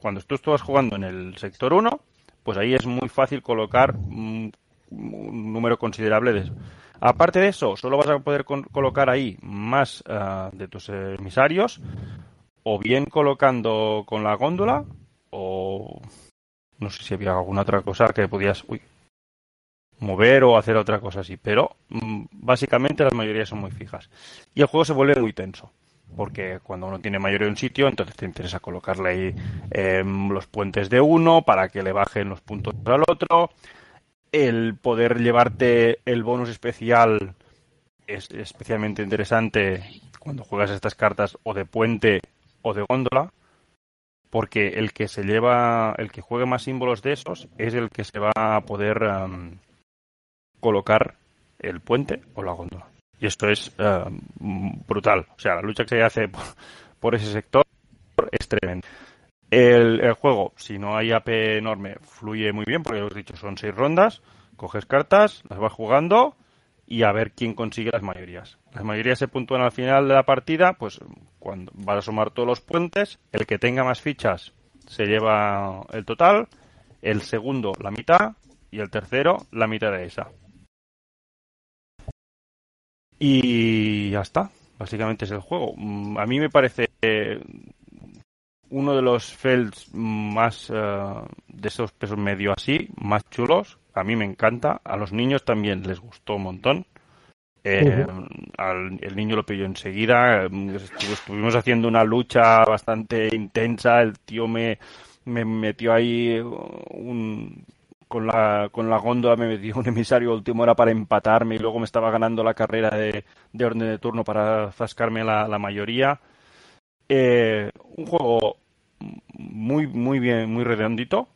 Cuando tú estás jugando en el sector 1, pues ahí es muy fácil colocar un, número considerable de eso. Aparte de eso, solo vas a poder colocar ahí más ah, de tus emisarios, o bien colocando con la góndola, o no sé si había alguna otra cosa que podías mover o hacer otra cosa así, pero mm, básicamente las mayorías son muy fijas. Y el juego se vuelve muy tenso porque cuando uno tiene mayoría en un sitio, entonces te interesa colocarle ahí eh, los puentes de uno para que le bajen los puntos al otro. El poder llevarte el bonus especial es especialmente interesante cuando juegas estas cartas o de puente o de góndola, porque el que se lleva, el que juegue más símbolos de esos es el que se va a poder um, colocar el puente o la góndola. Y esto es uh, brutal. O sea, la lucha que se hace por, ese sector es tremenda. El, juego, si no hay AP enorme, fluye muy bien, porque os he dicho, son seis rondas. Coges cartas, las vas jugando y a ver quién consigue las mayorías. Las mayorías se puntúan al final de la partida, pues cuando vas a sumar todos los puentes, el que tenga más fichas se lleva el total, el segundo la mitad y el tercero la mitad de esa. Y ya está, básicamente es el juego. Mm, A mí me parece eh, uno de los Felds más eh, de esos pesos medio así, más chulos. A mí me encanta, a los niños también les gustó un montón. Eh, al- el niño lo pilló enseguida. estu- Estuvimos haciendo una lucha bastante intensa. El tío me, me metió ahí un, con la, con la góndola, me metió un emisario a última hora para empatarme y luego me estaba ganando la carrera de, de orden de turno para zascarme la, la mayoría. Eh, un juego muy, muy bien, muy redondito.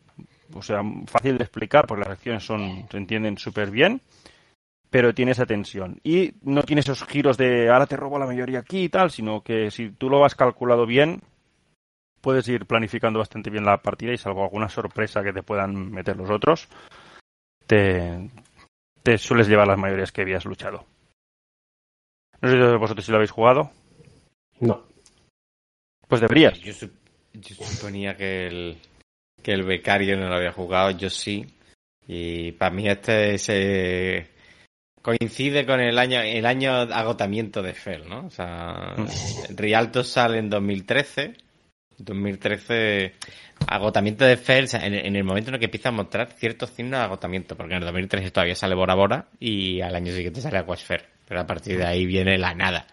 O sea, fácil de explicar porque las acciones son, se entienden súper bien pero tiene esa tensión. Y no tiene esos giros de ahora te robo la mayoría aquí y tal, sino que si tú lo has calculado bien, puedes ir planificando bastante bien la partida y salvo alguna sorpresa que te puedan meter los otros, te, te sueles llevar las mayorías que habías luchado. No sé si vosotros si lo habéis jugado. No. Pues deberías. Yo, sup- yo suponía que el, que el becario no lo había jugado, yo sí. Y para mí este se coincide con el año el año agotamiento de Fel, ¿no? O sea, Rialto sale en 2013. 2013 agotamiento de o sea, en, en el momento en el que empieza a mostrar ciertos signos de agotamiento, porque en el 2013 todavía sale Bora Bora y al año siguiente sale Aquasfer, pero a partir de ahí viene la nada.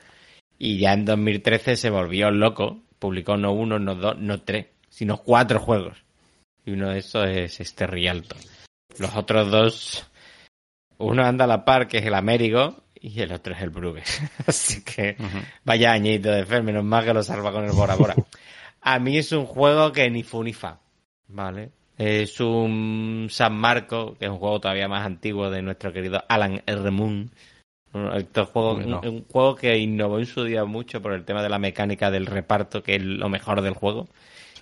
Y ya en 2013 se volvió loco, publicó no uno, no dos, no tres, sino cuatro juegos. Y uno de esos es este Rialto. Los otros dos, uno anda a la par, que es el Américo, y el otro es el Bruges. Así que vaya añito de Fer, menos mal que lo salva con el Bora Bora. A mí es un juego que ni fu ni fa, ¿vale? Es un San Marco, que es un juego todavía más antiguo de nuestro querido Alan R. Moon. Un- Este juego, Uy, no. un, un juego que innovó en su día mucho por el tema de la mecánica del reparto, que es lo mejor del juego.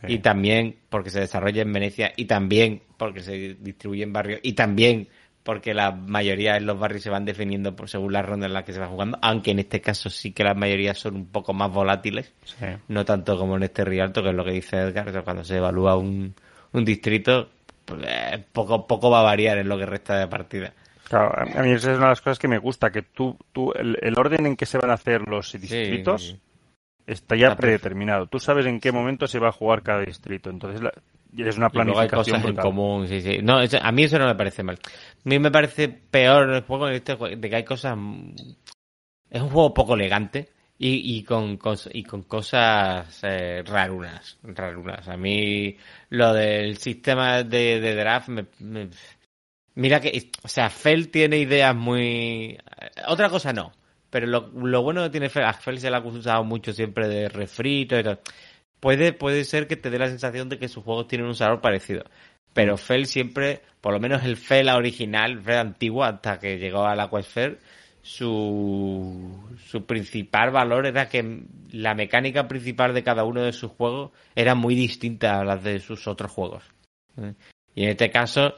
Sí. Y también porque se desarrolla en Venecia, y también porque se distribuye en barrios, y también porque la mayoría de los barrios se van definiendo por según la ronda en la que se va jugando, aunque en este caso sí que las mayorías son un poco más volátiles, Sí. no tanto como en este Rialto, que es lo que dice Edgar, cuando se evalúa un, un distrito, pues, eh, poco, poco va a variar en lo que resta de partida. Claro, a mí esa es una de las cosas que me gusta, que tú, tú el, el orden en que se van a hacer los distritos Sí, está ya predeterminado. Tú sabes en qué momento se va a jugar cada distrito. Entonces la- es una hay planificación cosas en común, sí, sí. No, eso- a mí eso no me parece mal. A mí me parece peor el juego este de que hay cosas... Es un juego poco elegante y, y con, cos- y con cosas eh, rarunas, rarunas. A mí lo del sistema de, de draft me, me- Mira que, o sea, Fel tiene ideas muy... Otra cosa no, pero lo, lo bueno que tiene Fel, a Fel se le ha acusado mucho siempre de refrito y tal. Puede, puede ser que te dé la sensación de que sus juegos tienen un sabor parecido. Pero Fel siempre, por lo menos el Fel original, el Fel antiguo, hasta que llegó a la Questfair, su, su principal valor era que la mecánica principal de cada uno de sus juegos era muy distinta a las de sus otros juegos. ¿eh? Y en este caso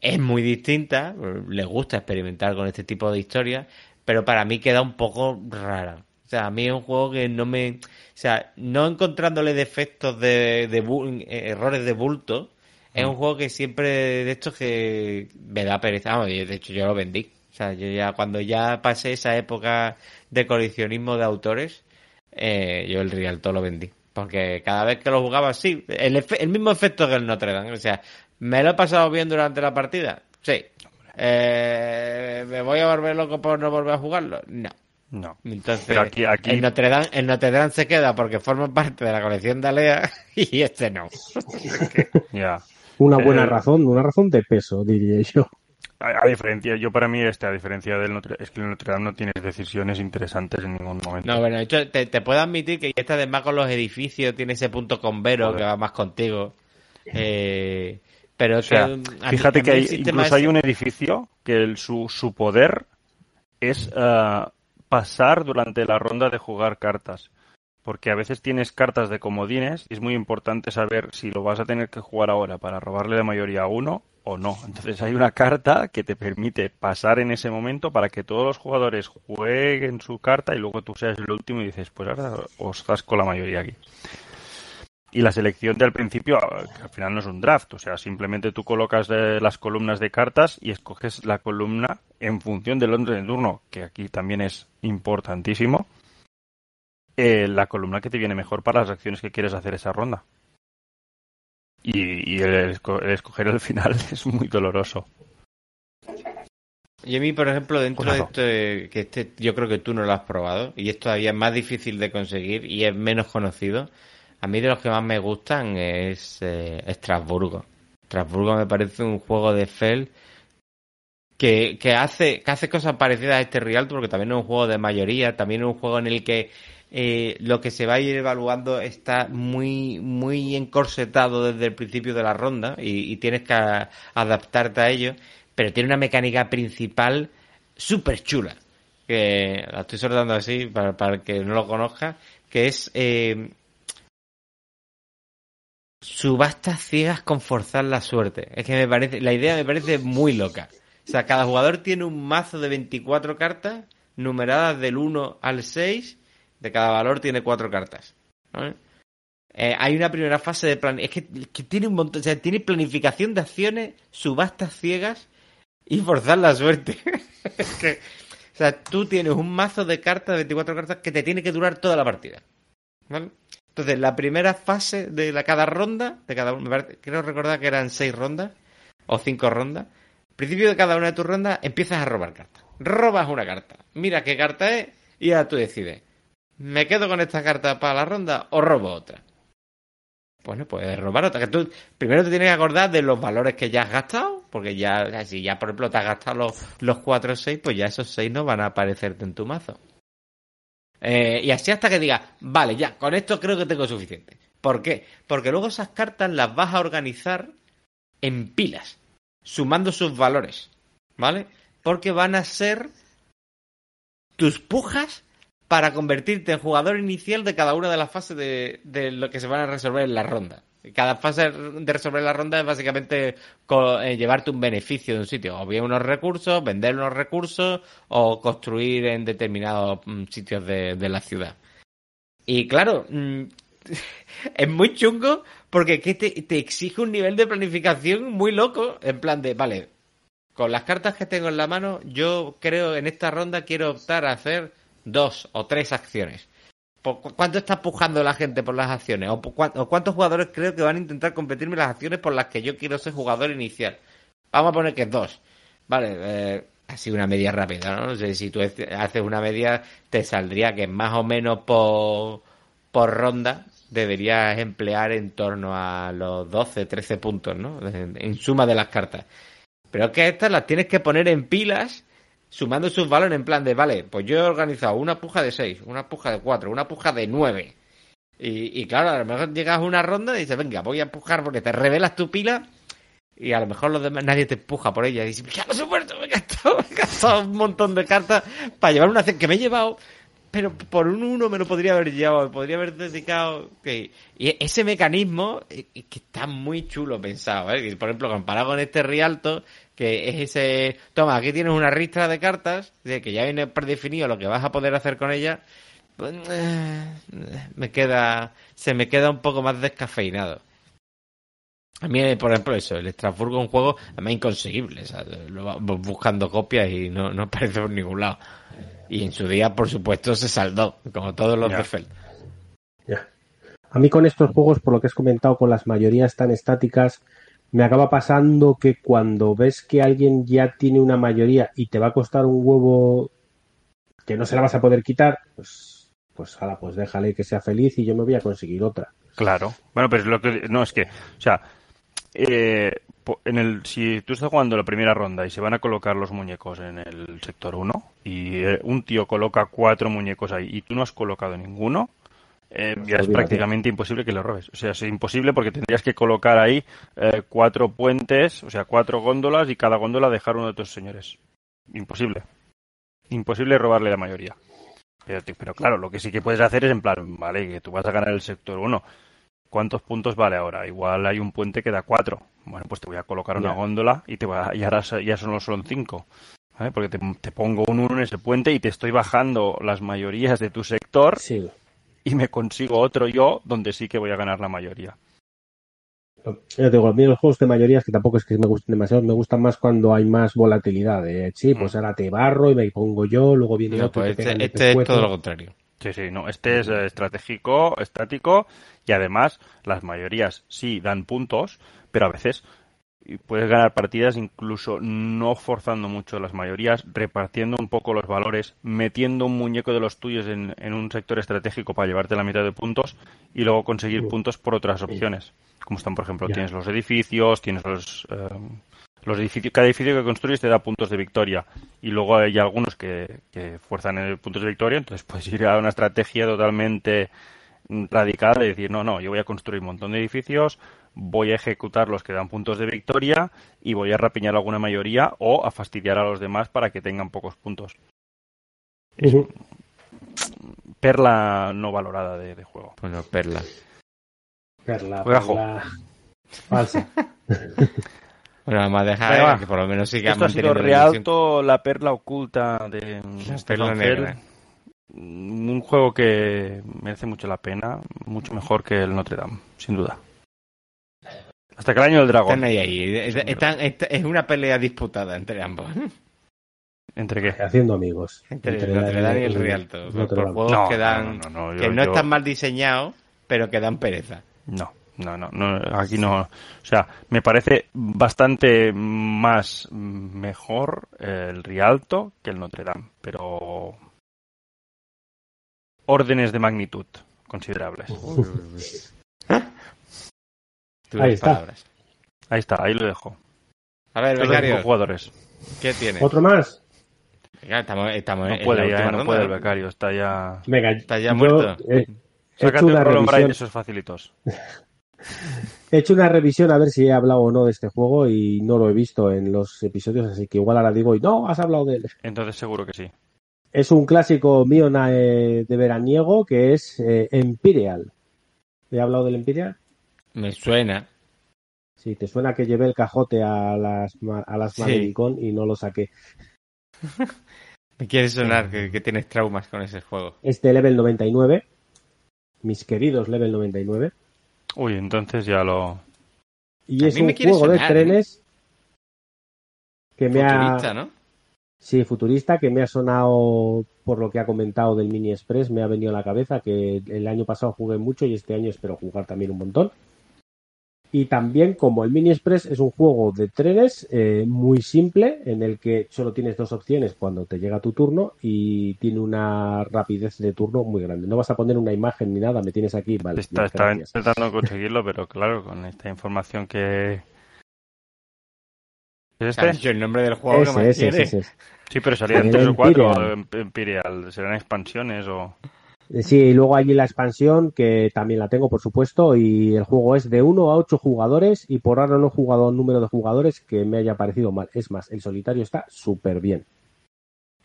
es muy distinta, le gusta experimentar con este tipo de historias, pero para mí queda un poco rara. O sea, a mí es un juego que no me... O sea, no encontrándole defectos de, de bu- eh, errores de bulto, es un juego que siempre de estos que me da pereza. De hecho yo lo vendí. O sea, yo ya cuando ya pasé esa época de coleccionismo de autores, eh, yo el Rialto lo vendí. Porque cada vez que lo jugaba, sí, el, el mismo efecto que el Notre Dame. O sea, ¿me lo he pasado bien durante la partida? Sí. Eh, ¿Me voy a volver loco por no volver a jugarlo? No. No. Entonces, Pero aquí- aquí- El, Notre Dame, el Notre Dame se queda porque forma parte de la colección de Alea y este no. Ya. Una buena Eh, razón, una razón de peso, diría yo. A, a diferencia, yo para mí este, a diferencia del Notre es que el Notre Dame no tiene decisiones interesantes en ningún momento. No, bueno, de hecho, te, te puedo admitir que esta de más con los edificios tiene ese punto con Vero Joder. que va más contigo. Eh, pero O sea, que, fíjate que hay, incluso hay un edificio que el- su, su poder es ah, pasar durante la ronda de jugar cartas. Porque a veces tienes cartas de comodines y es muy importante saber si lo vas a tener que jugar ahora para robarle la mayoría a uno o no. Entonces hay una carta que te permite pasar en ese momento para que todos los jugadores jueguen su carta y luego tú seas el último y dices, pues ahora os zasco la mayoría aquí. Y la selección del principio, que al final no es un draft, o sea, simplemente tú colocas las columnas de cartas y escoges la columna en función del orden de turno, que aquí también es importantísimo, eh, la columna que te viene mejor para las acciones que quieres hacer esa ronda. Y, y el, esco- el escoger el final es muy doloroso. Y a mí, por ejemplo, dentro de este, que este, yo creo que tú no lo has probado, y es todavía más difícil de conseguir y es menos conocido. A mí de los que más me gustan es eh, Estrasburgo. Estrasburgo me parece un juego de Fel que, que hace, que hace cosas parecidas a este Rialto, porque también es un juego de mayoría, también es un juego en el que eh, lo que se va a ir evaluando está muy, muy encorsetado desde el principio de la ronda y, tienes que adaptarte a ello, pero tiene una mecánica principal súper chula, que la estoy soltando así para, para que no lo conozca, que es eh, subastas ciegas con forzar la suerte. Es que me parece, la idea me parece muy loca. O sea, cada jugador tiene un mazo de 24 cartas numeradas del 1 al 6. De cada valor tiene 4 cartas. Eh, hay una primera fase de plan. Es que, tiene un montón. O sea, tiene planificación de acciones, subastas ciegas y forzar la suerte. O sea, tú tienes un mazo de cartas, de 24 cartas, que te tiene que durar toda la partida. ¿Vale? Entonces, la primera fase de la cada ronda, de cada creo recordar que eran 6 rondas o 5 rondas. Principio de cada una de tus rondas empiezas a robar cartas. Robas una carta. Mira qué carta es y ya tú decides. ¿Me quedo con esta carta para la ronda o robo otra? Bueno, puedes robar otra. Que tú primero te tienes que acordar de los valores que ya has gastado, porque ya, si ya por ejemplo te has gastado los, los 4 o 6, pues ya esos 6 no van a aparecerte en tu mazo. Eh, y así hasta que digas, vale, ya, con esto creo que tengo suficiente. ¿Por qué? Porque luego esas cartas las vas a organizar en pilas, sumando sus valores, ¿vale? Porque van a ser tus pujas para convertirte en jugador inicial de cada una de las fases de, lo que se van a resolver en la ronda. Cada fase de resolver la ronda es básicamente eh, llevarte un beneficio de un sitio, o bien unos recursos, vender unos recursos, o construir en determinados mm, sitios de, de la ciudad. Y claro, mm, es muy chungo porque que te, exige un nivel de planificación muy loco, en plan de, vale, con las cartas que tengo en la mano, yo creo en esta ronda quiero optar a hacer dos o tres acciones. ¿Por cu- ¿Cuánto está pujando la gente por las acciones? ¿O, o cuántos jugadores creo que van a intentar competirme las acciones por las que yo quiero ser jugador inicial? Vamos a poner que es dos. Vale, eh, así una media rápida, ¿no? No sé, si tú hace- haces una media, te saldría que más o menos por ronda deberías emplear en torno a los 12, 13 puntos, ¿no? En, suma de las cartas. Pero es que estas las tienes que poner en pilas, sumando sus valores en plan de, vale, pues yo he organizado una puja de 6, una puja de 4, una puja de 9. Y, y claro, a lo mejor llegas a una ronda y dices, venga, voy a empujar porque te revelas tu pila y a lo mejor los demás nadie te empuja por ella. Y dices, ya supuesto, me he gastado, me he gastado un montón de cartas para llevar una que me he llevado, pero por un uno me lo podría haber llevado, podría haber dedicado. que- Y ese mecanismo eh, que está muy chulo pensado, ¿eh? Por ejemplo, comparado con este Rialto, que es ese, toma, aquí tienes una ristra de cartas, de que ya viene predefinido lo que vas a poder hacer con ella, pues, eh, me queda, se me queda un poco más descafeinado. A mí, por ejemplo, eso, el Estrasburgo es un juego además inconseguible. o buscando copias y no, no aparece por ningún lado. Y en su día, por supuesto, se saldó, como todos los Ya. de Feld. Ya. A mí con estos juegos, por lo que has comentado, con las mayorías tan estáticas, me acaba pasando que cuando ves que alguien ya tiene una mayoría y te va a costar un huevo que no se la vas a poder quitar, pues, pues, ala, pues déjale que sea feliz y yo me voy a conseguir otra. Claro. Bueno, pero es lo que no es que, o sea, eh, en el si tú estás jugando la primera ronda y se van a colocar los muñecos en el sector 1 y eh, un tío coloca cuatro muñecos ahí y tú no has colocado ninguno, eh, ya es prácticamente imposible que lo robes. O sea, es imposible porque tendrías que colocar ahí eh, cuatro puentes, o sea, cuatro góndolas y cada góndola dejar uno de tus señores. Imposible. Imposible robarle la mayoría. Pero, pero claro, lo que sí que puedes hacer es en plan, vale, que tú vas a ganar el sector 1. ¿Cuántos puntos vale ahora? Igual hay un puente que da 4. Bueno, pues te voy a colocar una góndola y, te va, y ahora ya solo son 5. ¿vale? Porque te, te pongo un 1 en ese puente y te estoy bajando las mayorías de tu sector Sí. y me consigo otro yo donde sí que voy a ganar la mayoría. Yo digo, a mí los juegos de mayoría es que tampoco es que me gusten demasiado, me gustan más cuando hay más volatilidad. De, sí, pues Mm. ahora te barro y me pongo yo, luego viene No, otro. y pues te este, este es todo lo contrario. Sí, sí, no. Este es eh, estratégico, estático y además las mayorías sí dan puntos, pero a veces puedes ganar partidas incluso no forzando mucho las mayorías, repartiendo un poco los valores, metiendo un muñeco de los tuyos en, en un sector estratégico para llevarte la mitad de puntos y luego conseguir puntos por otras opciones. Como están, por ejemplo, Ya. tienes los edificios, tienes los, eh, los edificios, cada edificio que construyes te da puntos de victoria y luego hay algunos que, que fuerzan en puntos de victoria, entonces puedes ir a una estrategia totalmente radical de decir, no, no, yo voy a construir un montón de edificios, voy a ejecutar los que dan puntos de victoria y voy a rapiñar alguna mayoría o a fastidiar a los demás para que tengan pocos puntos. Es Ujú. perla no valorada de, de juego. Bueno, Perla. Perla, perla falsa. Bueno, vamos a dejar Venga, que por lo menos siga Esto ha sido manteniendo la. Rialto, la perla oculta de La perla negra. Un juego que merece mucho la pena, mucho mejor que el Notre Dame, sin duda. Hasta que el año del dragón. Están ahí, ahí. Es- están- es, una pelea disputada entre ambos. ¿Entre qué? Haciendo amigos. Entre el Notre Dame y el Rialto. Por, juegos No, que dan. no, no, no, que yo- no yo- están mal diseñados, pero que dan pereza. No, no, no, no, aquí no. O sea, me parece bastante más mejor el Rialto que el Notre Dame, pero órdenes de magnitud considerables. Tus Ahí está. palabras. Ahí está, ahí lo dejo. A ver, becario, jugadores. ¿qué tiene? ¿Otro más? Venga, estamos, estamos No en puede ya, no puede el becario, está ya. Venga, Está ya yo, muerto. eh, he, Sácate Brian revisión, de esos facilitos. he hecho una revisión a ver si he hablado o no de este juego y no lo he visto en los episodios, así que igual ahora digo, y no, has hablado de él. Entonces seguro que sí. Es un clásico mío eh, de veraniego que es eh, Imperial. ¿He hablado del Imperial? Me suena. Sí, te suena que llevé el cajote a las, a las Sí. Y no lo saqué. Me quiere sonar que, que tienes traumas con ese juego. Este level 99, mis queridos level 99, Uy, entonces ya lo. y A es mí un me quiere juego de sonar, ¿eh? trenes que me Futurista, ha... ¿no? Sí, futurista, que me ha sonado por lo que ha comentado del Mini Express, me ha venido a la cabeza que el año pasado jugué mucho y este año espero jugar también un montón. Y también como el Mini Express es un juego de trenes eh, muy simple en el que solo tienes dos opciones cuando te llega tu turno y tiene una rapidez de turno muy grande. No vas a poner una imagen ni nada, me tienes aquí, vale. Está, intentando conseguirlo, pero claro, con esta información que. ¿Es este? dicho el nombre del juego que Ese, ese. Sí, pero salían tres o cuatro Imperial. Imperial. ¿Serán expansiones o.? Eh, Sí, y luego hay la expansión que también la tengo, por supuesto, y el juego es de 1 a 8 jugadores y por ahora no he jugado un número de jugadores que me haya parecido mal. Es más, el solitario está súper bien.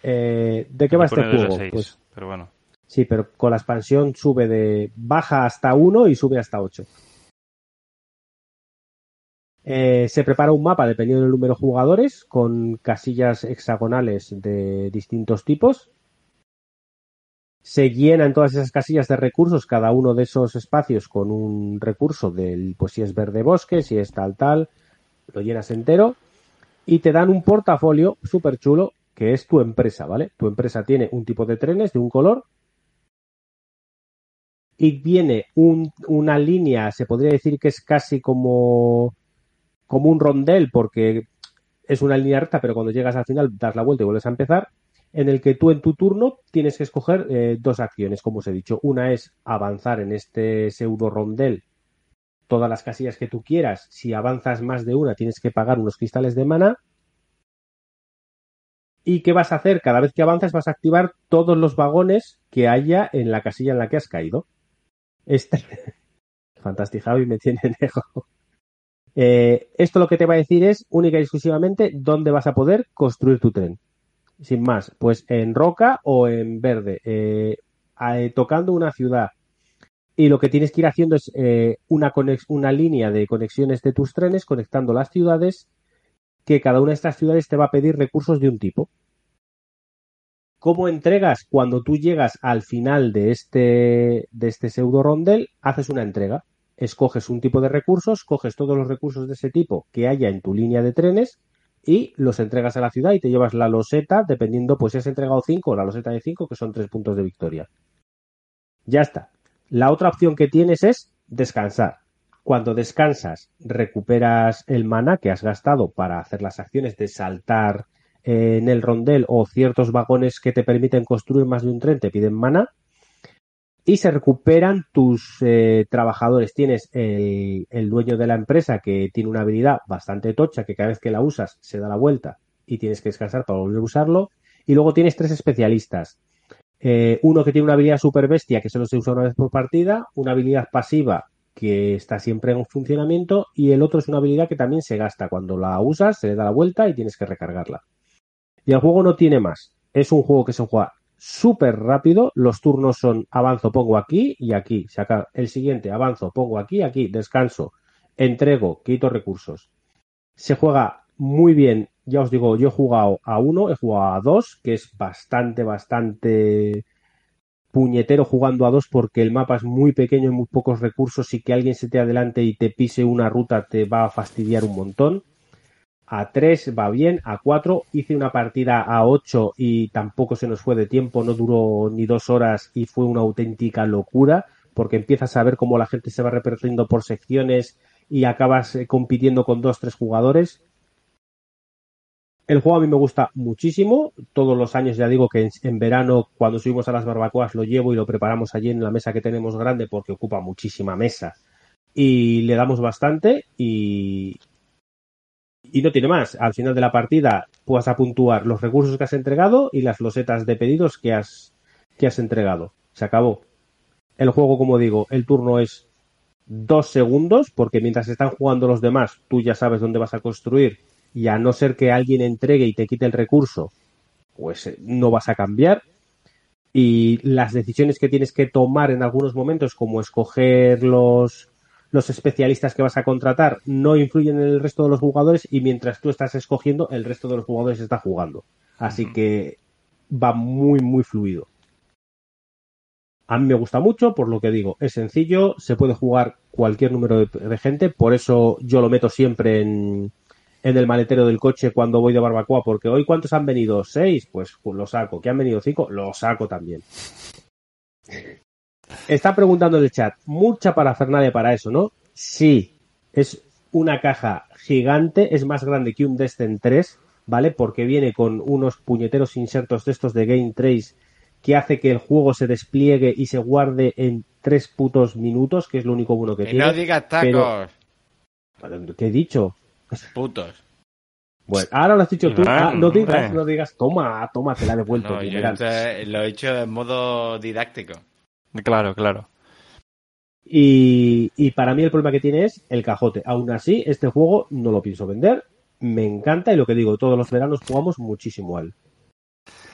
Eh, ¿De qué va este juego? seis, Pues pero bueno. sí, pero con la expansión sube de baja hasta 1 y sube hasta 8. Eh, se prepara un mapa dependiendo del número de jugadores con casillas hexagonales de distintos tipos. Se llenan todas esas casillas de recursos, cada uno de esos espacios con un recurso del, pues si es verde bosque, si es tal tal, lo llenas entero y te dan un portafolio súper chulo que es tu empresa, ¿vale? Tu empresa tiene un tipo de trenes de un color y viene un- una línea, se podría decir que es casi como, como un rondel porque es una línea recta, pero cuando llegas al final das la vuelta y vuelves a empezar, en el que tú en tu turno tienes que escoger eh, dos acciones, como os he dicho. Una es avanzar en este pseudo rondel todas las casillas que tú quieras. Si avanzas más de una, tienes que pagar unos cristales de mana. ¿Y qué vas a hacer? Cada vez que avanzas vas a activar todos los vagones que haya en la casilla en la que has caído. Este... Fantástico, Javi me tiene lejos. Eh, esto lo que te va a decir es única y exclusivamente dónde vas a poder construir tu tren. Sin más, pues en roca o en verde, eh, eh, tocando una ciudad. Y lo que tienes que ir haciendo es eh, una, una línea de conexiones de tus trenes conectando las ciudades, que cada una de estas ciudades te va a pedir recursos de un tipo. ¿Cómo entregas? Cuando tú llegas al final de este, de este pseudo rondel, haces una entrega. Escoges un tipo de recursos, coges todos los recursos de ese tipo que haya en tu línea de trenes y los entregas a la ciudad y te llevas la loseta, dependiendo, pues si has entregado 5 o la loseta de 5, que son 3 puntos de victoria. Ya está. La otra opción que tienes es descansar. Cuando descansas, recuperas el mana que has gastado para hacer las acciones de saltar en el rondel o ciertos vagones que te permiten construir más de un tren te piden mana y se recuperan tus eh, trabajadores. Tienes el, dueño de la empresa que tiene una habilidad bastante tocha que cada vez que la usas se da la vuelta y tienes que descansar para volver a usarlo. Y luego tienes tres especialistas. Eh, uno que tiene una habilidad super bestia que solo se usa una vez por partida, una habilidad pasiva que está siempre en funcionamiento y el otro es una habilidad que también se gasta. Cuando la usas se le da la vuelta y tienes que recargarla. Y el juego no tiene más. Es un juego que se juega súper rápido. Los turnos son avanzo, pongo aquí y aquí. Saca el siguiente, avanzo, pongo aquí, aquí, descanso, entrego, quito recursos. Se juega muy bien. Ya os digo, yo he jugado a uno, he jugado a dos, que es bastante, bastante puñetero jugando a dos porque el mapa es muy pequeño y muy pocos recursos y que alguien se te adelante y te pise una ruta te va a fastidiar un montón a 3 va bien, a 4 hice una partida a 8 y tampoco se nos fue de tiempo, no duró ni dos horas y fue una auténtica locura porque empiezas a ver cómo la gente se va repartiendo por secciones y acabas eh, compitiendo con dos, tres jugadores. El juego a mí me gusta muchísimo. Todos los años ya digo que en, en, verano, cuando subimos a las barbacoas, lo llevo y lo preparamos allí en la mesa que tenemos grande porque ocupa muchísima mesa. Y le damos bastante y, y no tiene más. Al final de la partida puedas apuntuar los recursos que has entregado y las losetas de pedidos que has, que has entregado. Se acabó. El juego, como digo, el turno es dos segundos, porque mientras están jugando los demás, tú ya sabes dónde vas a construir, y a no ser que alguien entregue y te quite el recurso, pues eh, no vas a cambiar. Y las decisiones que tienes que tomar en algunos momentos, como escoger los, los especialistas que vas a contratar no influyen en el resto de los jugadores y mientras tú estás escogiendo, el resto de los jugadores está jugando. Así uh -huh. que va muy, muy fluido. A mí me gusta mucho, por lo que digo, es sencillo, se puede jugar cualquier número de, de gente, por eso yo lo meto siempre en, en, el maletero del coche cuando voy de barbacoa, porque hoy cuántos han venido, seis, pues, pues lo saco, que han venido cinco, lo saco también. Está preguntando en el chat, mucha parafernalia para eso, ¿no? Sí, es una caja gigante, es más grande que un Destin 3, ¿vale? Porque viene con unos puñeteros insertos de estos de Game Trace que hace que el juego se despliegue y se guarde en tres putos minutos, que es lo único bueno que, que tiene. no digas tacos. Pero... ¿Qué he dicho? Putos. Bueno, ahora lo has dicho tú. Ah, no digas, no digas, toma, toma, te la he devuelto. No, yo te, lo he hecho en modo didáctico. Claro, claro. Y, y, para mí el problema que tiene es el cajote. Aún así, este juego no lo pienso vender. Me encanta y lo que digo, todos los veranos jugamos muchísimo al.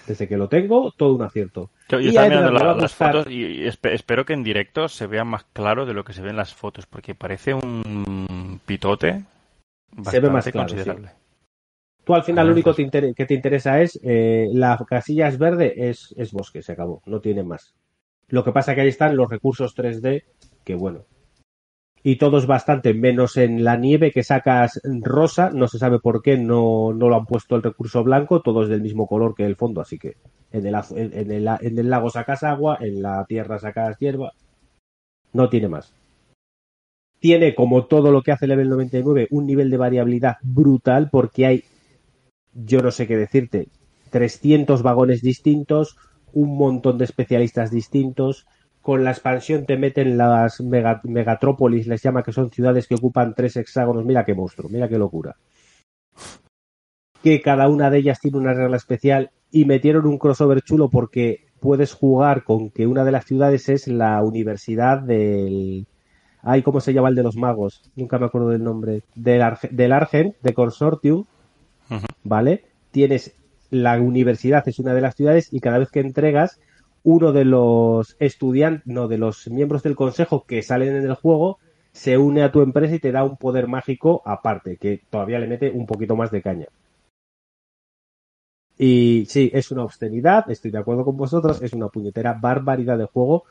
Desde que lo tengo, todo un acierto. Yo, yo estaba mirando la, las fotos y espero que en directo se vea más claro de lo que se ve en las fotos, porque parece un pitote se ve más claro, considerable. Sí. Tú al final lo único pues... que te interesa es eh, la casilla es verde, es, es bosque, se acabó, no tiene más. Lo que pasa que ahí están los recursos 3D, que bueno. Y todo es bastante, menos en la nieve que sacas rosa, no se sabe por qué no, no lo han puesto el recurso blanco, todo es del mismo color que el fondo, así que en el, en el, en el lago sacas agua, en la tierra sacas hierba, no tiene más. Tiene, como todo lo que hace Level 99, un nivel de variabilidad brutal porque hay, yo no sé qué decirte, 300 vagones distintos, un montón de especialistas distintos. Con la expansión te meten las mega, megatrópolis, les llama que son ciudades que ocupan tres hexágonos. Mira qué monstruo, mira qué locura. Que cada una de ellas tiene una regla especial y metieron un crossover chulo porque puedes jugar con que una de las ciudades es la universidad del. Ay, ¿cómo se llama el de los magos? Nunca me acuerdo del nombre. Del, Arge del Argent, de Consortium. Uh -huh. ¿Vale? Tienes la universidad es una de las ciudades y cada vez que entregas uno de los estudiantes, no, de los miembros del consejo que salen en el juego se une a tu empresa y te da un poder mágico aparte, que todavía le mete un poquito más de caña. Y sí, es una obscenidad, estoy de acuerdo con vosotros, es una puñetera barbaridad de juego,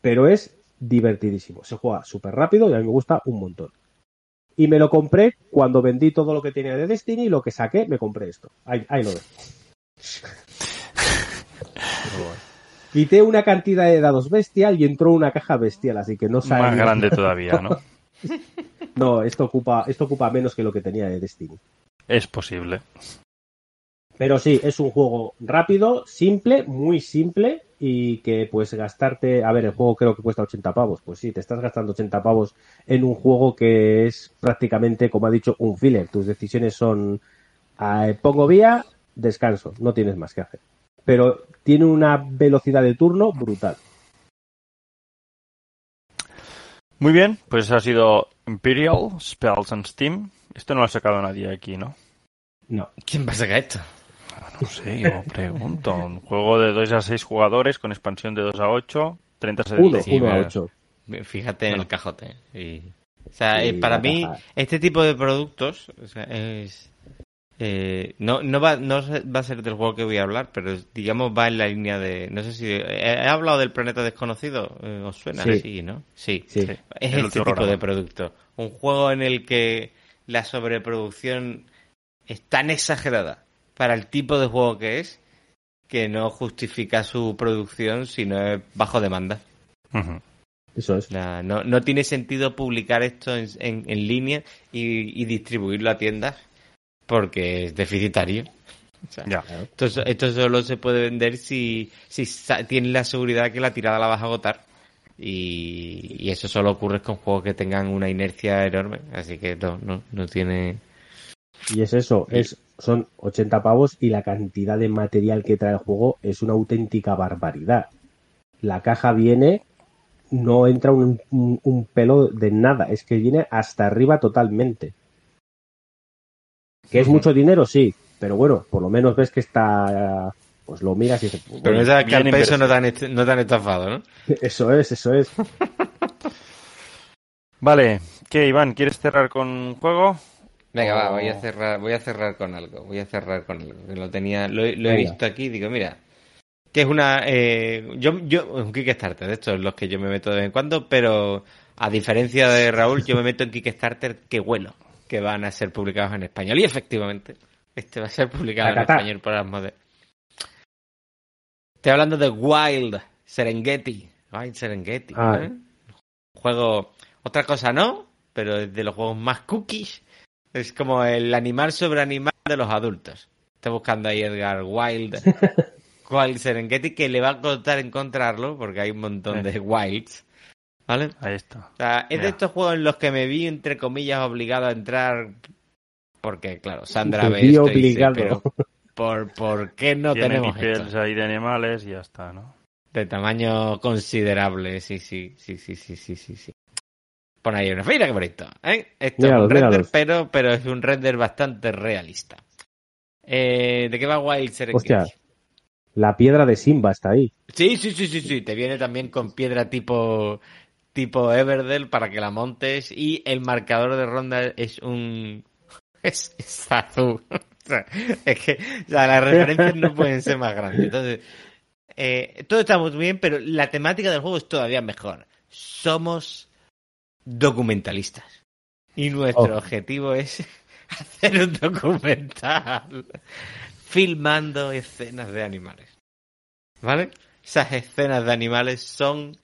pero es divertidísimo. Se juega súper rápido y a mí me gusta un montón. Y me lo compré cuando vendí todo lo que tenía de Destiny y lo que saqué, me compré esto. Ahí, ahí lo ves. Quité una cantidad de dados bestial y entró una caja bestial, así que no Más sabía. grande todavía, ¿no? No, esto ocupa, esto ocupa menos que lo que tenía de Destiny. Es posible. Pero sí, es un juego rápido, simple, muy simple y que pues gastarte, a ver, el juego creo que cuesta 80 pavos, pues sí, te estás gastando 80 pavos en un juego que es prácticamente, como ha dicho, un filler. Tus decisiones son, eh, pongo vía, descanso, no tienes más que hacer. Pero tiene una velocidad de turno brutal. Muy bien, pues ha sido Imperial, Spells and Steam. Esto no lo ha sacado nadie aquí, ¿no? No. ¿Quién va a sacar esto? No sé, yo pregunto. Un juego de 2 a 6 jugadores con expansión de 2 a 8, 30 Uno, sedes. Sí, uno a pero- 8. Fíjate en el cajote. Y- O sea, Sí, eh, para mí, caja. este tipo de productos o sea, es. eh, no, no, va, no va a ser del juego que voy a hablar, pero digamos va en la línea de. No sé si. ¿He, hablado del planeta desconocido? Eh, ¿Os suena? Sí. ¿no? Sí. Sí. Sí. Es El este tipo programa. de producto. Un juego en el que la sobreproducción es tan exagerada para el tipo de juego que es que no justifica su producción si no es bajo demanda. Eso es. No, no tiene sentido publicar esto en, en- en línea y, y distribuirlo a tiendas porque es deficitario. O sea, Ya. esto, so- esto solo se puede vender si, si tienes la seguridad que la tirada la vas a agotar. Y, y eso solo ocurre con juegos que tengan una inercia enorme. Así que no, no, no tiene. Y es eso, es, son 80 pavos y la cantidad de material que trae el juego es una auténtica barbaridad. La caja viene, no entra un, un- un pelo de nada, es que viene hasta arriba totalmente. ¿Que es mucho dinero? Sí, pero bueno, por lo menos ves que está, pues lo miras y dices, pues Pero bueno, que al peso no te han, est- no te han estafado, ¿no? eso es, eso es. Vale, ¿qué, Iván? ¿Quieres cerrar con un juego? Venga, va, voy a cerrar, voy a cerrar con algo, voy a cerrar con algo. Que lo tenía, lo, he- lo he Venga. visto aquí, digo, mira, que es una, eh, yo, yo, un Kickstarter, de estos es los que yo me meto de vez en cuando, pero a diferencia de Raúl, yo me meto en Kickstarter que huelo, que van a ser publicados en español. Y efectivamente, este va a ser publicado en español por Asmodee. Estoy hablando de Wild Serengeti. Wild Serengeti. ¿eh? Juego, otra cosa no, pero es de los juegos más cookies. Es como el animal sobre animal de los adultos. Está buscando ahí Edgar Wilde. Wild Serengeti que le va a costar encontrarlo porque hay un montón de eh. Wilds. ¿Vale? Ahí está. Es de estos juegos en los que me vi, entre comillas, obligado a entrar. Porque, claro, Sandra ve esto obligado. Pero ¿por, ¿por, qué no tenemos esto? ahí de animales y ya está, ¿no? De tamaño considerable, sí, sí, sí, sí, sí, sí, sí. sí. Pon ahí una mira qué bonito, ¿eh? Esto es un render, pero, pero es un render bastante realista. Eh, ¿De qué va Wild? Hostia. La piedra de Simba está ahí. Sí, sí, sí, sí, sí. Te viene también con piedra tipo tipo Everdell para que la montes y el marcador de ronda es un es, es azul. O sea, es que o sea, las referencias no pueden ser más grandes. Entonces, eh, todo está muy bien, pero la temática del juego es todavía mejor. Somos documentalistas y nuestro Oh. objetivo es hacer un documental filmando escenas de animales. ¿Vale? Esas escenas de animales son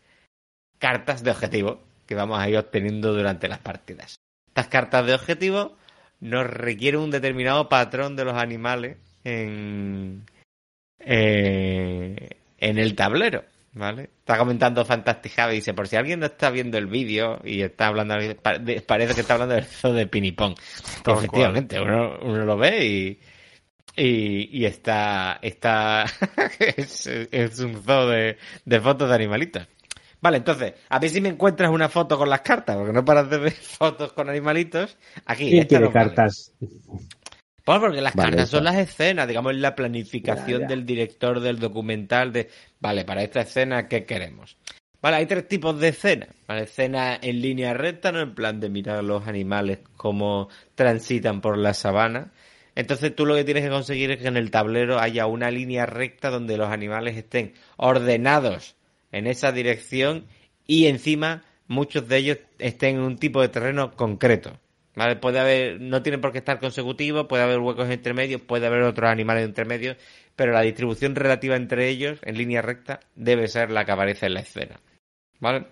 cartas de objetivo que vamos a ir obteniendo durante las partidas. Estas cartas de objetivo nos requieren un determinado patrón de los animales en, eh, en el tablero. ¿Vale? Está comentando Fantastic Javi, dice, por si alguien no está viendo el vídeo y está hablando, parece que está hablando del zoo de Pinipón. Efectivamente, uno, uno lo ve y, y, y está, está, es, es un zoo de, de fotos de animalitos. Vale, entonces, a ver si me encuentras una foto con las cartas, porque no paras de ver fotos con animalitos. Aquí, ¿Quién nos vale. Pues porque las Vale, cartas son las escenas, digamos, la planificación Ya, ya. del director del documental de, vale, para esta escena, ¿qué queremos? Vale, hay tres tipos de escenas. Vale, escena en línea recta, ¿no? En plan de mirar a los animales cómo transitan por la sabana. Entonces tú lo que tienes que conseguir es que en el tablero haya una línea recta donde los animales estén ordenados en esa dirección y encima muchos de ellos estén en un tipo de terreno concreto. Puede haber, no tiene por qué estar consecutivo, puede haber huecos entre medios, puede haber otros animales entre medios, pero la distribución relativa entre ellos en línea recta debe ser la que aparece en la escena. ¿Vale?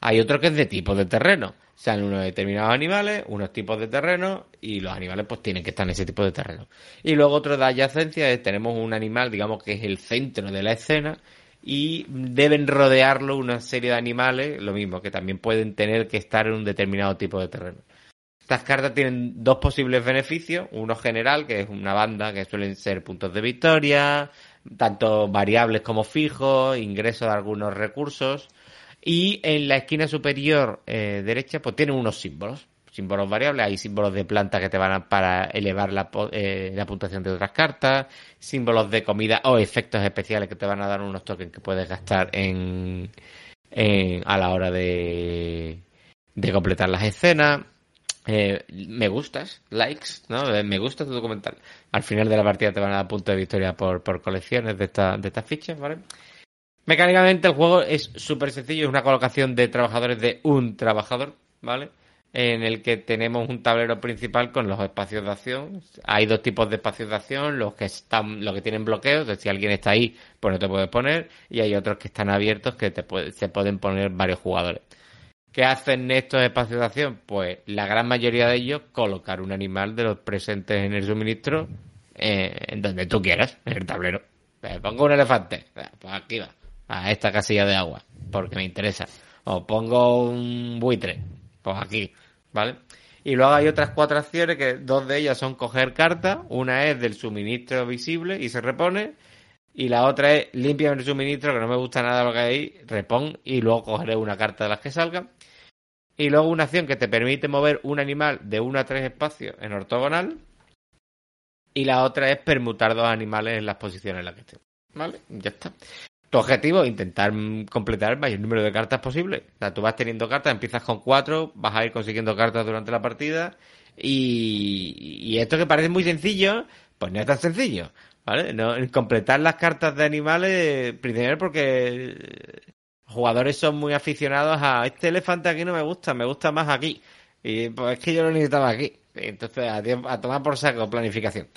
Hay otro que es de tipo de terreno. Sean unos determinados animales, unos tipos de terreno, y los animales pues tienen que estar en ese tipo de terreno. Y luego otro de adyacencia es tenemos un animal, digamos que es el centro de la escena, y deben rodearlo una serie de animales, lo mismo, que también pueden tener que estar en un determinado tipo de terreno. Estas cartas tienen dos posibles beneficios, uno general, que es una banda que suelen ser puntos de victoria, tanto variables como fijos, ingreso de algunos recursos, y en la esquina superior eh, derecha, pues tiene unos símbolos. Símbolos variables, hay símbolos de planta que te van a, para elevar la, eh, la puntuación de otras cartas, símbolos de comida o efectos especiales que te van a dar unos tokens que puedes gastar en, en a la hora de completar las escenas. Eh, me gustas, likes, ¿no? Eh, me gusta tu documental. Al final de la partida te van a dar punto de victoria por, por colecciones de, esta, de estas fichas, ¿vale? Mecánicamente el juego es súper sencillo, es una colocación de trabajadores de un trabajador, ¿vale? En el que tenemos un tablero principal con los espacios de acción. Hay dos tipos de espacios de acción, los que están, los que tienen bloqueos, si alguien está ahí, pues no te puedes poner, y hay otros que están abiertos que te se pueden poner varios jugadores. ¿Qué hacen estos espacios de acción? Pues la gran mayoría de ellos colocar un animal de los presentes en el suministro eh, en donde tú quieras, en el tablero. Pongo un elefante, pues aquí va a esta casilla de agua, porque me interesa. O pongo un buitre, pues aquí, ¿vale? Y luego hay otras cuatro acciones que dos de ellas son coger cartas. Una es del suministro visible y se repone. Y la otra es limpia el suministro, que no me gusta nada lo que hay, repon y luego cogeré una carta de las que salgan. Y luego una acción que te permite mover un animal de uno a tres espacios en ortogonal. Y la otra es permutar dos animales en las posiciones en las que estén. ¿Vale? Ya está. Tu objetivo es intentar completar el mayor número de cartas posible. O sea, tú vas teniendo cartas, empiezas con cuatro, vas a ir consiguiendo cartas durante la partida. Y, esto que parece muy sencillo, pues no es tan sencillo. ¿Vale? No, completar las cartas de animales, primero porque jugadores son muy aficionados a este elefante aquí no me gusta, me gusta más aquí. Y pues es que yo lo necesitaba aquí. Entonces, a, tomar por saco planificación.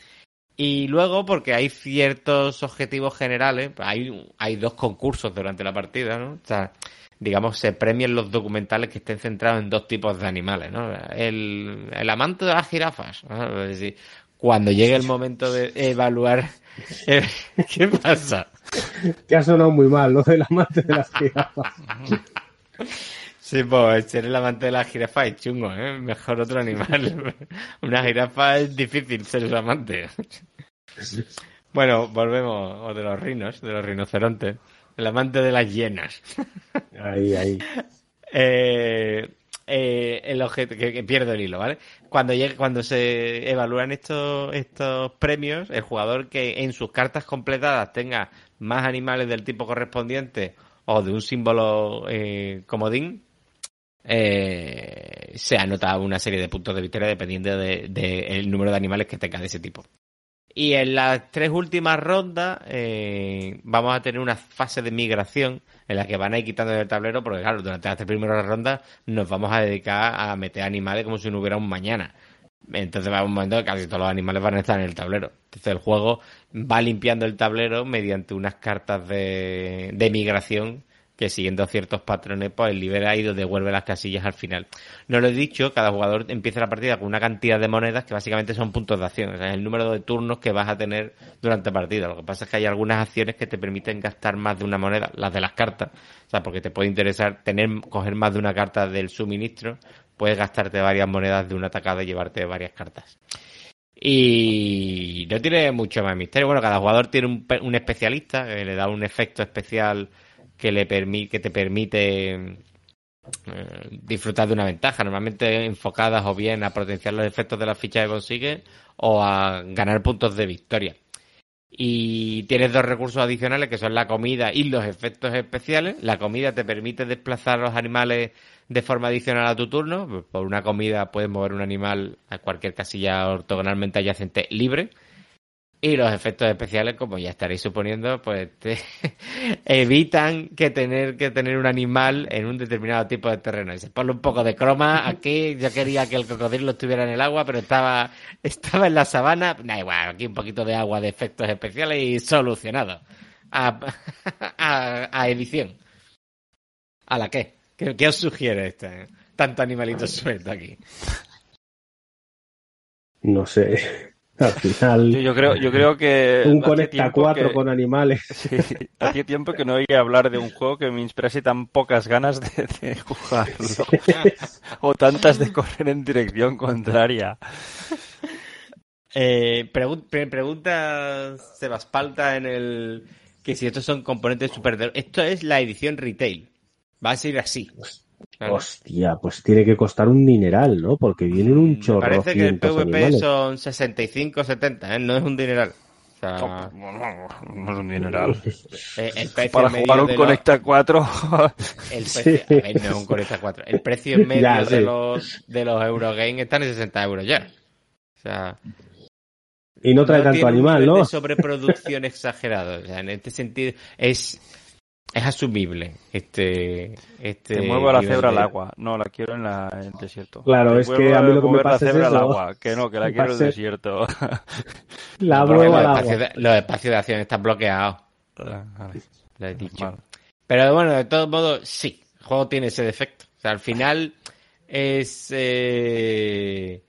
Y luego, porque hay ciertos objetivos generales, hay, hay dos concursos durante la partida, ¿no? O sea, digamos, se premian los documentales que estén centrados en dos tipos de animales, ¿no? El, el amante de las jirafas. cuando llegue el momento de evaluar... ¿Qué pasa? Que ha sonado muy mal lo del amante de las jirafas. Sí, pues ser el amante de la jirafa es chungo, ¿eh? Mejor otro animal. Una jirafa es difícil ser su amante. Bueno, volvemos, o de los rinos, de los rinocerontes. El amante de las hienas. Ahí, ahí. Eh, eh, el objeto, que, pierdo el hilo, ¿vale? Cuando llegue, cuando se evalúan estos, estos premios, el jugador que en sus cartas completadas tenga más animales del tipo correspondiente o de un símbolo eh, comodín, eh, se anota una serie de puntos de victoria dependiendo del de, número de animales que tenga de ese tipo. Y en las tres últimas rondas eh, vamos a tener una fase de migración en la que van a ir quitando del tablero, porque claro, durante las tres primeras rondas nos vamos a dedicar a meter animales como si no hubiera un mañana. Entonces va un momento que casi todos los animales van a estar en el tablero. Entonces el juego va limpiando el tablero mediante unas cartas de, de migración que siguiendo ciertos patrones, pues libera y devuelve las casillas al final. No lo he dicho, cada jugador empieza la partida con una cantidad de monedas que básicamente son puntos de acción, o sea, es el número de turnos que vas a tener durante la partida. Lo que pasa es que hay algunas acciones que te permiten gastar más de una moneda, las de las cartas, o sea, porque te puede interesar tener, coger más de una carta del suministro, puedes gastarte varias monedas de una atacada y llevarte varias cartas. Y no tiene mucho más misterio. Bueno, cada jugador tiene un, un especialista que le da un efecto especial que, le que te permite eh, disfrutar de una ventaja, normalmente enfocadas o bien a potenciar los efectos de la ficha que consigues o a ganar puntos de victoria. Y tienes dos recursos adicionales que son la comida y los efectos especiales. La comida te permite desplazar a los animales de forma adicional a tu turno. Por una comida puedes mover un animal a cualquier casilla ortogonalmente adyacente libre. Y los efectos especiales, como ya estaréis suponiendo, pues te evitan que tener que tener un animal en un determinado tipo de terreno. Y se pone un poco de croma. Aquí yo quería que el cocodrilo estuviera en el agua, pero estaba, estaba en la sabana. Da igual, aquí un poquito de agua de efectos especiales y solucionado. A, a, edición. ¿A la qué? ¿Qué, os sugiere este? Tanto animalito suelto aquí. No sé. Al final. Yo, yo creo, yo creo que. un hace conecta tiempo 4 que- con animales. Sí, hacía tiempo que no oía hablar de un juego que me inspirase tan pocas ganas de, de jugarlo. O tantas de correr en dirección contraria. Eh, pregun- pre- pregunta Sebaspalta en el que si estos son componentes super de- esto es la edición retail va a ser así Claro. Hostia, pues tiene que costar un dineral, ¿no? Porque vienen un Me chorro parece que el PvP animales. son 65 70 ¿eh? no es un dineral o sea, No es un dineral. eh, el Para jugar un de los- Conecta 4. el Sí. precio, a ver, no es un Conecta 4 el precio medio Ya, de sí. los de los Eurogame están en 60 euros ya o sea Y no trae no tanto animal, ¿no? de sobreproducción exagerado. O sea, en este sentido es es asumible este este Te muevo la cebra al agua. No, la quiero en, la, en el desierto. Claro, Te es muevo que a mí lo que me mover la pasa es cebra al agua. Que no, que la Me quiero en el pasa- desierto. La muevo los, al agua. espacios de, los espacios de acción están bloqueados, Vale. lo he dicho. Pero bueno, de todos modos, sí, el juego tiene ese defecto. O sea, al final es eh,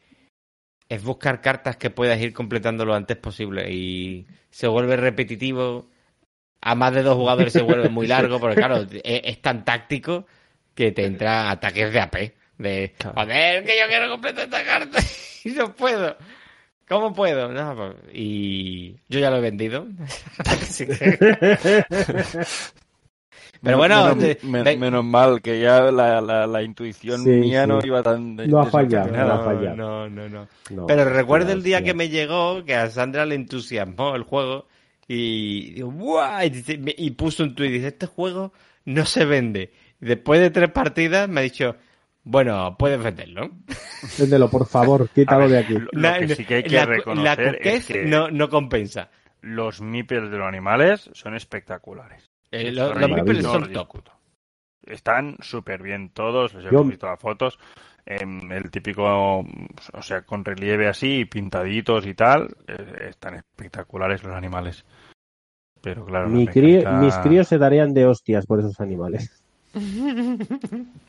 es buscar cartas que puedas ir completando lo antes posible y se vuelve repetitivo. A más de dos jugadores se vuelve muy largo, porque claro, es, es tan táctico que te entra ataques de AP. De, joder, que yo quiero completar esta carta y no puedo. ¿Cómo puedo? No, pues, y yo ya lo he vendido. Que- Pero bueno, menos, te- me- ve- menos mal que ya la, la, la intuición Sí, mía sí. no iba tan. de- No ha fallado, no ha fallado. No, no, no. No, Pero recuerdo el día que me llegó que a Sandra le entusiasmó el juego y digo, ¡buah! Y, dice- y puso un tuit y dice, este juego no se vende. Y después de tres partidas me ha dicho, bueno, puedes venderlo. Véndelo, por favor, quítalo de aquí. Lo, lo que sí que hay que la, reconocer la es que no, no compensa. los meeples de los animales son espectaculares. Eh, lo- los lo son top. Están súper bien todos, les he visto las fotos. Em, el típico, o sea, con relieve así, pintaditos y tal, eh, están espectaculares los animales. Pero claro, la Mi crío- mecánica- Mis críos se darían de hostias por esos animales.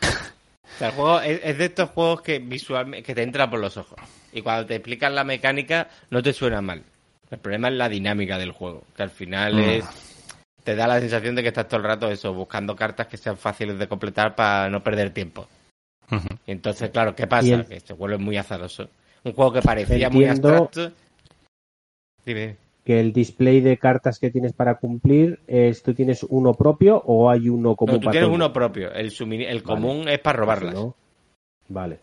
O sea, el juego es, es de estos juegos que visualmente que te entra por los ojos. Y cuando te explican la mecánica, no te suena mal. El problema es la dinámica del juego, que al final Mm. es te da la sensación de que estás todo el rato eso, buscando cartas que sean fáciles de completar para no perder tiempo. Entonces, claro, ¿qué pasa? El- Que se vuelve muy azaroso. Un juego que parecía muy abstracto. Dime. Que el display de cartas que tienes para cumplir, es, ¿tú tienes uno propio o hay uno común No, tú para tienes uno propio. El, sumini- el Vale. común es para robarlas. ¿No? Vale.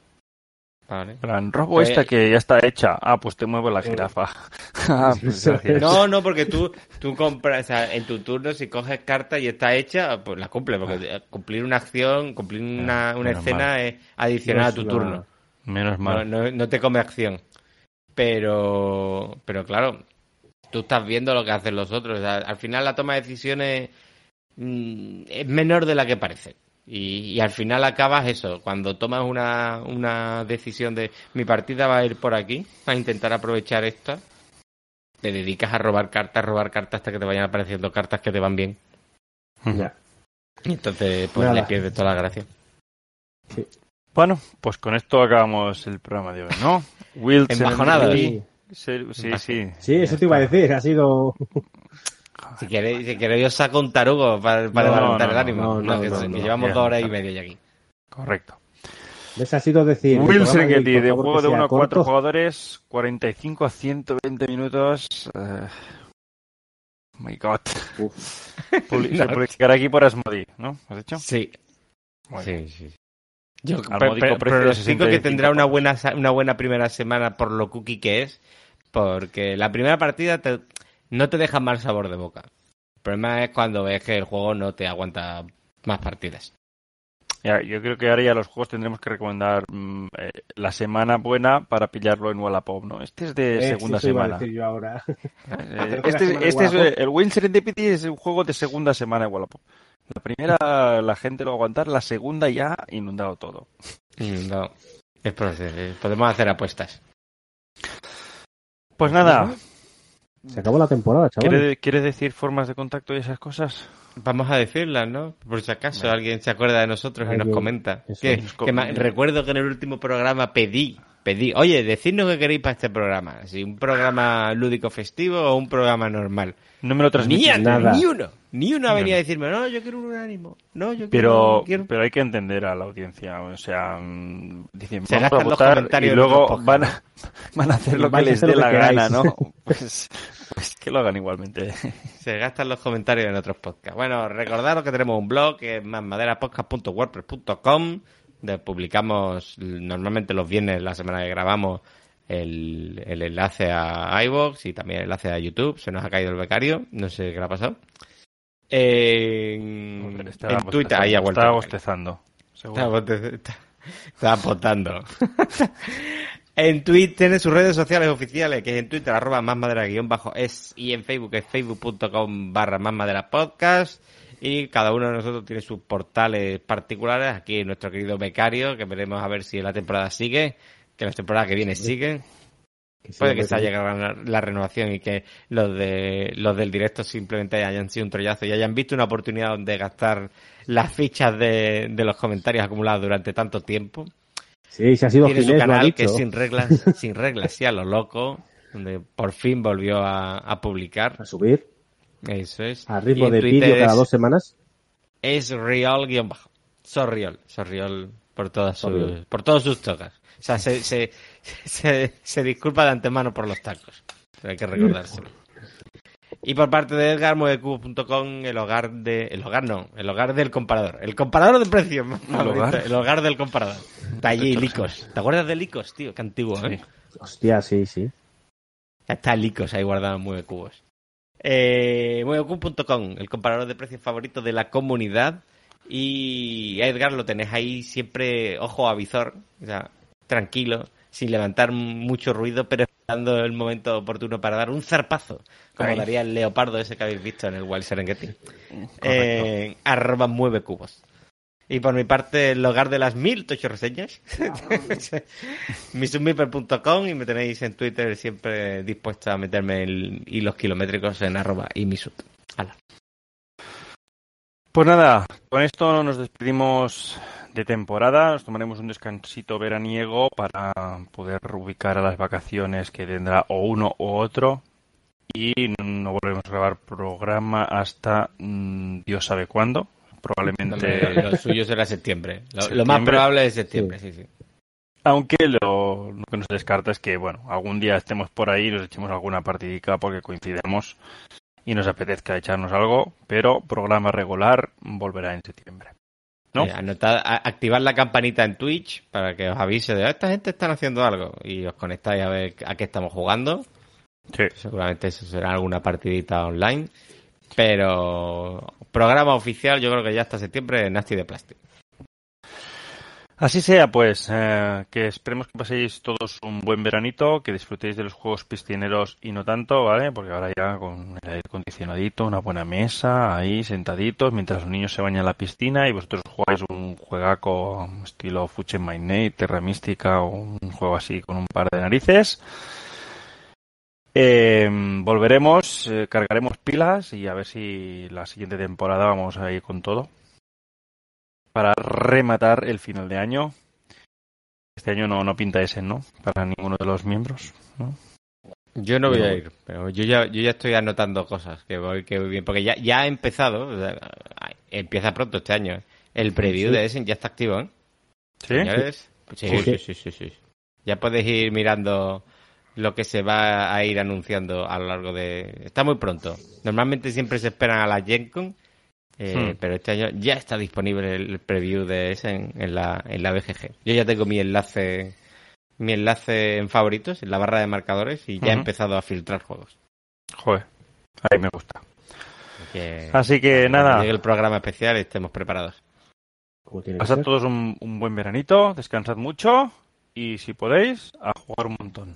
Vale. plan, robo Eh, esta que ya está hecha. Ah, pues te muevo la jirafa. ah, pues. No, no, porque tú, tú compras, o sea, en tu turno, si coges carta y está hecha, pues la cumple, porque cumplir una acción, cumplir una, Ah, una menos escena mal. es adicional a tu una- turno. Menos No, mal. no, no te come acción. Pero, pero claro, tú estás viendo lo que hacen los otros. O sea, al final la toma de decisiones mm, es menor de la que parece. Y, y al final acabas eso, cuando tomas una, una decisión de mi partida va a ir por aquí, a intentar aprovechar esta, te dedicas a robar cartas, robar cartas hasta que te vayan apareciendo cartas que te van bien. Ya. Y entonces pues Nada. le pierdes toda la gracia. Bueno, pues con esto acabamos el programa de hoy, ¿no? Sí, sí, sí. Sí, eso te iba a decir. Ha sido. Si queréis, si queréis os saco un tarugo para, para No, levantar no, el no, ánimo. no, no, que, no, que no. llevamos dos horas y media ya aquí. Correcto. ¿Ves? Ha sido decir. Will de un juego de sea 1 a 4 corto. jugadores, 45 a 120 minutos. eh, my God. Publi- Se publicará aquí por Asmodi, ¿no? ¿Has dicho? Sí, sí, sí. Yo pronostico que 65 tendrá una buena, una buena primera semana por lo cookie que es, porque la primera partida te, no te deja mal sabor de boca. El problema es cuando ves que el juego no te aguanta más partidas. Ya, yo creo que ahora ya los juegos tendremos que recomendar mm, eh, la semana buena para pillarlo en Wallapop, ¿no? Este es de Eh, segunda sí, semana. decir yo ahora. Eh, Hacer que la este semana este es Wallapop- el Win Serendipity es un juego de segunda semana en Wallapop. La primera la gente lo va a aguantar, la segunda ya ha inundado todo. Es proceder, podemos hacer apuestas. Pues nada, Se acabó la temporada, chaval. ¿quiere, quiere decir formas de contacto y esas cosas? Vamos a decirlas, ¿no? Por si acaso alguien se acuerda de nosotros y nos Alguien- comenta. Que, que recuerdo que en el último programa pedí, pedí, oye, decidnos qué queréis para este programa. Si un programa lúdico festivo o un programa normal. No me lo Ni, transmitís. a- nada. ni uno, ni uno ha No. venido a decirme, no, yo quiero un ánimo, no, yo quiero... Pero, quiero- pero hay que entender a la audiencia, o sea, mm, dicen, Se vamos a gastan los votar comentarios y en luego van a, van a hacer lo que les dé la que gana. ¿no? Pues, pues que lo hagan igualmente. Se gastan los comentarios en otros podcasts. Bueno, recordaros que tenemos un blog que es masmaderapodcast.wordpress.com publicamos normalmente los viernes, la semana que grabamos, el, el enlace a iVoox y también el enlace a YouTube. Se nos ha caído el becario, no sé qué le ha pasado. En, en Twitter, ahí ha vuelto. Estaba bostezando. Estaba potando. en Twitter tiene sus redes sociales oficiales, que es en Twitter, arroba más madera guion bajo es, y en Facebook es facebook.com barra más madera podcast. Y cada uno de nosotros tiene sus portales particulares. Aquí nuestro querido becario, que veremos a ver si la temporada sigue, que la temporada que viene sigue. Que Puede que se haya llegado la, la renovación y que los de los del directo simplemente hayan sido un trollazo y hayan visto una oportunidad donde gastar las fichas de, de los comentarios acumulados durante tanto tiempo. Sí, se ha sido Tiene su Ginés, canal que es sin reglas, sin reglas, sí a lo loco, donde por fin volvió a, a publicar. A subir Eso es. a ritmo de vídeo cada dos semanas. es real guion bajo. Sorriol, Sorriol por todas sus, por todos sus tocas. O sea, se, se, se, se disculpa de antemano por los tacos. Hay que recordárselo. Y por parte de Edgar, muevecubo.com, el hogar de... El hogar no, el hogar del comparador. El comparador de precios. favorito, hogar? el hogar del comparador. Está allí, Licos. ¿Te acuerdas de Licos, tío? Qué antiguo, ¿eh? Hostia, sí, sí. Ya está Licos ahí guardado en Mueve Cubos. Eh, el comparador de precios favorito de la comunidad. Y a Edgar lo tenés ahí siempre ojo a visor, o sea, tranquilo, sin levantar mucho ruido, pero esperando el momento oportuno para dar un zarpazo, como daría el leopardo ese que habéis visto en el Wild Serengeti. Eh, arroba mueve cubos. Y por mi parte, el hogar de las mil tocho reseñas. misummiper.com y me tenéis en Twitter siempre dispuesto a meterme el hilos kilométricos en arroba y misut. Hala. Pues nada, con esto nos despedimos de temporada, nos tomaremos un descansito veraniego para poder ubicar a las vacaciones que tendrá o uno u otro y no volveremos a grabar programa hasta mm, Dios sabe cuándo, probablemente, Lo suyo será septiembre. Lo, más probable es septiembre, sí, sí. aunque lo, lo que no se descarta es que bueno, algún día estemos por ahí y nos echemos alguna partidica porque coincidamos y nos apetezca echarnos algo, pero programa regular volverá en septiembre. ¿No? Eh, anotad- a- activad la campanita en Twitch para que os avise de "Ah, esta gente están haciendo algo y os conectáis a ver a qué estamos jugando. Sí. Seguramente eso será alguna partidita online. Pero programa oficial yo creo que ya hasta septiembre Nasty de Plastic. Así sea, pues, eh, que esperemos que paséis todos un buen veranito, que disfrutéis de los juegos piscineros y no tanto, ¿vale? Porque ahora ya con el aire acondicionadito, una buena mesa, ahí sentaditos, mientras los niños se bañan en la piscina y vosotros jugáis un juegaco estilo Fuche My Terra Mística o un juego así con un par de narices. Eh, volveremos, eh, cargaremos pilas y a ver si la siguiente temporada vamos a ir con todo para rematar el final de año. Este año no, no pinta ese, ¿no? Para ninguno de los miembros. ¿no? Yo no voy a ir, pero yo ya, yo ya estoy anotando cosas que voy, que voy bien, porque ya, ya ha empezado, o sea, empieza pronto este año. El preview Sí. de Essen ya está activo, ¿eh? Sí, Sí. sí, sí, sí, sí. Ya podéis ir mirando lo que se va a ir anunciando a lo largo de... Está muy pronto. Normalmente siempre se esperan a la Gen Con, eh, Hmm. pero este año ya está disponible el preview de ese en, en la, en la BGG. Yo ya tengo mi enlace mi enlace en favoritos, en la barra de marcadores, y ya he empezado a filtrar juegos. Joder. Ahí me gusta. Que- Así que nada. llegue el programa especial estemos preparados. Pasad todos un, un buen veranito, descansad mucho y si podéis, a jugar un montón.